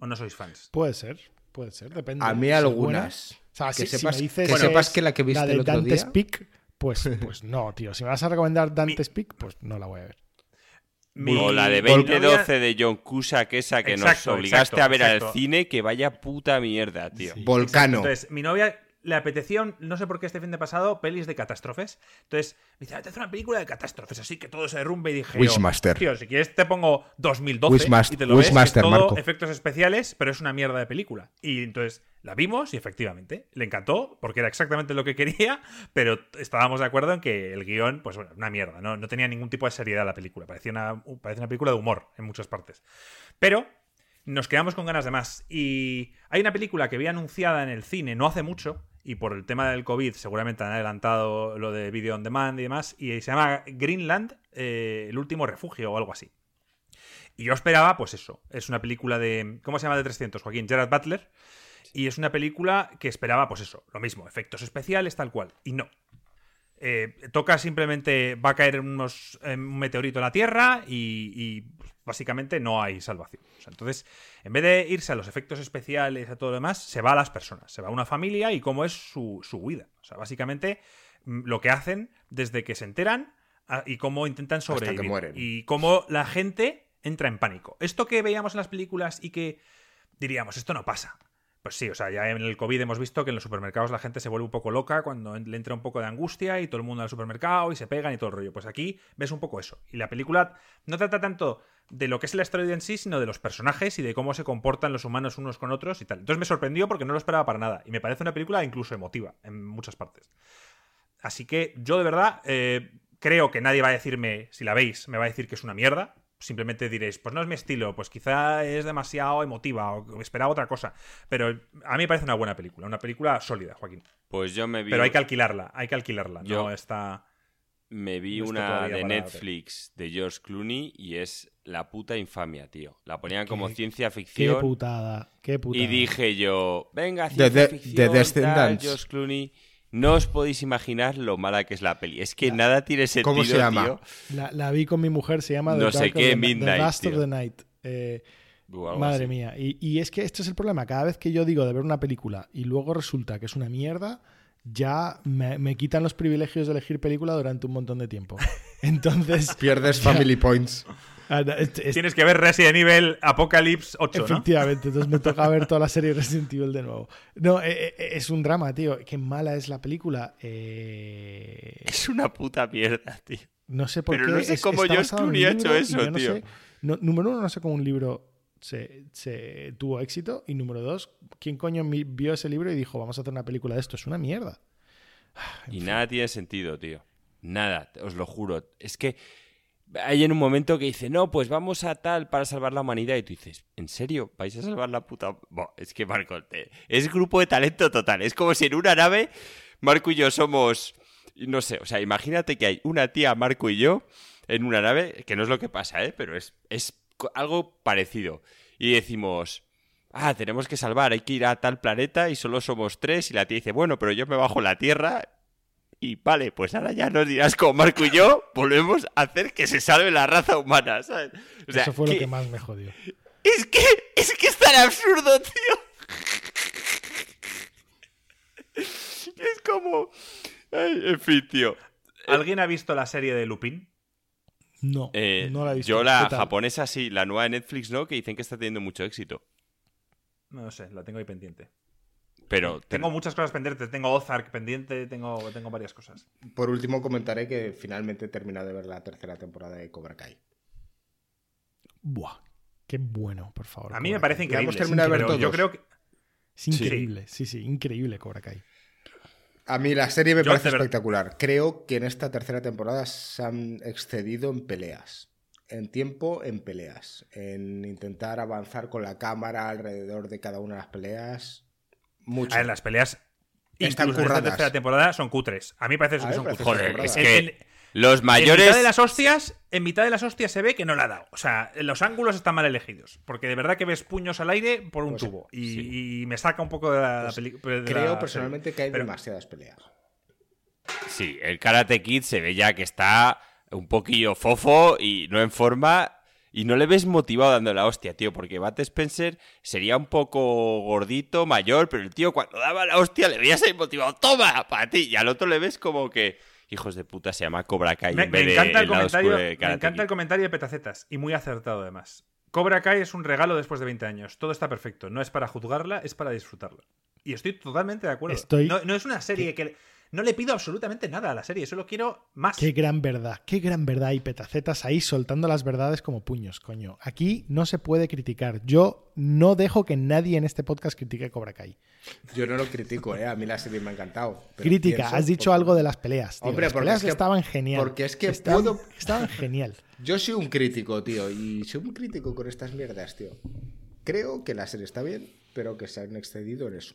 ¿O no sois fans? Puede ser, puede ser, depende. A mí algunas. O sea, Que si, si sepas- me dices que sepas que la que viste de el otro Dante's día- Peak, pues, pues no, tío. Si me vas a recomendar Dante's Peak, pues no la voy a ver. Mi- O la de mi novia- 2012 de John Cusack, esa que nos obligaste exacto, a ver exacto. al cine, que vaya puta mierda, tío. Sí. Volcano. Entonces, mi novia le apetecía, no sé por qué este fin de pasado, pelis de catástrofes. Entonces, me dice, te hace una película de catástrofes, así que todo se derrumbe. Y dije, Wishmaster. tío, si quieres te pongo 2012 Wishmaster- y te lo ves, que Wishmaster, todo Marco. efectos especiales, pero es una mierda de película. Y entonces la vimos y efectivamente le encantó, porque era exactamente lo que quería, pero estábamos de acuerdo en que el guion, pues bueno, una mierda, no, no tenía ningún tipo de seriedad la película, parecía una, parecía una película de humor en muchas partes. Pero nos quedamos con ganas de más. Y hay una película que vi anunciada en el cine no hace mucho, y por el tema del COVID seguramente han adelantado lo de Video on Demand y demás, y se llama Greenland, eh, el último refugio o algo así. Y yo esperaba, pues eso, es una película de... ¿Cómo se llama de 300? Joaquín, Gerard Butler. Y es una película que esperaba, pues eso, lo mismo, efectos especiales, tal cual. Y no. Eh, toca simplemente, va a caer unos, eh, un meteorito en la Tierra y, y, pues, básicamente no hay salvación. O sea, entonces, en vez de irse a los efectos especiales, a todo lo demás, se va a las personas, se va a una familia y cómo es su, su huida. O sea, básicamente mm, lo que hacen desde que se enteran a- y cómo intentan sobrevivir. Y cómo la gente entra en pánico. Esto que veíamos en las películas y que diríamos, esto no pasa. Pues sí, o sea, ya en el COVID hemos visto que en los supermercados la gente se vuelve un poco loca cuando le entra un poco de angustia y todo el mundo al supermercado y se pegan y todo el rollo. Pues aquí ves un poco eso. Y la película no trata tanto de lo que es el asteroide en sí, sino de los personajes y de cómo se comportan los humanos unos con otros y tal. Entonces me sorprendió porque no lo esperaba para nada. Y me parece una película incluso emotiva en muchas partes. Así que yo de verdad eh, creo que nadie va a decirme, si la veis, me va a decir que es una mierda. Simplemente diréis, pues no es mi estilo, pues quizá es demasiado emotiva o esperaba otra cosa. Pero a mí me parece una buena película, una película sólida, Joaquín. Pues yo me vi, Pero hay que alquilarla, hay que alquilarla. Yo- No está. me vi no está una de Netflix de George Clooney y es la puta infamia, tío. La ponían como Qué- ciencia Qué ficción. putada, qué putada. Y dije yo, venga, ciencia The- ficción, The tal, Descendants. George Clooney. No os podéis imaginar lo mala que es la peli. Es que nada tiene sentido, ¿Cómo se llama? tío. La, la vi con mi mujer, se llama The No sé of qué, the- Midnight, The Last of tío. the Night. Eh, madre así. mía. Y, y es que esto es el problema. Cada vez que yo digo de ver una película y luego resulta que es una mierda, ya me, me quitan los privilegios de elegir película durante un montón de tiempo. Entonces, Pierdes Family Points. Ah, no, es- es- Tienes que ver Resident Evil Apocalypse 8, ¿no? efectivamente, entonces me toca ver toda la serie Resident Evil de nuevo. No, eh, eh, es un drama, tío. Qué mala es la película. Eh, Es una puta mierda, tío. No sé por Pero qué. no sé es- cómo George Clooney ha libro hecho eso, no tío. sé- no- número uno, no sé cómo un libro se, se tuvo éxito. Y número dos, ¿quién coño vio ese libro y dijo, vamos a hacer una película de esto? Es una mierda. Y nada tiene sentido, tío. Nada, os lo juro. Es que hay en un momento que dice, no, pues vamos a tal para salvar la humanidad. Y tú dices, ¿en serio? ¿Vais a salvar la puta...? Buah, es que, Marco, es grupo de talento total. Es como si en una nave, Marco y yo somos... No sé, o sea, imagínate que hay una tía, Marco y yo, en una nave, que no es lo que pasa, ¿eh? Pero es, es algo parecido. Y decimos... Ah, tenemos que salvar, hay que ir a tal planeta y solo somos tres. Y la tía dice, bueno, pero yo me bajo la Tierra y vale, pues ahora ya nos dirás como Marco y yo volvemos a hacer que se salve la raza humana, ¿sabes? O sea, Eso fue lo que- más me jodió. Es que, es que es tan absurdo, tío. Es como... Ay, en fin, tío. ¿Alguien ha visto la serie de Lupin? No, Eh, no la he visto. yo la japonesa sí, la nueva de Netflix no, que dicen que está teniendo mucho éxito. No lo sé, la tengo ahí pendiente. Pero Tengo muchas cosas pendientes. Tengo Ozark pendiente, tengo, tengo varias cosas. Por último, comentaré que finalmente he terminado de ver la tercera temporada de Cobra Kai. Buah, qué bueno, por favor. A mí me parece Kai. Ya hemos increíble. terminado de ver pero yo todos. creo que. Es increíble, sí, sí, increíble Cobra Kai. A mí la serie me Yo, parece espectacular. Creo que en esta tercera temporada se han excedido en peleas. En tiempo, en peleas. En intentar avanzar con la cámara alrededor de cada una de las peleas. Mucho. A ver, las peleas. Están incluso en esta curradas. tercera temporada son cutres. A mí me parece A que son cutres. Joder, es En- que en- los En mayores... mitad de las hostias, en mitad de las hostias se ve que no la ha dado. O sea, los ángulos están mal elegidos. Porque de verdad que ves puños al aire por un Pues, tubo. Y, sí. y me saca un poco de la, Pues peli- de Creo la personalmente que hay Pero- demasiadas peleas. Sí, el Karate Kid se ve ya que está un poquillo fofo y no en forma. Y no le ves motivado dando la hostia, tío, porque Bat Spencer sería un poco gordito, mayor, pero el tío cuando daba la hostia le veías ahí motivado, ¡toma! Para ti. Y al otro le ves como que, hijos de puta, se llama Cobra Kai Me, en me vez de encanta el lado comentario, de me encanta el comentario de Petacetas. Y muy acertado, además. Cobra Kai es un regalo después de 20 años. Todo está perfecto. No es para juzgarla, es para disfrutarla. Y estoy totalmente de acuerdo. Estoy- No, no es una serie que. No le pido absolutamente nada a la serie, solo quiero más. Qué gran verdad, qué gran verdad. Y petacetas ahí soltando las verdades como puños, coño. Aquí no se puede criticar. Yo no dejo que nadie en este podcast critique Cobra Kai. Yo no lo critico, ¿eh? A mí la serie me ha encantado. Crítica, pienso has dicho porque- algo de las peleas. tío. Hombre, las porque peleas es que- estaban genial. porque es que estaban, puedo- estaban genial. Yo soy un crítico, tío, y soy un crítico con estas mierdas, tío. Creo que la serie está bien, pero que se han excedido en eso.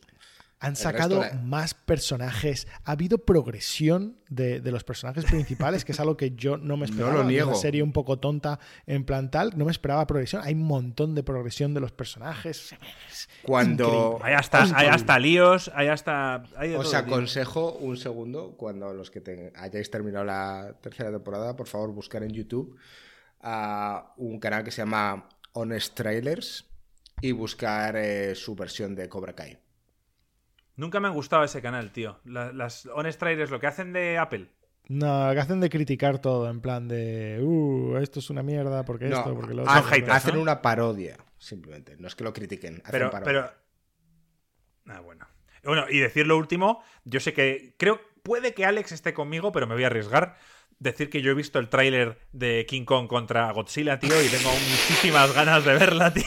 Han sacado más personajes. Ha habido progresión de, de los personajes principales, que es algo que yo no me No esperaba. lo de niego. Una serie un poco tonta en plan tal. No me esperaba progresión. Hay un montón de progresión de los personajes. Es Cuando increíble. Hay hasta, hay hasta líos, hay hasta. hay os todo, tío. aconsejo un segundo, cuando los que te- hayáis terminado la tercera temporada, por favor buscar en YouTube a un canal que se llama Honest Trailers y buscar eh, su versión de Cobra Kai. Nunca me han gustado ese canal, tío. La- las Honest Trailers, lo que hacen de Apple. No, que hacen de criticar todo, en plan de, uh, esto es una mierda, porque No, esto, porque lo otro. hacen ¿no? una parodia, simplemente. No es que lo critiquen, hacen Pero, parodia. pero. Ah, bueno. Bueno, y decir lo último, yo sé que. Creo. Puede que Alex esté conmigo, pero me voy a arriesgar. Decir que yo he visto el tráiler de King Kong contra Godzilla, tío, y tengo muchísimas ganas de verla, tío.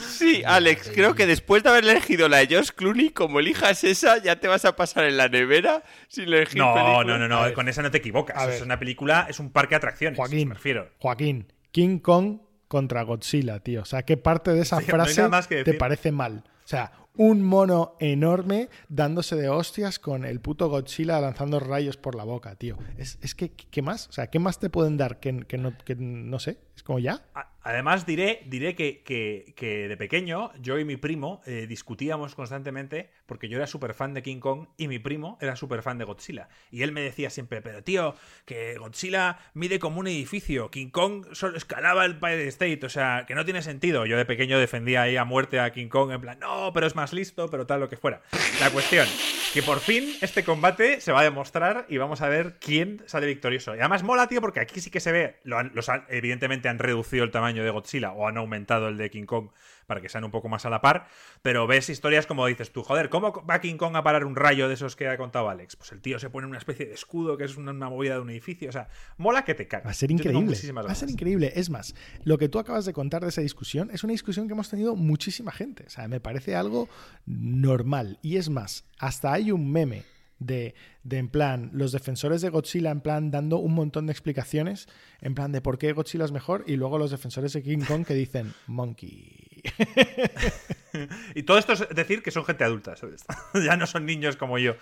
Sí, Alex, creo que después de haber elegido la de Josh Clooney, como elijas esa, ya te vas a pasar en la nevera sin elegir No, película. no, no, A no, ver. con esa no te equivocas. A Eso ver. Es una película, es un parque de atracciones. Joaquín, me refiero. Joaquín, King Kong contra Godzilla, tío. O sea, ¿qué parte de esa Tío, no frase nada más que te parece mal? O sea, un mono enorme dándose de hostias con el puto Godzilla lanzando rayos por la boca, tío. Es, es que, ¿qué más? O sea, ¿qué más te pueden dar que, no, que no sé? Es como ya. Además, diré, diré que, que, de pequeño yo y mi primo eh, discutíamos constantemente porque yo era súper fan de King Kong y mi primo era súper fan de Godzilla. Y él me decía siempre, pero tío, que Godzilla mide como un edificio, King Kong solo escalaba el Empire State, o sea, que no tiene sentido. Yo de pequeño defendía ahí a muerte a King Kong en plan, no, pero es más listo, pero tal lo que fuera. La cuestión, que por fin este combate se va a demostrar y vamos a ver quién sale victorioso. Y además mola, tío, porque aquí sí que se ve, lo los evidentemente han reducido el tamaño de Godzilla o han aumentado el de King Kong para que sean un poco más a la par, pero ves historias como dices tú, joder, ¿cómo va King Kong a parar un rayo de esos que ha contado Alex? Pues el tío se pone una especie de escudo que es una, movida de un edificio, o sea, mola que te cagas. Va a ser increíble. Va a ser increíble. Es más, lo que tú acabas de contar de esa discusión es una discusión que hemos tenido muchísima gente, o sea, me parece algo normal. Y es más, hasta hay un meme de, de, en plan, los defensores de Godzilla en plan dando un montón de explicaciones en plan de por qué Godzilla es mejor y luego los defensores de King Kong que dicen Monkey. y todo esto es decir que son gente adulta, ya no son niños como yo.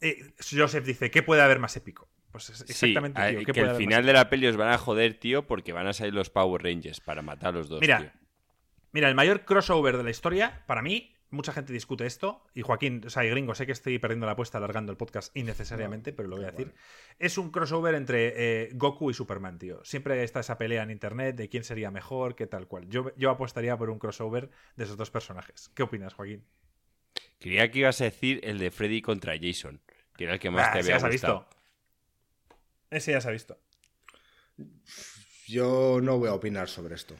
Eh, Joseph dice, ¿qué puede haber más épico? Pues exactamente, tío, que el final de la peli os van a joder, tío, porque van a salir los Power Rangers para matar a los dos. Mira, mira, el mayor crossover de la historia, para mí, mucha gente discute esto, y Joaquín, o sea, y gringo, sé que estoy perdiendo la apuesta alargando el podcast innecesariamente, pero lo voy a decir. Es un crossover entre eh, Goku y Superman, tío. Siempre está esa pelea en internet de quién sería mejor, qué tal cual. Yo, yo apostaría por un crossover de esos dos personajes. ¿Qué opinas, Joaquín? Creía que ibas a decir el de Freddy contra Jason, que era el que más ah, te había ese gustado. visto. Ese ya se ha visto. Yo no voy a opinar sobre esto.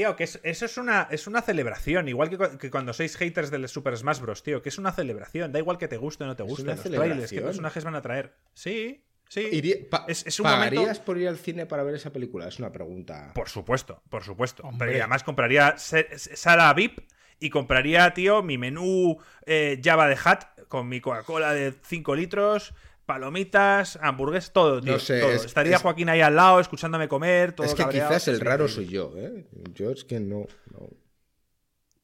Tío, que eso es una, es una celebración, igual que, cuando sois haters del Super Smash Bros, tío, que es una celebración, da igual que te guste o no te guste, los trailers, qué personajes van a traer. Sí, sí. es, ¿Pagarías por ir al cine para ver esa película? Es una pregunta. Por supuesto, por supuesto. Pero además compraría sala VIP y compraría, tío, mi menú eh, Java de Hat con mi Coca-Cola de 5 litros, palomitas, hamburguesas, todo, tío. Estaría Joaquín ahí al lado, escuchándome comer, todo Es que quizás el raro soy yo, ¿eh? Yo es que no,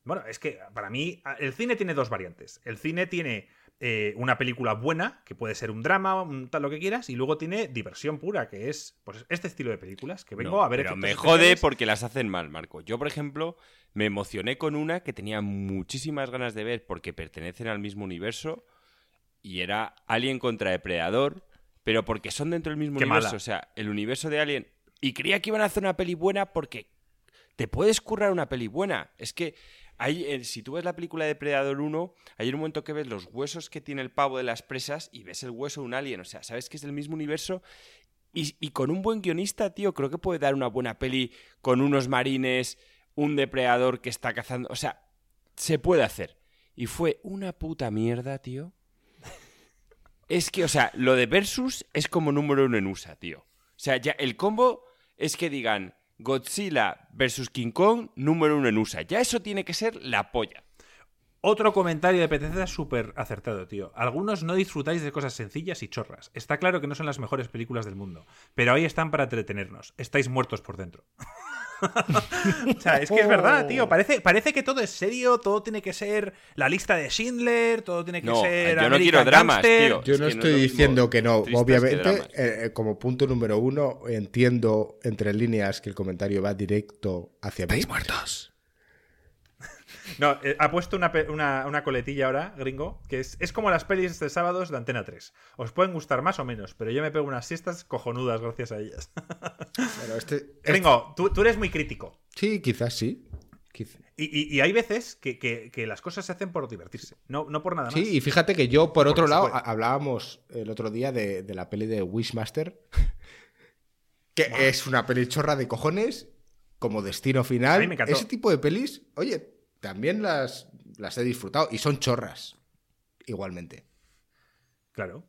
Bueno, es que para mí el cine tiene dos variantes. El cine tiene eh, una película buena, que puede ser un drama, un tal lo que quieras, y luego tiene diversión pura, que es pues este estilo de películas que vengo a ver. Pero me jode porque las hacen mal, Marco. Yo, por ejemplo, me emocioné con una que tenía muchísimas ganas de ver porque pertenecen al mismo universo y era Alien contra Depredador, pero porque son dentro del mismo universo, o sea, el universo de Alien. Y creía que iban a hacer una peli buena porque te puedes currar una peli buena. Es que hay, eh, si tú ves la película de Depredador 1, hay un momento que ves los huesos que tiene el pavo de las presas y ves el hueso de un alien. O sea, sabes que es del mismo universo. Y, y con un buen guionista, tío, creo que puede dar una buena peli con unos marines, un depredador que está cazando. O sea, se puede hacer. Y fue una puta mierda, tío. Es que, o sea, lo de Versus es como número uno en USA, tío. O sea, ya el combo es que digan Godzilla versus King Kong, número uno en USA. Ya eso tiene que ser la polla. Otro comentario de PTZ súper acertado, tío. Algunos no disfrutáis de cosas sencillas y chorras. Está claro que no son las mejores películas del mundo, pero ahí están para entretenernos. Estáis muertos por dentro. o sea, es que es verdad, tío. Parece, parece que todo es serio, todo tiene que ser la lista de Schindler, todo tiene que ser. Yo no quiero dramas, tío. Yo no estoy diciendo que no. Obviamente, eh, como punto número uno, entiendo entre líneas que el comentario va directo hacia ¿Estáis muertos? No, eh, ha puesto una, coletilla ahora, gringo, que es, es como las pelis de sábados de Antena 3. Os pueden gustar más o menos, pero yo me pego unas siestas cojonudas gracias a ellas. Este, gringo, tú, eres muy crítico. Sí, quizás sí. Y, hay veces que, las cosas se hacen por divertirse, no, no por nada más. Sí, y fíjate que yo, por otro lado, hablábamos el otro día de, la peli de Wishmaster, que es una peli chorra de cojones, como destino final. Ese tipo de pelis, oye, también las, las he disfrutado y son chorras, igualmente. Claro.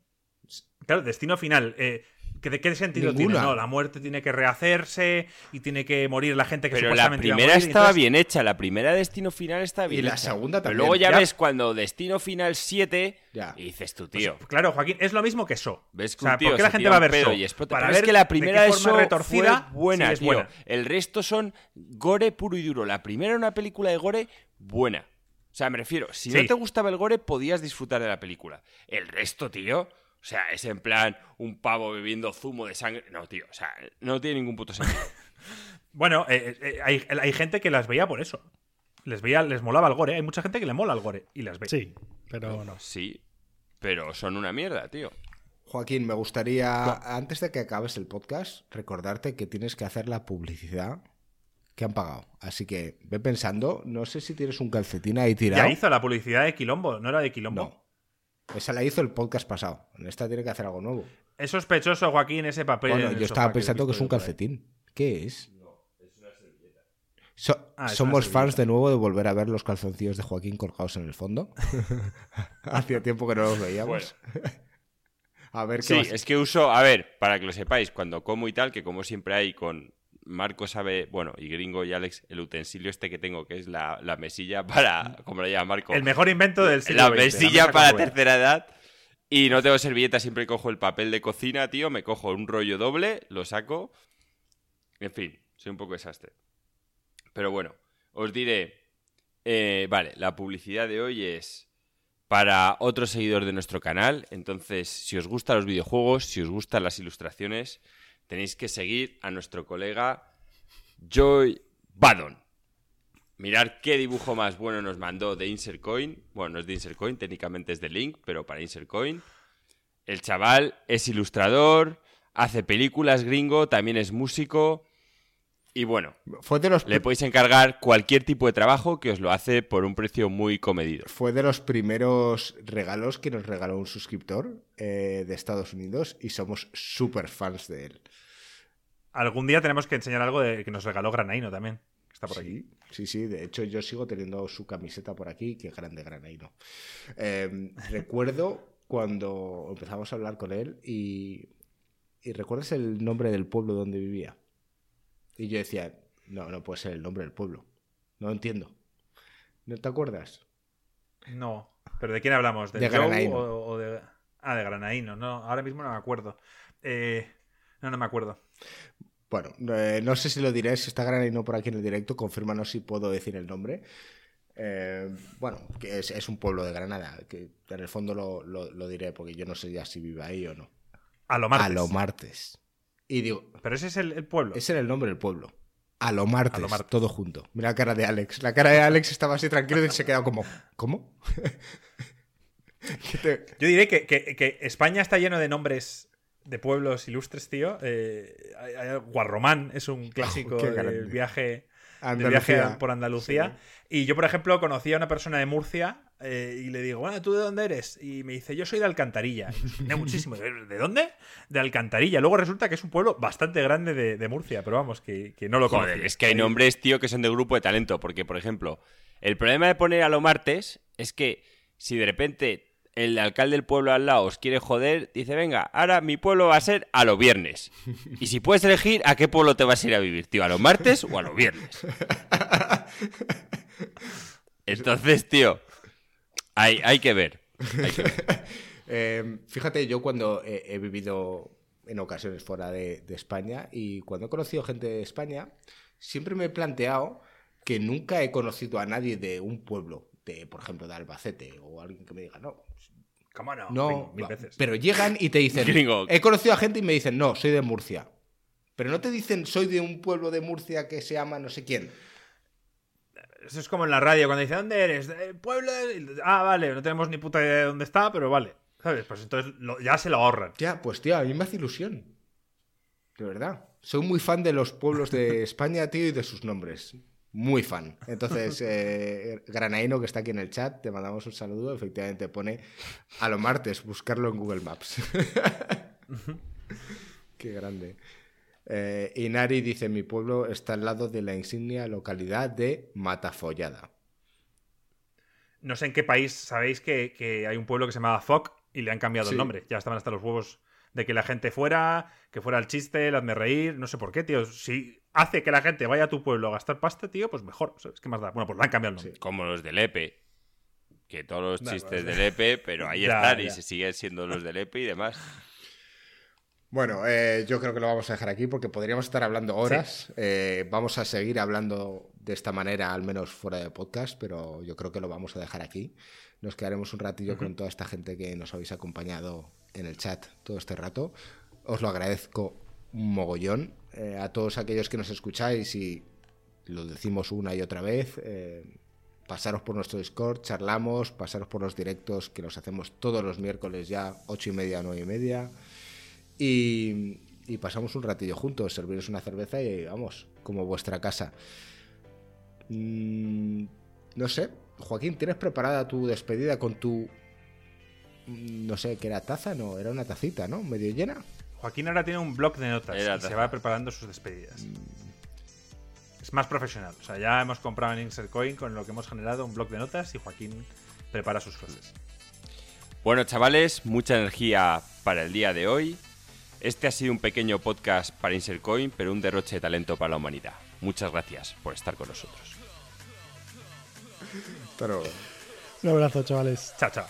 Claro, destino final. Eh, ¿De qué sentido tiene? No, la muerte tiene que rehacerse y tiene que morir la gente que Pero la primera estaba bien hecha, la primera Destino Final está bien y la segunda también. Pero luego ya, ves cuando Destino Final 7 y dices tú, tío. Pues, claro, Joaquín, es lo mismo que eso. ¿Ves que ¿por qué la gente va a ver eso? Para ver que la primera de, forma retorcida buena, es buena. El resto son gore puro y duro. La primera era una película de gore buena. O sea, me refiero, si Sí. no te gustaba el gore, podías disfrutar de la película. El resto, tío, o sea, es en plan un pavo bebiendo zumo de sangre. No, tío, o sea, no tiene ningún puto sentido. Bueno, eh, eh, hay, hay gente que las veía por eso. Les veía, les molaba el gore. Hay mucha gente que le mola el gore y las ve. Sí, pero no. Sí, pero son una mierda, tío. Joaquín, me gustaría, antes de que acabes el podcast, recordarte que tienes que hacer la publicidad que han pagado. Así que ve pensando, no sé si tienes un calcetín ahí tirado. Ya hizo la publicidad de Quilombo, ¿no era de Quilombo? No. Esa la hizo el podcast pasado. En esta tiene que hacer algo nuevo. Es sospechoso, Joaquín, ese papel. Bueno, yo estaba pensando que es un calcetín. ¿Qué es? So- Ah, es una somos servilleta. fans de nuevo de volver a ver los calzoncillos de Joaquín colgados en el fondo. Hacía tiempo que no los veíamos. a ver qué Sí, vas- es que uso, a ver, para que lo sepáis, cuando como y tal, que como siempre hay con Marco sabe, bueno, y Gringo y Alex, el utensilio este que tengo, que es la, la mesilla para, como lo llama Marco, El mejor invento del siglo la XX, mesilla mesa para tercera edad. Y no tengo servilleta, siempre cojo el papel de cocina, tío, me cojo un rollo doble, lo saco. En fin, soy un poco desastre. Pero bueno, os diré, eh, vale, la publicidad de hoy es para otro seguidor de nuestro canal. Entonces, si os gustan los videojuegos, si os gustan las ilustraciones, tenéis que seguir a nuestro colega Joy Badon. Mirad qué dibujo más bueno nos mandó de Insert Coin. Bueno, no es de Insert Coin, técnicamente es de Link, pero para Insert Coin. El chaval es ilustrador, hace películas gringo, también es músico. Y bueno, Fue de los le podéis encargar cualquier tipo de trabajo que os lo hace por un precio muy comedido. Fue de los primeros regalos que nos regaló un suscriptor eh, de Estados Unidos y somos súper fans de él. Algún día tenemos que enseñar algo de que nos regaló Granaino también. Que está por aquí. Sí, sí, sí. De hecho, yo sigo teniendo su camiseta por aquí. Qué grande granaino. Eh, recuerdo cuando empezamos a hablar con él y, y ¿recuerdas el nombre del pueblo donde vivía? Y yo decía, no, no puede ser el nombre del pueblo. No entiendo. ¿No te acuerdas? No. ¿Pero de quién hablamos? ¿Del De Joe Granaíno. o, o de... Ah, de Granaíno. No, ahora mismo no me acuerdo. Eh, No, no me acuerdo. Bueno, eh, no sé si lo diré, si está Granaino por aquí en el directo, confírmanos si puedo decir el nombre. Eh, bueno, que es, es un pueblo de Granada, que en el fondo lo, lo- lo diré porque yo no sé ya si vive ahí o no. A lo martes. A lo martes. Y digo, Pero ese es el, el pueblo. ese era el nombre del pueblo. A lo martes, A lo martes. todo junto. Mira la cara de Alex. La cara de Alex estaba así tranquilo y se quedó como, ¿cómo? ¿Qué te- Yo diré que, que- que España está lleno de nombres de pueblos ilustres, tío. Eh, Guarromán es un clásico qué del viaje, del viaje por Andalucía. Y yo, por ejemplo, conocí a una persona de Murcia eh, y le digo, bueno, ¿tú de dónde eres? Y me dice, yo soy de Alcantarilla. Y muchísimo. ¿De dónde? De Alcantarilla. Luego resulta que es un pueblo bastante grande de, de Murcia, pero vamos, que, que no lo Joder, es que hay nombres, tío, que son de grupo de talento. Porque, por ejemplo, el problema de poner a lo martes es que si de repente el alcalde del pueblo al lado os quiere joder, dice, venga, ahora mi pueblo va a ser a lo viernes. Y si puedes elegir, ¿a qué pueblo te vas a ir a vivir, tío? ¿A lo martes o a lo viernes? Entonces, tío, hay, hay que ver. Hay que ver. Eh, fíjate, yo cuando he, he vivido en ocasiones fuera de, de España y cuando he conocido gente de España, siempre me he planteado que nunca he conocido a nadie de un pueblo, de, por ejemplo, de Albacete o alguien que me diga, no, ¿Cómo no? no, Mil- veces. pero llegan y te dicen, Gringo. he conocido a gente y me dicen, no, soy de Murcia. Pero no te dicen, soy de un pueblo de Murcia que se llama no sé quién. Eso es como en la radio, cuando dice, ¿dónde eres? "De pueblo de-". Ah, vale, no tenemos ni puta idea de dónde está, pero vale. ¿Sabes? Pues entonces lo- ya se lo ahorran. Ya, pues tío, a mí me hace ilusión. De verdad. Soy muy fan de los pueblos de España, tío, y de sus nombres. Muy fan. Entonces, eh, Granaino, que está aquí en el chat, te mandamos un saludo. Efectivamente, pone a lo martes, buscarlo en Google Maps. Qué grande. Eh, Inari dice: Mi pueblo está al lado de la insignia localidad de Matafollada. No sé en qué país sabéis que, que hay un pueblo que se llamaba Foc y le han cambiado Sí. el nombre. Ya estaban hasta los huevos de que la gente fuera, que fuera el chiste, el hazme reír, no sé por qué, tío. Si hace que la gente vaya a tu pueblo a gastar pasta, tío, pues mejor. ¿Sabes qué más da? Bueno, pues le han cambiado el nombre. Como los del EPE. Que todos los Da, chistes da. del EPE, pero ahí Ya, están y se siguen siendo los del EPE y demás. Bueno, eh, yo creo que lo vamos a dejar aquí porque podríamos estar hablando horas. Eh, vamos a seguir hablando de esta manera, al menos fuera de podcast, pero yo creo que lo vamos a dejar aquí. Nos quedaremos un ratillo con toda esta gente que nos habéis acompañado en el chat todo este rato. Os lo agradezco un mogollón. Eh, a todos aquellos que nos escucháis y lo decimos una y otra vez, pasaros por nuestro Discord, charlamos, pasaros por los directos que los hacemos todos los miércoles ya, ocho y media, nueve y media. Y, pasamos un ratillo juntos, serviros una cerveza y vamos, como vuestra casa. Mm, no sé, Joaquín, ¿tienes preparada tu despedida con tu... Mm, no sé, ¿qué era taza? No, era una tacita, ¿no? Medio llena. Joaquín ahora tiene un blog de notas y se va preparando sus despedidas. Mm. Es más profesional. O sea, ya hemos comprado en Insert Coin con lo que hemos generado un blog de notas y Joaquín prepara sus frases. Bueno, chavales, mucha energía para el día de hoy. Este ha sido un pequeño podcast para Insercoin, pero un derroche de talento para la humanidad. Muchas gracias por estar con nosotros. Un abrazo, chavales. Chao, chao.